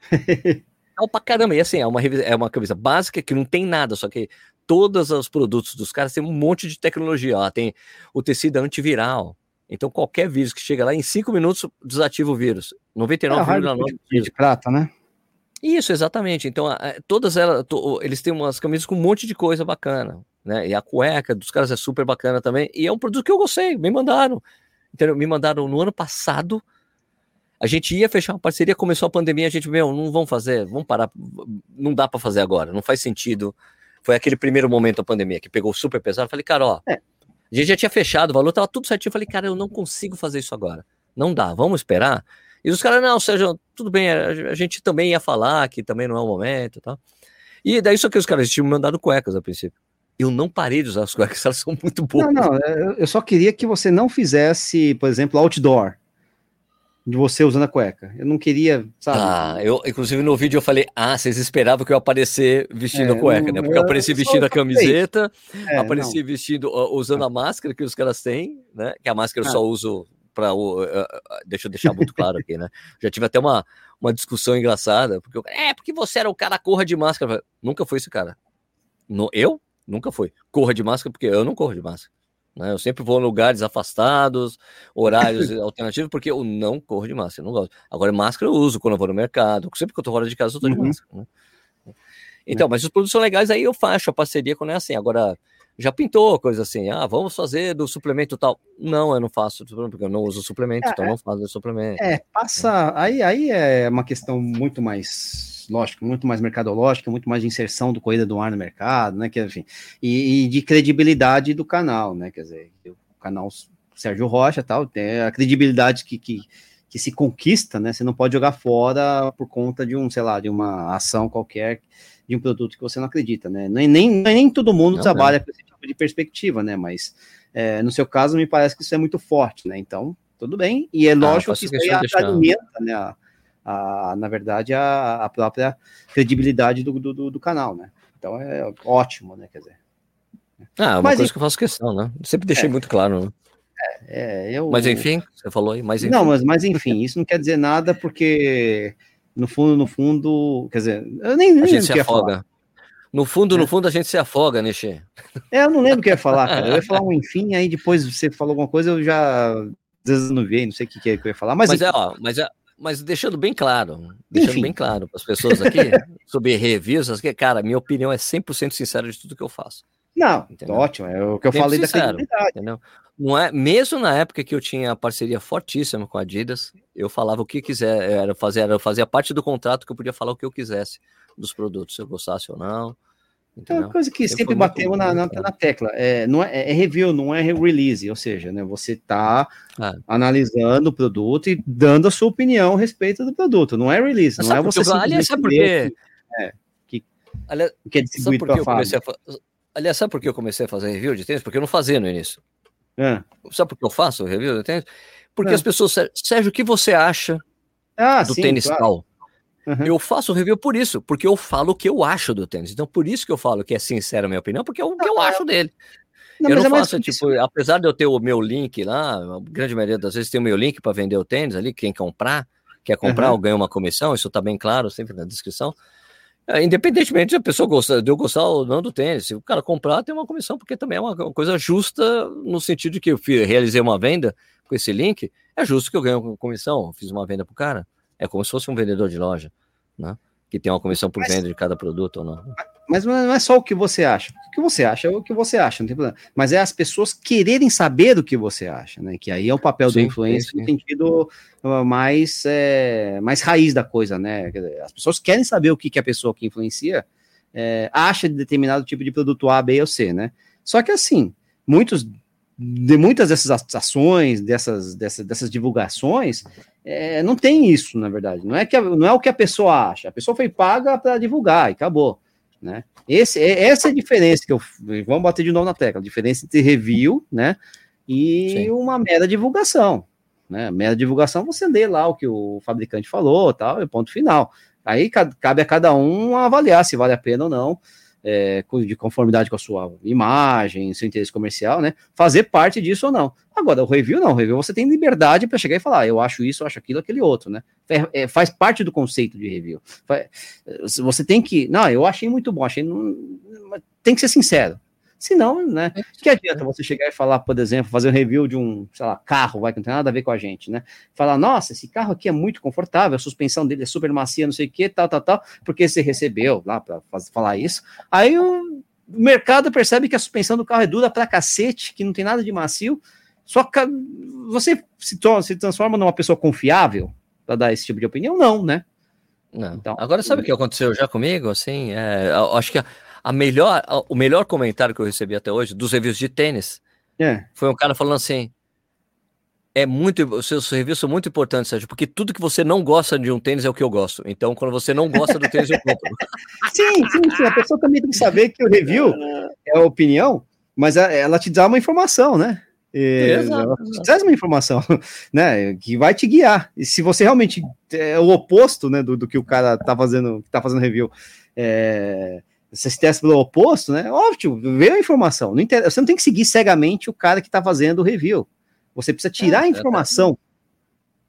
legal pra caramba. E assim, é uma, é uma camisa básica que não tem nada, só que todos os produtos dos caras têm um monte de tecnologia. Ó, tem o tecido antiviral. Então, qualquer vírus que chega lá, em cinco minutos, desativa o vírus. 99,9%. É, de prata, né? Isso, exatamente. Então, todas elas, eles têm umas camisas com um monte de coisa bacana né? E a cueca dos caras é super bacana também. E é um produto que eu gostei, me mandaram. Entendeu? Me mandaram no ano passado. A gente ia fechar uma parceria, começou a pandemia, a gente, meu, não vamos fazer, vamos parar, não dá para fazer agora, não faz sentido. Foi aquele primeiro momento da pandemia que pegou super pesado. Falei, cara, ó, é. a gente já tinha fechado o valor, tava tudo certinho. Falei, cara, eu não consigo fazer isso agora. Não dá, vamos esperar. E os caras, não, Sérgio, tudo bem, a gente também ia falar que também não é o momento e tal. E daí só que os caras tinham mandado cuecas a princípio eu não parei de usar as cuecas, elas são muito boas. Não, não, eu só queria que você não fizesse, por exemplo, outdoor de você usando a cueca. Eu não queria, sabe? Ah, eu, inclusive no vídeo eu falei, ah, vocês esperavam que eu aparecesse vestindo é, a cueca, não, né? Porque eu apareci vestindo a camiseta, é, apareci não. vestindo, usando a máscara que os caras têm, né? Que a máscara eu só ah. uso para uh, uh, deixa eu deixar muito claro aqui, né? Já tive até uma, uma discussão engraçada, porque eu, é porque você era o cara corra de máscara. Nunca foi esse cara. No, eu? Nunca foi. Corra de máscara, porque eu não corro de máscara. Né? Eu sempre vou em lugares afastados, horários alternativos, porque eu não corro de máscara, eu não gosto. Agora, máscara eu uso quando eu vou no mercado, sempre que eu tô fora de casa eu tô de uhum. máscara. Né? Então, mas os produtos são legais, aí eu faço a parceria quando é assim. Agora, já pintou coisa assim, ah, vamos fazer do suplemento tal. Não, eu não faço, porque eu não uso suplemento, é, então não faço do suplemento. É, passa. Aí, aí é uma questão muito mais lógico, muito mais mercadológica, muito mais de inserção do Corrida do Ar no mercado, né? Que, enfim, e, e de credibilidade do canal, né? Quer dizer, o canal Sérgio Rocha tal, tem a credibilidade que, que, que se conquista, né? Você não pode jogar fora por conta de um, sei lá, de uma ação qualquer de um produto que você não acredita, né? Nem, nem, nem todo mundo não, trabalha não. com esse tipo de perspectiva, né? Mas é, no seu caso, me parece que isso é muito forte, né? Então, tudo bem. E é ah, lógico que isso aí alimenta, né? A, a, na verdade, a, a própria credibilidade do, do, do, canal, né? Então é ótimo, né? Quer dizer. Ah, é uma mas, coisa que eu faço questão, né? Sempre deixei é, muito claro, né? É, é, eu, mas enfim, você falou aí, mas enfim. Não, mas, mas enfim, isso não quer dizer nada porque no fundo, no fundo, quer dizer, eu nem, nem a gente se afoga. No fundo, no é. fundo, a gente se afoga, né, Che? É, eu não lembro o que ia falar, cara. Eu ia falar um enfim, aí depois você falou alguma coisa, eu já vezes não sei o que, que eu ia falar. Mas, mas é, ó, mas é, mas deixando bem claro, deixando Enfim. bem claro para as pessoas aqui sobre reviews, que, cara, minha opinião é 100% sincera de tudo que eu faço. Não, entendeu? ótimo, é o que eu Tempo falei sincero, da credibilidade. Entendeu? Não é, mesmo na época que eu tinha parceria fortíssima com a Adidas, eu falava o que quiser, era fazer, era fazia parte do contrato que eu podia falar o que eu quisesse dos produtos, se eu gostasse ou não. Entendeu? É uma coisa que sempre bateu na, na, na, tecla. É, não é, é, review, não é release, ou seja, né, você está ah. analisando o produto e dando a sua opinião a respeito do produto. Não é release, não é você. Eu, aliás, sabe por quê? É, que, aliás, que é distribuído para a Aliás, sabe por que eu comecei a fazer review de tênis? Porque eu não fazia no início. É. Sabe por que eu faço review de tênis? Porque é. as pessoas, Sérgio, o que você acha ah, do sim, tênis claro. tal? Uhum. Eu faço review por isso, porque eu falo o que eu acho do tênis. Então, por isso que eu falo que é sincera a minha opinião, porque é o que eu acho dele. Não, eu não é faço, tipo, apesar de eu ter o meu link lá, a grande maioria das vezes tem o meu link para vender o tênis ali, quem comprar, quer comprar uhum. ou ganha uma comissão, isso tá bem claro sempre na descrição. É, independentemente se a pessoa gosta, de eu gostar ou não do tênis, se o cara comprar, tem uma comissão, porque também é uma coisa justa no sentido de que eu realizei uma venda com esse link, é justo que eu ganhe uma comissão, fiz uma venda pro cara. É como se fosse um vendedor de loja, né? Que tem uma comissão por mas, venda de cada produto ou não. Mas não é só o que você acha. O que você acha é o que você acha, não tem problema. Mas é as pessoas quererem saber do que você acha, né? Que aí é o papel sim, do influencer sim, sim. no sentido uh, mais, é, mais raiz da coisa, né? As pessoas querem saber o que, que a pessoa que influencia é, acha de determinado tipo de produto A, B ou C, né? Só que assim, muitos de muitas dessas ações, dessas, dessas, dessas divulgações, é, não tem isso, na verdade. Não é, que não é o que a pessoa acha. A pessoa foi paga para divulgar e acabou. Né? Esse, é- essa é a diferença que eu. Vamos bater de novo na tecla. A diferença entre review né, e Sim. uma mera divulgação. Né? Mera divulgação, você lê lá o que o fabricante falou, tal, e ponto final. Aí ca- cabe a cada um avaliar se vale a pena ou não, é, de conformidade com a sua imagem, seu interesse comercial, né? Fazer parte disso ou não. Agora, o review não, o review você tem liberdade para chegar e falar, "Ah, eu acho isso, eu acho aquilo, aquele outro, né? É- faz parte do conceito de review. Você tem que, não, eu achei muito bom, achei, tem que ser sincero. Senão, né? Que adianta você chegar e falar, por exemplo, fazer um review de um, sei lá, carro, vai que não tem nada a ver com a gente, né? Falar, nossa, esse carro aqui é muito confortável, a suspensão dele é super macia, não sei o que, tal, tal, tal, porque você recebeu lá para falar isso. Aí o mercado percebe que a suspensão do carro é dura pra cacete, que não tem nada de macio. Só que você se, torna- se transforma numa pessoa confiável para dar esse tipo de opinião? Não, né? Não. Então- Agora, sabe o que aconteceu já comigo? Assim, é, eu acho que a, melhor, o melhor comentário que eu recebi até hoje dos reviews de tênis É. foi um cara falando assim: é muito, os seus reviews são muito importantes, Sérgio, porque tudo que você não gosta de um tênis é o que eu gosto. Então, quando você não gosta do tênis, eu compro. Sim, sim, sim. A pessoa também tem que saber que o review é a opinião, mas ela te dá uma informação, né? Exato, ela te traz uma informação, né? Que vai te guiar. E se você realmente é o oposto, né, do, do que o cara tá fazendo, tá fazendo review, é, você se testa pelo oposto, né? Óbvio, vê a informação. Não inter- Você não tem que seguir cegamente o cara que tá fazendo o review. Você precisa tirar É, a informação,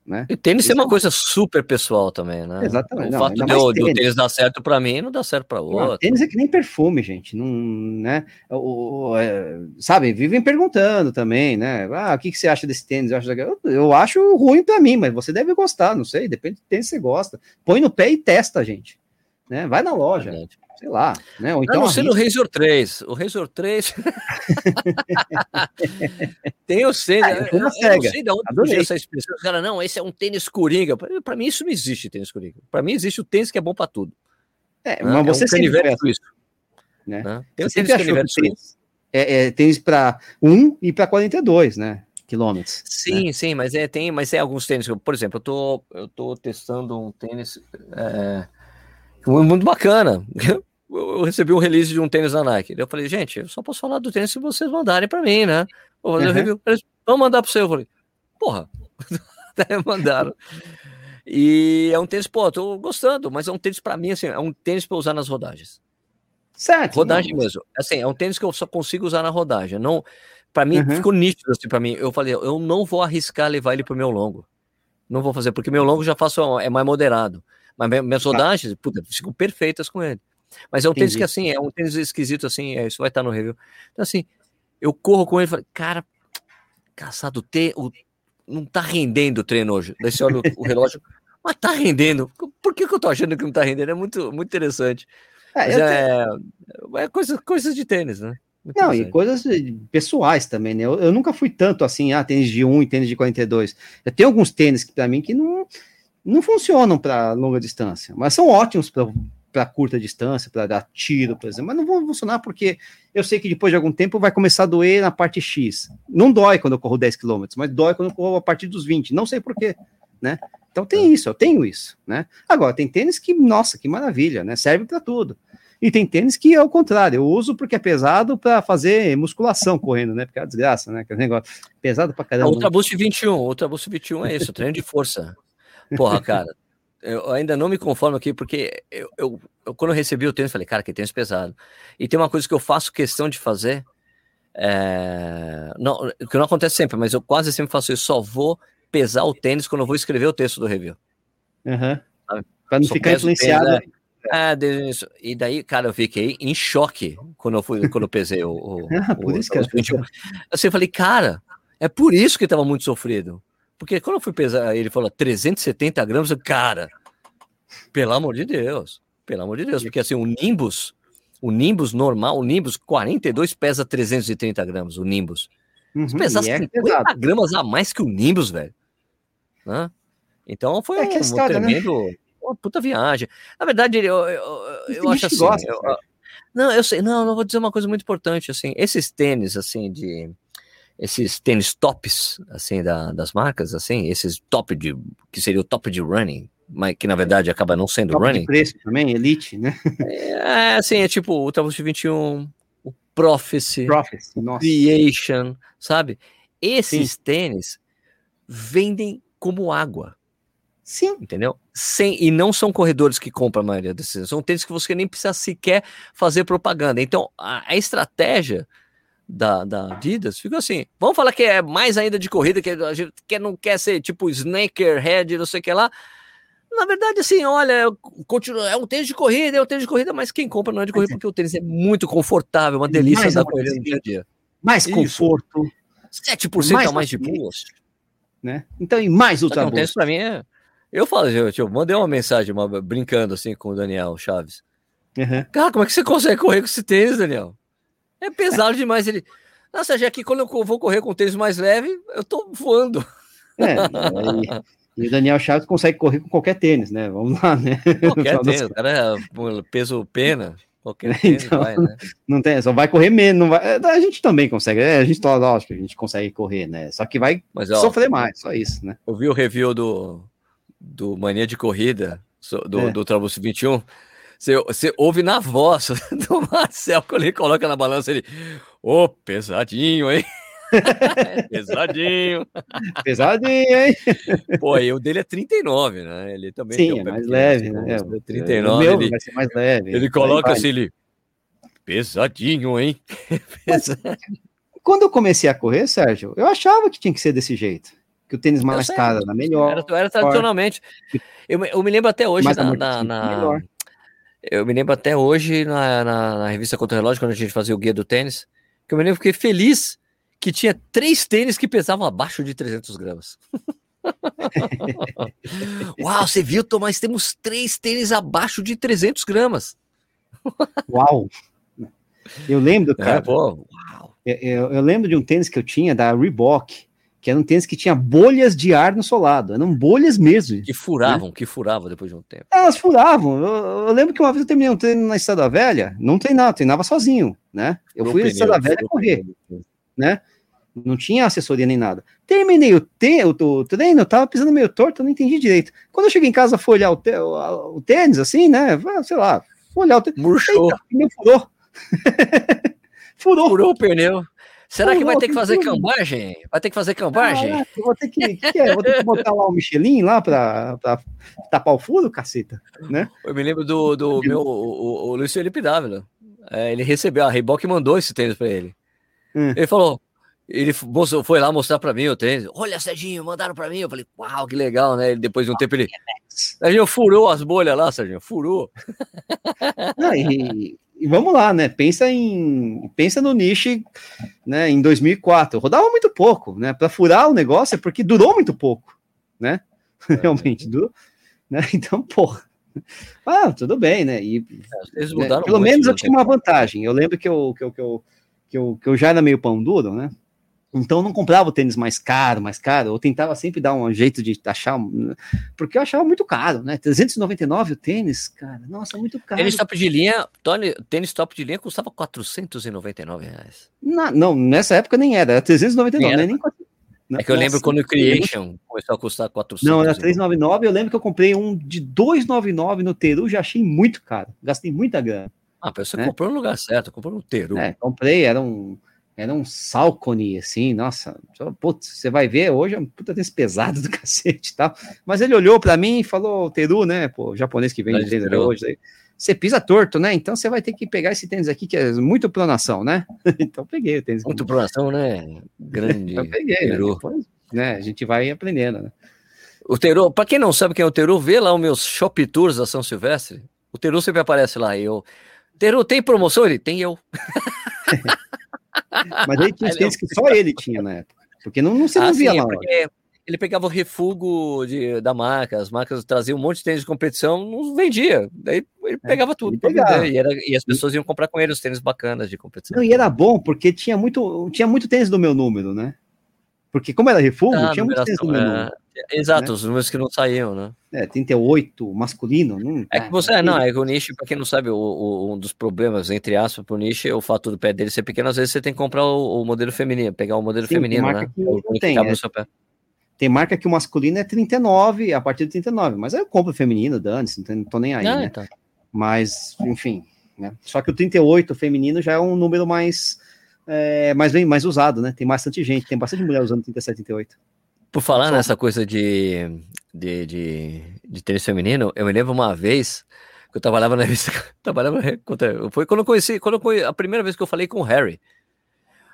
né? E tênis é Isso uma é- coisa super pessoal também, né? Exatamente. O Não, fato de eu- do tênis. tênis dar certo pra mim não dá certo Não, outro. tênis é que nem perfume, gente. Não, né? O, o- é, sabe, vivem perguntando também, né? Ah, o que, que você acha desse tênis? Eu acho, eu, eu acho ruim para mim, mas você deve gostar, não sei, depende do tênis que você gosta. Põe no pé e testa, gente. Né? Vai na loja, Verdade. sei lá, né? Ou Então, então não sei no Razor 3. O Razor 3. Tem o tênis. Ah, eu eu, eu não sei de onde Adorei. essa expressão. Os caras, não, esse é um tênis coringa. Pra mim, isso não existe tênis coringa. Pra mim, existe o tênis que é bom pra tudo. É, né? mas você é um sempre suíço. né? né? Tênis sempre achou que tênis é, é tênis para 1 e para 42, né? Quilômetros. Sim, sim, mas é, tem, mas é alguns tênis. Por exemplo, eu tô, eu tô testando um tênis é, muito bacana. Eu recebi um release de um tênis da Nike. Eu falei, gente, eu só posso falar do tênis se vocês mandarem pra mim, né? Vou fazer o Uhum. review. Eles vão mandar pra você. Eu falei, porra. Daí mandaram. E é um tênis, pô, tô gostando, mas é um tênis pra mim, assim, é um tênis pra usar nas rodagens. Certo. Rodagem não, mesmo. Assim, é um tênis que eu só consigo usar na rodagem. Não, para mim Uhum. ficou nítido assim para mim. Eu falei, eu não vou arriscar levar ele pro meu longo. Não vou fazer porque meu longo já faço é mais moderado. Mas mi- minhas Tá. rodagens, puta, ficam perfeitas com ele. Mas é um tênis Entendi. que assim, é um tênis esquisito assim, é, isso vai estar no review. Então assim, eu corro com ele e falei, cara, caçado te, o não tá rendendo o treino hoje. Daí você olha o, o relógio, mas tá rendendo. Por que, que eu tô achando que não tá rendendo? É muito muito interessante. É, Mas eu te- é, é coisa, coisas de tênis, né? Muito Não, e coisas pessoais também, né? Eu, eu nunca fui tanto assim, ah, tênis de 1 e tênis de 42. Eu tenho alguns tênis que para mim que não, não funcionam para longa distância, mas são ótimos para curta distância, para dar tiro, por exemplo, mas não vão funcionar porque eu sei que depois de algum tempo vai começar a doer na parte X. Não dói quando eu corro 10 km, mas dói quando eu corro a partir dos 20, não sei porquê, né? Então tem isso, eu tenho isso, né? Agora, tem tênis que, nossa, que maravilha, né? Serve para tudo. E tem tênis que é o contrário, eu uso porque é pesado para fazer musculação correndo, né? Porque é uma desgraça, né? Aquele negócio pesado pra A caramba. Ultra Boost 21, Ultra Boost 21 é isso, treino de força. Porra, cara, eu ainda não me conformo aqui, porque eu, eu- eu, quando eu recebi o tênis, falei, cara, que tênis pesado. E tem uma coisa que eu faço questão de fazer, é, não, que não acontece sempre, mas eu quase sempre faço isso, só vou pesar o tênis quando eu vou escrever o texto do review. Uhum. Para não Só ficar o tênis, influenciado. Isso. e daí, cara, eu fiquei em choque quando eu fui, quando eu pesei o, o, Ah, por o- isso que é 21. Assim, eu falei, cara, é por isso que tava muito sofrido. Porque quando eu fui pesar, ele falou 370 gramas, eu, cara, pelo amor de Deus, pelo amor de Deus, porque assim, o Nimbus, o Nimbus normal, o Nimbus 42 pesa 330 gramas, o Nimbus. Uhum, Se pesar e é 50 pesado. gramas a mais que o Nimbus, velho. Né? Então foi É um, é cara, né? tremendo, uma puta viagem. Na verdade, eu, eu, eu, eu acho assim. gosta, eu- cara. não, eu sei, não, eu vou dizer uma coisa muito importante, assim, esses tênis, assim, de esses tênis tops, assim, da- das marcas, assim, esses top de, que seria o top de running, mas que na verdade acaba não sendo Top de running. preço também, Elite, né? É, assim, é tipo o Boost 21, o Prophecy, Prophecy, nossa. Creation, sabe? Esses tênis vendem como água, Sim, entendeu? Sem, e não são corredores que compram a maioria desses, são tênis que você nem precisa sequer fazer propaganda. Então, a, a estratégia da, da Adidas ficou assim: vamos falar que é mais ainda de corrida, que a gente quer, não quer ser tipo sneakerhead, não sei o que lá. Na verdade, assim, olha, continua, é um tênis de corrida, é um tênis de corrida, mas quem compra não é de corrida, porque o tênis é muito confortável, uma delícia mais da corrida no dia a dia. mais Isso. conforto, 7% Mais a mais de boas. né? Então, e mais que Ultra um tênis pra mim é. Eu falo, eu, eu mandei uma mensagem uma- brincando assim com o Daniel Chaves. Aham. Cara, como é que você consegue correr com esse tênis, Daniel? É pesado demais. Ele. Nossa, já que quando eu vou correr com tênis mais leve, eu tô voando. É, e, o Daniel Chaves consegue correr com qualquer tênis, né? Vamos lá, né? Qualquer tênis, o cara peso pena. Qualquer Então, tênis vai, né? Não tem, só vai correr menos, não vai. é, A gente também consegue, é, a gente lógico, que a gente consegue correr, né? Só que vai Mas ó, sofrer mais, só isso, né? eu vi o review do, do Mania de Corrida, do, É. do Trabus 21. Você, você ouve na voz do Marcel, quando ele coloca na balança, ele. Ô, pesadinho, hein? pesadinho. Pesadinho, hein? Pô, e o dele é 39, né? Ele também tem Sim, é mais pequeno, leve, assim, né? mas É, é 39, o meu ele, vai ser mais leve. ele Aí coloca assim, ele. Pesadinho, hein? Pesa- Quando eu comecei a correr, Sérgio, eu achava que tinha que ser desse jeito. Que o tênis mais sei, caro era melhor. Era, era tradicionalmente. Eu, me- eu me lembro até hoje mais na, na- na-. Eu me lembro até hoje na, na, na revista Contra Relógio, quando a gente fazia o guia do tênis, que eu me lembro que fiquei feliz que tinha três tênis que pesavam abaixo de 300 gramas. Uau, você viu, Tomás? Temos três tênis abaixo de 300 gramas. Uau! Eu lembro, É, cara, pô, eu, eu- eu lembro de um tênis que eu tinha da Reebok, que era um tênis que tinha bolhas de ar no solado. Eram bolhas mesmo. que furavam, que furavam depois de um tempo. Elas furavam. Eu, eu lembro que uma vez eu terminei um treino na Estrada Velha, não treinava, treinava sozinho, né? Eu fui na Estrada Velha correr, né? Não tinha assessoria nem nada. Terminei o, te, o, o treino, eu tava pisando meio torto, eu não entendi direito. Quando eu cheguei em casa, fui olhar o, te- o, o tênis, assim, né? Ah, Sei lá, fui olhar o tênis. Murchou, Eita, o pneu furou. furou. furou o pneu. Será que vai ter que fazer cambagem? Vai ter que fazer cambagem? Eu vou ter que, que que é? Vou ter que botar lá o Michelin lá pra, pra tapar o furo, caceta, né? Eu me lembro do, do meu, o, o, Luiz Felipe Dávila. É, ele recebeu, a Reebok mandou esse tênis pra ele. Hum. Ele falou, ele mostrou- foi lá mostrar pra mim o tênis. Olha, Serginho, mandaram pra mim. Eu falei, uau, que legal, né? Ele, depois de um tempo ele. Serginho furou as bolhas lá, Serginho, furou. Não, e, e vamos lá, né? Pensa em pensa no niche, né? Em 2004, rodava muito pouco, né? Para furar o negócio é porque durou muito pouco, né? Realmente durou, né? Então, porra. Ah, tudo bem, né? E Eles né, pelo menos eu tinha uma vantagem. Eu lembro que eu, que eu, que eu, que eu, que eu já era meio pão duro, né? Então eu não comprava o tênis mais caro, mais caro. Eu tentava sempre dar um jeito de achar, porque eu achava muito caro, né? 399 o tênis, cara. Nossa, muito caro. Tênis top de linha, Tony, tênis top de linha custava 499 reais. Na- não, nessa época nem era, era 399, Nem era. né? Nem quatro- É que eu lembro Nossa, quando o lembro- Creation começou a custar 400. Não, era 399. Eu lembro que eu comprei um de 299 no Teru, já achei muito caro. Gastei muita grana. Ah, você né? comprou no lugar certo, comprou no Teru. É, comprei, era um, era um Salcone, assim, nossa. Putz, você vai ver, hoje é um puta tênis pesado do cacete e tal. Mas ele olhou pra mim e falou, Teru, né, pô, japonês que tênis Teru. hoje, aí, você pisa torto, né, então você vai ter que pegar esse tênis aqui, que é muito pronação, né? então peguei o tênis. Muito pronação, né? Grande. Eu peguei, né? Teru. Depois, né, a gente vai aprendendo, né? O Teru, pra quem não sabe quem é o Teru, vê lá os meus Shop Tours da São Silvestre. O Teru sempre aparece lá. E eu. Teru, tem promoção? Ele tem eu. Mas aí tinha os Ele é tênis que só ele tinha na época. Porque não, não se não Ah, via sim, lá. porque ele pegava o refúgio de, da marca, as marcas traziam um monte de tênis de competição, não vendia. Daí ele pegava tudo É, ele pra pegava. vender. E, era- e as pessoas iam comprar com ele os tênis bacanas de competição. Não, e era bom, porque tinha muito, tinha muito tênis do meu número, né? Porque como era refugo, Ah, tinha muito tênis numeração, número é. Exato, os números que não saíam, né? 1. É, 38, masculino. Não, É que você, é, não, é que o nicho, pra quem não sabe, o, o- um dos problemas, entre aspas, pro nicho é o fato do pé dele ser pequeno, às vezes você tem que comprar o, o modelo feminino, pegar o modelo Sim, feminino, né? que O tem, cabe é. no seu pé. Tem marca que o masculino é 39, a partir de 39. Mas aí eu compro o feminino, dane-se, não tô- nem aí, Ah, né? então. Mas, enfim. Né? Só que o 38 feminino já é um número mais, é, mais, bem, mais usado, né? Tem bastante gente, tem bastante mulher usando 37, 38. Por falar Só- nessa coisa de, de, de, de tênis feminino, eu me lembro uma vez que eu trabalhava na revista. Trabalhava, foi quando eu conheci, quando eu conheci, a primeira vez que eu falei com o Harry.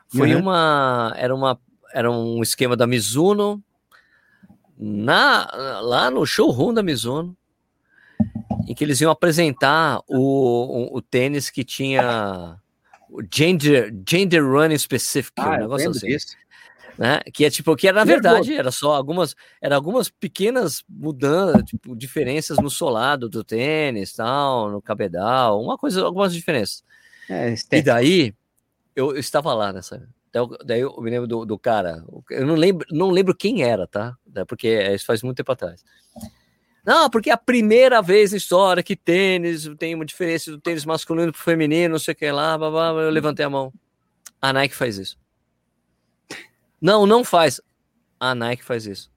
Foi Uhum. uma. Era uma. Era um esquema da Mizuno. Na, lá no showroom da Mizuno. Em que eles iam apresentar o, o, o tênis que tinha gender, gender running specific, um Ah, eu negócio assim disso. né? Que é tipo, que era, na Nervoso. verdade, era só algumas, era algumas pequenas mudanças, tipo, diferenças no solado do tênis, tal, no cabedal, uma coisa, algumas diferenças. É, E daí, eu, eu estava lá nessa. Daí eu- Daí eu me lembro do, do cara, eu não lembro, não lembro quem era, tá? Porque isso faz muito tempo atrás. Não, porque é a primeira vez na história que tênis tem uma diferença do tênis masculino pro feminino, não sei o que lá, blá, blá, blá, eu levantei a mão. A Nike faz isso. Não, não faz. A Nike faz isso.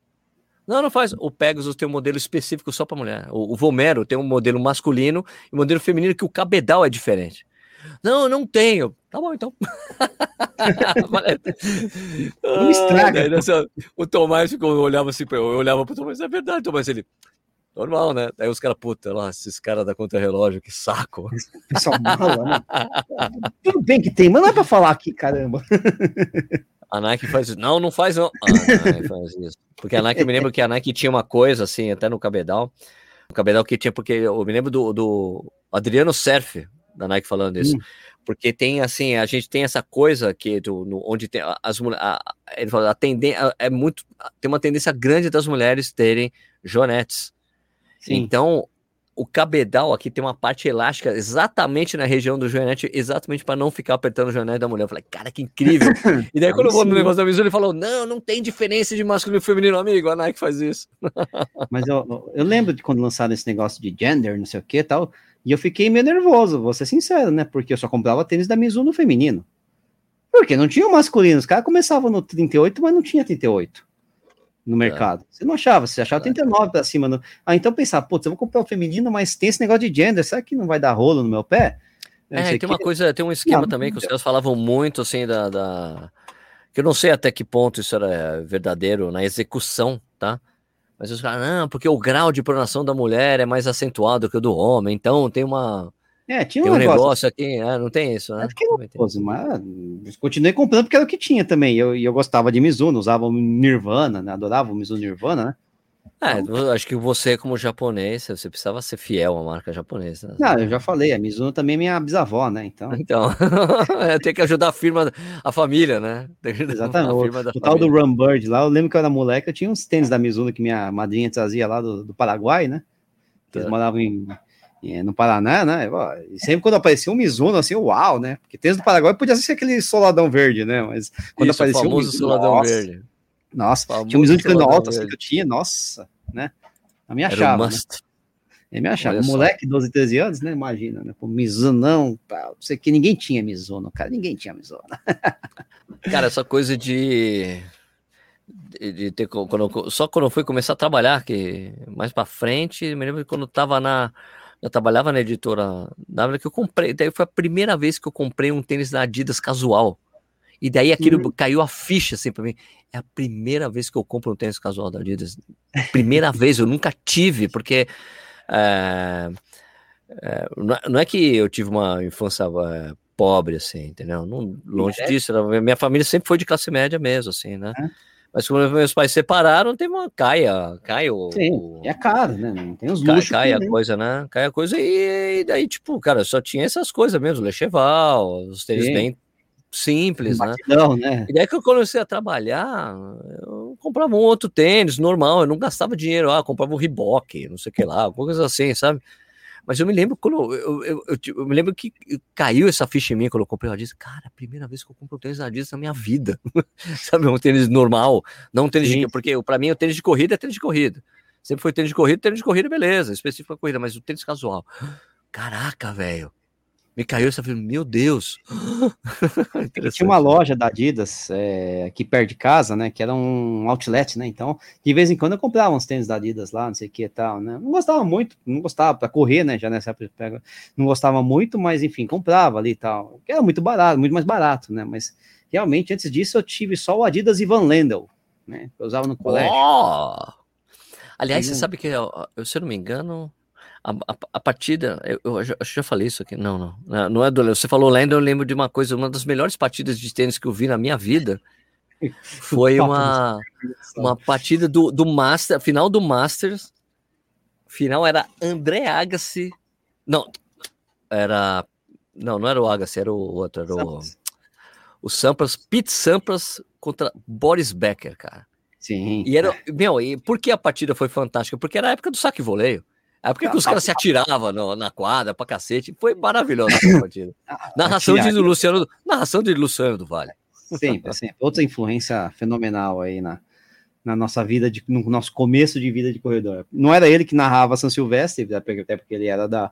Não, não faz. O Pegasus tem um modelo específico só para mulher. O, o Vomero tem um modelo masculino e um modelo feminino que o cabedal é diferente. Não, eu não tenho. Tá bom, então. Não estraga. O Tomás ficou, eu olhava assim, pra eu eu olhava pro Tomás, é verdade, Tomás, ele. Normal, né? Daí os caras, puta, lá, esses caras da contra-relógio, que saco. Pessoal mala, né? Tudo bem que tem, mas não é pra falar aqui, caramba. A Nike faz isso. Não, não faz não. A Nike faz isso. Porque a Nike, eu me lembro que a Nike tinha uma coisa assim, até no cabedal. O cabedal que tinha, porque eu me lembro do, do Adriano Surf, da Nike falando isso. Hum. Porque tem assim, a gente tem essa coisa que do, no- onde tem as mulheres. Ele fala, a tendência é muito. Tem uma tendência grande das mulheres terem jonetes. Então, o cabedal aqui tem uma parte elástica exatamente na região do joanete, exatamente para não ficar apertando o joanete da mulher. Eu falei, cara, que incrível. E daí, Aí quando eu vou no sim. negócio da Mizuno, ele falou: não, não tem diferença de masculino e feminino, amigo. A Nike faz isso. Mas eu, eu lembro de quando lançaram esse negócio de gender, não sei o que e tal, e eu fiquei meio nervoso, vou ser sincero, né? Porque eu só comprava tênis da Mizuno feminino. Porque não tinha o masculino, os caras começavam no 38, mas não tinha 38 no mercado. Você não achava, você achava 39 pra cima. No... Ah, então pensar, putz, eu vou comprar o feminino, mas tem esse negócio de gender, será que não vai dar rolo no meu pé? Eu É, tem o uma coisa, tem um esquema Não, também que os caras falavam muito assim da, da- que eu não sei até que ponto isso era verdadeiro na execução, tá? Mas os caras, não, porque o grau de pronação da mulher é mais acentuado que o do homem, então tem uma É, tinha tem um um negócio. negócio aqui, é, não tem isso, né? É nervoso, mas continuei comprando porque era o que tinha também. E eu, eu gostava de Mizuno, usava o Nirvana, né? Adorava o Mizuno Nirvana, né? É, eu acho que você como japonês, você precisava ser fiel à marca japonesa. né? Não, eu já falei, a Mizuno também é minha bisavó, né? Então, Então, tem que ajudar a firma, a família, né? Exatamente. O, tal do família. Rumbird lá, eu lembro que eu era moleque, eu tinha uns tênis da Mizuno que minha madrinha trazia lá do, do Paraguai, né? Eles Tá. moravam em- no Paraná, né? E sempre quando aparecia um Mizuno, assim, uau, né? Porque tênis do Paraguai podia ser aquele soladão verde, né? Mas quando Isso, o aparecia um famoso Mizuno, soladão nossa, verde. Nossa, Famoso tinha um Mizuno de cano alto assim que eu tinha, nossa, né? Eu me Era um achava, né? must. Eu me achava. Olha só. Moleque, 12, 13 anos, né? Imagina, né? Pô, Mizuno, pá, não sei o que, ninguém tinha Mizuno, cara, ninguém tinha Mizuno. Cara, essa coisa de, de, ter quando, só quando eu fui começar a trabalhar, que mais pra frente, me lembro que quando eu tava na eu trabalhava na editora W que eu comprei, daí foi a primeira vez que eu comprei um tênis da Adidas casual. E daí aquilo Uhum. caiu a ficha assim pra mim. É a primeira vez que eu compro um tênis casual da Adidas. Primeira vez, eu nunca tive, porque é, é, não é- que eu tive uma infância é, pobre, assim, entendeu? Não, longe É. disso. minha família sempre foi de classe média mesmo, assim, né? Mas quando meus pais se separaram, teve uma caia, cai o, Sim, é caro, né? Não Tem os cai, luxos. cai que a coisa, né? Cai a coisa e, e daí, tipo, cara, só tinha essas coisas mesmo, Lecheval, os tênis bem simples, né? batidão, né? E daí que eu comecei a trabalhar, eu comprava um outro tênis normal, eu não gastava dinheiro, ah, comprava um Reebok, não sei o que lá, alguma coisa assim, sabe? Mas eu me lembro quando eu, eu, eu, eu me lembro que caiu essa ficha em mim quando eu comprei o Adidas. Cara, a primeira vez que eu compro um tênis da Adidas na minha vida. Sabe, um tênis normal, não um tênis de, Sim. porque para mim o tênis de corrida é tênis de corrida. Sempre foi tênis de corrida, tênis de corrida, beleza, específico pra corrida, mas o tênis casual. Caraca, velho. Me caiu essa ficha, meu Deus. Tinha uma loja da Adidas é, aqui perto de casa, né? Que era um outlet, né? Então, de vez em quando eu comprava uns tênis da Adidas lá, não sei o que e tal, né? Não gostava muito, não gostava para correr, né? Já nessa época, não gostava muito, mas enfim, comprava ali e tal. Que era muito barato, muito mais barato, né? Mas realmente, antes disso, eu tive só o Adidas e Van Lendel, né? Que eu usava no colégio. Ó! Aliás, Tem você sabe que, eu, eu, se eu não me engano, a, a, a partida, eu, eu que já falei isso aqui, não, não, não, é do Você falou Lendo, eu lembro de uma coisa, uma das melhores partidas de tênis que eu vi na minha vida foi uma, uma partida do, do Master, final do Masters, final era André Agassi, não, era, não, não era o Agassi, era o outro, era o, o Sampras, Pete Sampras contra Boris Becker, cara. Sim. E era, meu, e por que a partida foi fantástica? Porque era a época do saque voleio. A época que os caras se atiravam no- na quadra pra cacete. Foi maravilhosa essa partida. Narração de. Luciano, narração de Luciano do Vale. Sempre, sempre. Outra influência fenomenal aí na, na nossa vida, de, no nosso começo de vida de corredor. Não era ele que narrava São Silvestre, até porque ele era da,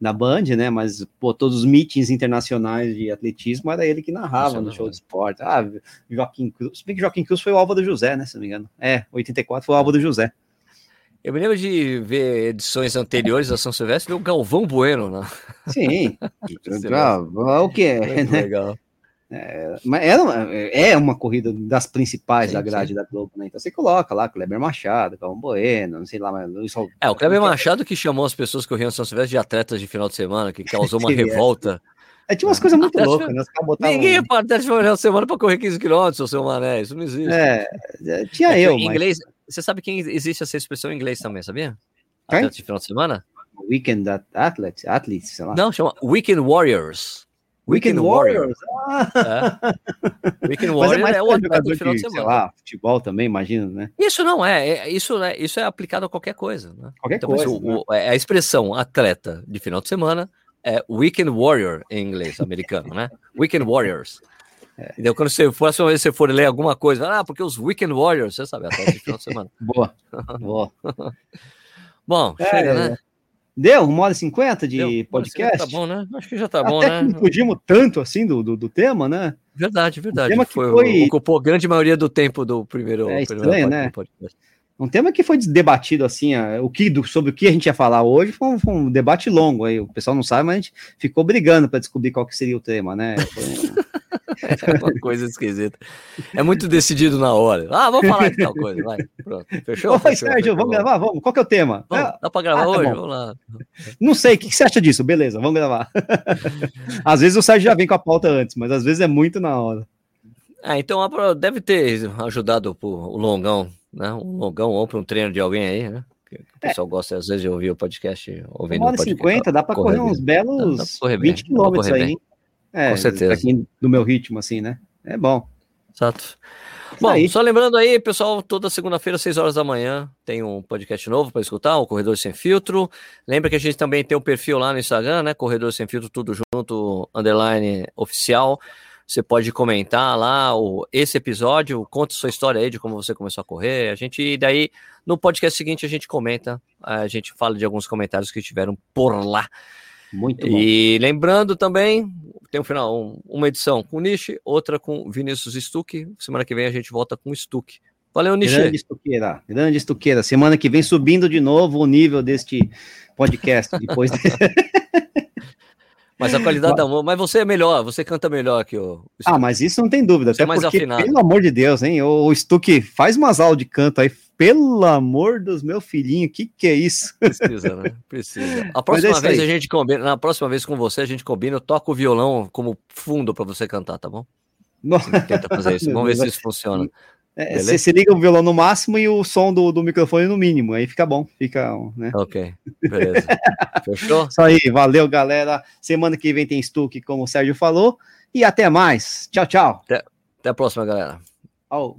da Band, né? Mas, pô, todos os meetings internacionais de atletismo era ele que narrava Nossa, no show de esporte. Ah, Joaquim Cruz. Se bem que Joaquim Cruz foi o Álvaro José, né? Se não me engano. É, 84 foi o Álvaro José. Eu me lembro de ver edições anteriores da São Silvestre, ver o Galvão Bueno, né? Sim. Silvestre. Ah, o que é, Muito né? legal. Mas era uma, é uma corrida das principais Sim, da grade da Globo, né? Então você coloca lá Kleber Machado, Calvão Bueno, não sei lá, mas Luiz Al- É, o Kleber Machado que chamou as pessoas que corriam São Silvestre de atletas de final de semana, que causou uma Sim, é. revolta. É, tinha umas coisas muito loucas, né? Botavam- Ninguém é para atleta de final de semana pra correr 15 km, seu mané. Isso não existe. É, é, tinha É eu, em mas inglês, você sabe que existe essa expressão em inglês também, sabia? Quem? Atleta de final de semana? Weekend at- Athletes, Athletes, sei lá. Não, chama Weekend Warriors. Weekend Warriors. É. Weekend Mas é é, o atleta do final de de, semana. lá, futebol também, imagino, né? Isso não é, é- isso, é, isso é aplicado a qualquer coisa. Né? Qualquer Então, coisa. o- né? o- é a expressão atleta de final de semana é Weekend Warrior em inglês americano, né? Weekend Warriors. É. Então, quando você, próxima vez que você for ler alguma coisa, ah, porque os Weekend Warriors, você sabe, atleta de final de semana. Boa, boa. Bom, É, chega, né? Deu uma hora e cinquenta de Deu? podcast? Tá bom, né? Acho que já tá bom, Até né? que não fugimos tanto assim do, do, do tema, né? Verdade, verdade. tema que Foi, Ocupou a grande maioria do tempo do primeiro. É estranho, parte né? podcast. Um tema que foi debatido assim, o que, do- sobre o que a gente ia falar hoje foi um, foi um debate longo aí. O pessoal não sabe, mas a gente ficou brigando para descobrir qual que seria o tema, né? Foi um- É uma coisa esquisita. É muito decidido na hora. Ah, vamos falar de tal coisa, vai. Pronto. Fechou? Oi, Fechou, Sérgio, fechou. vamos gravar? Vamos. Qual que é o tema? Vamos, Ah, dá pra gravar ah, tá hoje? Vamos lá. não sei, o que, que você acha disso? Beleza, vamos gravar. às vezes o Sérgio já vem com a pauta antes, mas às vezes é muito na hora. Ah, então deve ter ajudado o longão, né? Um longão ou para um treino de alguém aí, né? O pessoal gosta às vezes de ouvir o podcast, ouvindo Uma hora o e cinquenta, dá para correr correr uns bem. Dá belos pra correr bem, 20 dá pra quilômetros aí. É, Com certeza. quem- do meu ritmo, assim, né? É bom. Exato. Bom, aí. só lembrando aí, pessoal, toda segunda-feira, 6 horas da manhã, tem um podcast novo para escutar, o Corredor Sem Filtro. Lembra que a gente também tem um perfil lá no Instagram, né? Corredor Sem Filtro, tudo junto, underline oficial. Você pode comentar lá o, esse episódio, conta sua história aí de como você começou a correr. A gente, daí, no podcast seguinte, a gente comenta, a gente fala de alguns comentários que tiveram por lá. Muito bom. E lembrando também, tem um final, um- uma edição com o Nishi, outra com Vinícius Stuck. Semana que vem a gente volta com o Stuck. Valeu, Nishi. Grande estuqueira, grande estuqueira. Semana que vem subindo de novo o nível deste podcast. Depois de... Mas a qualidade da mas você é melhor, você canta melhor que o. Ah, mas isso não tem dúvida. Você é Até mais porque, afinado. pelo amor de Deus, hein? O, Stuck faz umas aulas de canto aí. Pelo amor dos meu filhinho, que que é isso? Precisa, né? Precisa. A é próxima isso vez a gente combina, na próxima vez com você a gente combina, eu toco o violão como fundo para você cantar, tá bom? Tenta fazer isso. Vamos ver se isso funciona. É? Você se liga o violão no máximo e o som do, do microfone no mínimo. Aí fica bom. Fica, né? Ok, beleza. Fechou? Isso aí, valeu, galera. Semana que vem tem Stuck, como o Sérgio falou. E até mais. Tchau, tchau. Até a próxima, galera. Au.